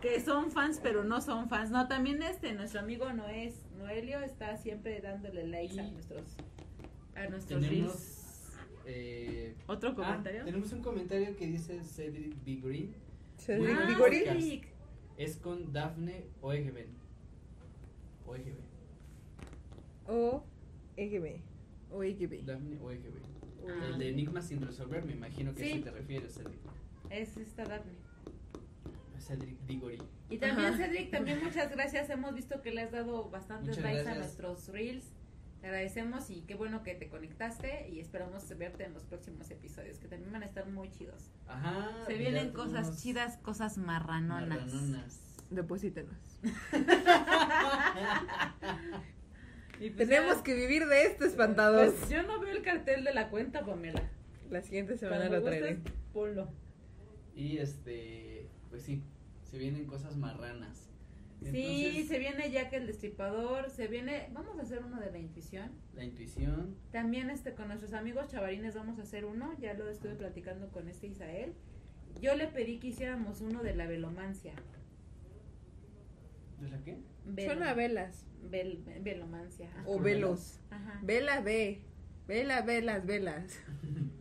que son fans pero no son fans. No, también este nuestro amigo Noé, Noelio está siempre dándole likes a nuestros a nuestros reels. Eh, Otro ah, comentario. tenemos un comentario que dice Cedric B. Green. Cedric. Es con Dafne Oegeben. Oegeben. O EGB. O EGB. Dafne Oegeben. Ah. El de Enigma sin resolver, me imagino que Sí. a eso te refieres, Cedric. Es esta Daphne. Cedric Diggory. Y también Ajá. Cedric, también muchas gracias. Hemos visto que le has dado bastantes Muchas likes a nuestros reels. Te agradecemos y qué bueno que te conectaste y esperamos verte en los próximos episodios que también van a estar muy chidos. Ajá. Se vienen cosas chidas, cosas marranonas. marranonas. Deposítenos. *laughs* *laughs* Y pues Tenemos ya, que vivir de esto, espantados. pues, yo no veo el cartel de la cuenta, Pamela. La siguiente semana Cuando lo traeré. gustes, ponlo. Y este, pues sí, se vienen cosas marranas. Sí, se viene Jack el Destripador, se viene, vamos a hacer uno de la intuición. La intuición. También este con nuestros amigos chavarines vamos a hacer uno, ya lo estuve platicando con este Isael. Yo le pedí que hiciéramos uno de la velomancia. ¿De la qué? Velo- Suena a velas. vel- velomancia. ajá. O velos. Ajá. Vela, ve. Vela, velas, velas. *laughs*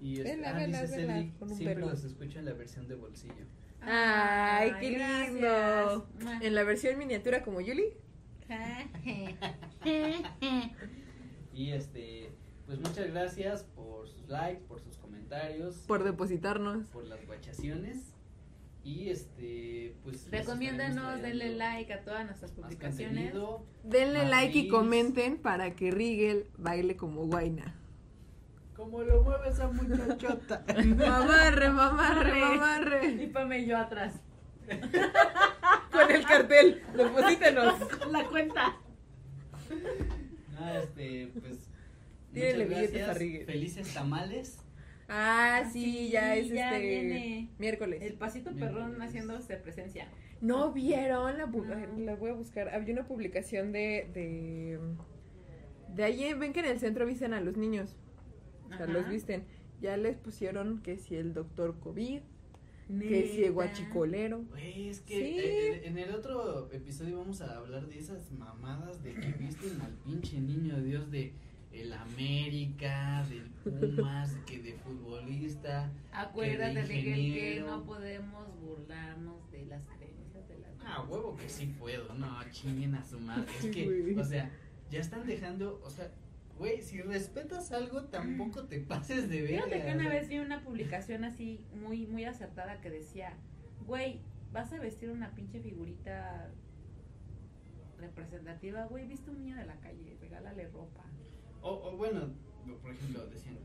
Y este, Vela, ah, vela, dice vela, Cedric, con un siempre velo. los escucho en la versión de bolsillo. Ay, qué gracias. lindo. En la versión miniatura como Yuli. *laughs* Y este, pues muchas gracias por sus likes, por sus comentarios, Por depositarnos. por las guachaciones. Y este, pues. Recomiéndanos, denle like a todas nuestras publicaciones. Denle like y comenten para que Rigel baile como guaina. Como lo mueve esa muchachota. *laughs* Mamarre, mamarre, Y mamarre. Pame y yo atrás. *laughs* Con el cartel. Deposítenos. La cuenta. Ah, este, pues. Muchas billetes gracias. a Rigel. Felices tamales. Ah, sí, Sí, ya es ya este. viene. Miércoles. El pasito Miércoles. perrón haciéndose presencia. No vieron la, No. la voy a buscar. Había una publicación de de de ahí ven que en el centro visten a los niños. O sea, Ajá. los visten. Ya les pusieron que si el doctor COVID, que si el guachicolero. Güey, es que Sí. eh, en el otro episodio vamos a hablar de esas mamadas de que visten al pinche niño Dios de el América, del Pumas, *laughs* que de futbolista. Acuérdate, de Miguel, que no podemos burlarnos de las creencias de las Ah, huevo que sí puedo, no, chinguen a su madre. Es que, o sea, ya están dejando, o sea, güey, si respetas algo, tampoco te pases de verga. Fíjate que una vez vi una publicación así muy muy acertada que decía, güey, vas a vestir una pinche figurita representativa, güey, viste un niño de la calle, regálale ropa. O, o bueno, por ejemplo, decían,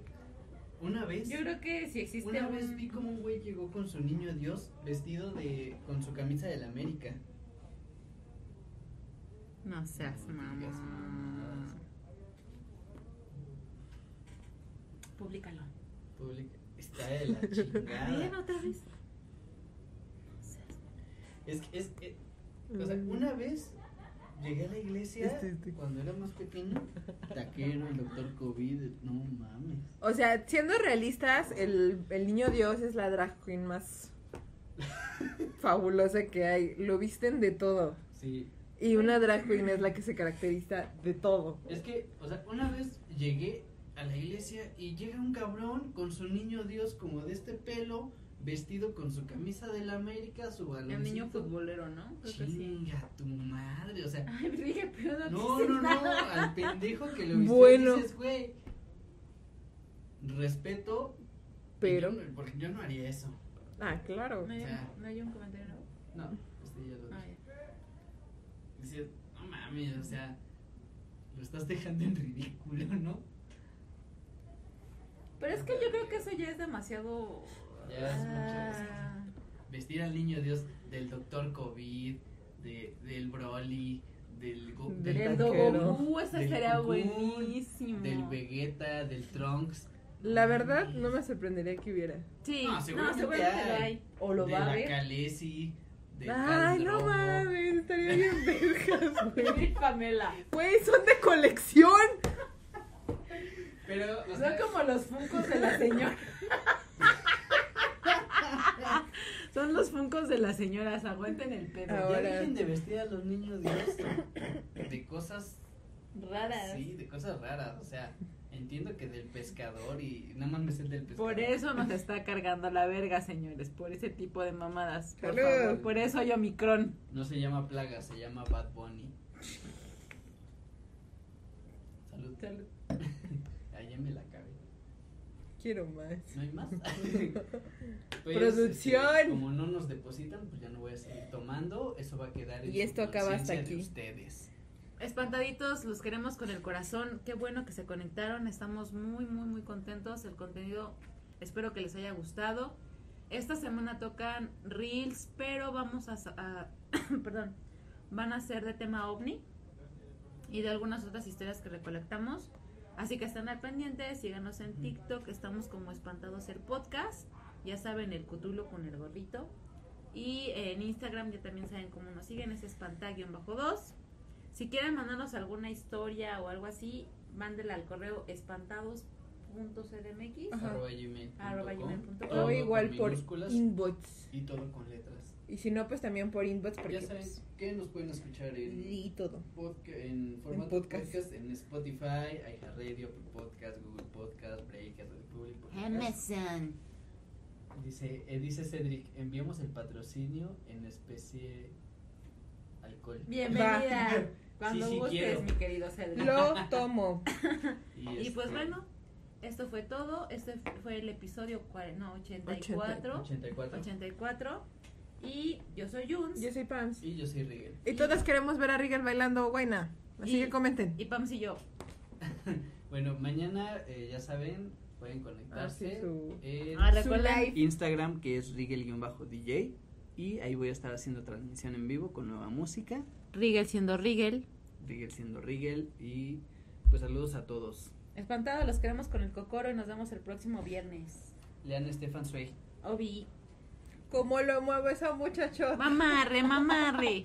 una vez. Yo creo que si existe Una un... vez vi como un güey llegó con su niño Dios vestido de con su camisa del América. No seas No mamá. Públicalo. Publica- Está de la Bien, chingada. *laughs* otra vez. Es que es eh, o sea, una vez llegué a la iglesia Este, este. cuando era más pequeño, taquero, el doctor COVID, no mames. O sea, siendo realistas, el, el niño Dios es la drag queen más *laughs* fabulosa que hay. Lo visten de todo. Sí. Y una drag queen es la que se caracteriza de todo. Es que, o sea, una vez llegué a la iglesia y llega un cabrón con su niño Dios como de este pelo, vestido con su camisa del América, su El baloncito. niño futbolero, ¿no? Creo que sí. Chinga tu madre, o sea, *laughs* Ay, dije, pero no, no, no, no, al pendejo que lo vistió Bueno. dices, güey, respeto, Pero- yo no- porque yo no haría eso. Ah, claro. ¿No hay, O sea, ¿No hay un comentario nuevo? No, este ya lo Ah, ya. Dices, no mames, o sea, lo estás dejando en ridículo, ¿no? Pero es que yo creo que eso ya es demasiado. Ya es mucho, Ah, Vestir al niño Dios del doctor COVID, de, del Broly, del, Go- Del del, El taquero. Dogoku, ese Del sería Cocoon, buenísimo. del Vegeta, del Trunks. La verdad, no me sorprendería que hubiera. Sí, No, no, seguramente seguramente, hay. lo hay. O lo de va a la ver. Khaleesi, del Ay, no mames, estaría bien *laughs* vergas, güey. *laughs* Pamela. Güey, son de colección. Pero, o Son como los funcos de la *laughs* señora. Son los funcos de las señoras, aguanten el pedo. ya Ahora. dejen de vestir a los niños Dios de cosas Raras. Sí, de cosas raras, o sea, entiendo que del pescador y nada más me sé el del pescador. Por eso nos está cargando la verga, señores, por ese tipo de mamadas. Por Salud. favor, por eso hay Omicron. No se llama plaga, se llama Bad Bunny. Salud. *laughs* Ahí ya me la acabé. Quiero más. ¿No hay más? *laughs* Producción. este, como no nos depositan, pues ya no voy a seguir tomando. Eso va a quedar en Y esto su acaba hasta conciencia de aquí. ustedes. Espantaditos, los queremos con el corazón. Qué bueno que se conectaron. Estamos muy, muy, muy contentos. El contenido espero que les haya gustado. Esta semana tocan reels, pero vamos a- *coughs* perdón, van a ser de tema ovni y de algunas otras historias que recolectamos. Así que estén al pendiente, síganos en TikTok, estamos como Espantados el Podcast, ya saben el cutulo con el gorrito. Y en Instagram ya también saben cómo nos siguen, es espanta-2. Si quieren mandarnos alguna historia o algo así, mándenla al correo espantados.cdmx. Arroba gmail.com. Arroba gmail.com. Todo O igual por inbox. y todo con letras. Y si no, pues también por inbox. Porque, ya saben pues, que nos pueden escuchar en y todo. podca- en formato podcast. podcast. en Spotify, iHeartRadio, Podcast, Google Podcast, Radio Public Podcast. Amazon. Dice, eh, dice Cedric, enviamos el patrocinio en especie alcohol. Bienvenida. *laughs* Cuando Sí, sí, gustes, quiero. mi querido Cedric. Lo *laughs* tomo. Y, Y pues este, bueno, esto fue todo. Este fue el episodio no, 84. 84. 84. Y yo soy Juns. Yo soy Pams. Y yo soy Rigel. Y todas queremos ver a Rigel bailando guayna. Así Y- que comenten. Y Pams y yo. *laughs* Bueno, mañana eh, ya saben, pueden conectarse su... en Ah, Su live. Instagram que es Rigel-DJ y ahí voy a estar haciendo transmisión en vivo con nueva música, Rigel siendo Rigel. Rigel siendo Rigel y pues saludos a todos. Espantados, los queremos con el cocoro y nos vemos el próximo viernes. Lean Stefan Sway. Obi. ¿Cómo lo mueve esa muchacho? Mamarre, mamarre.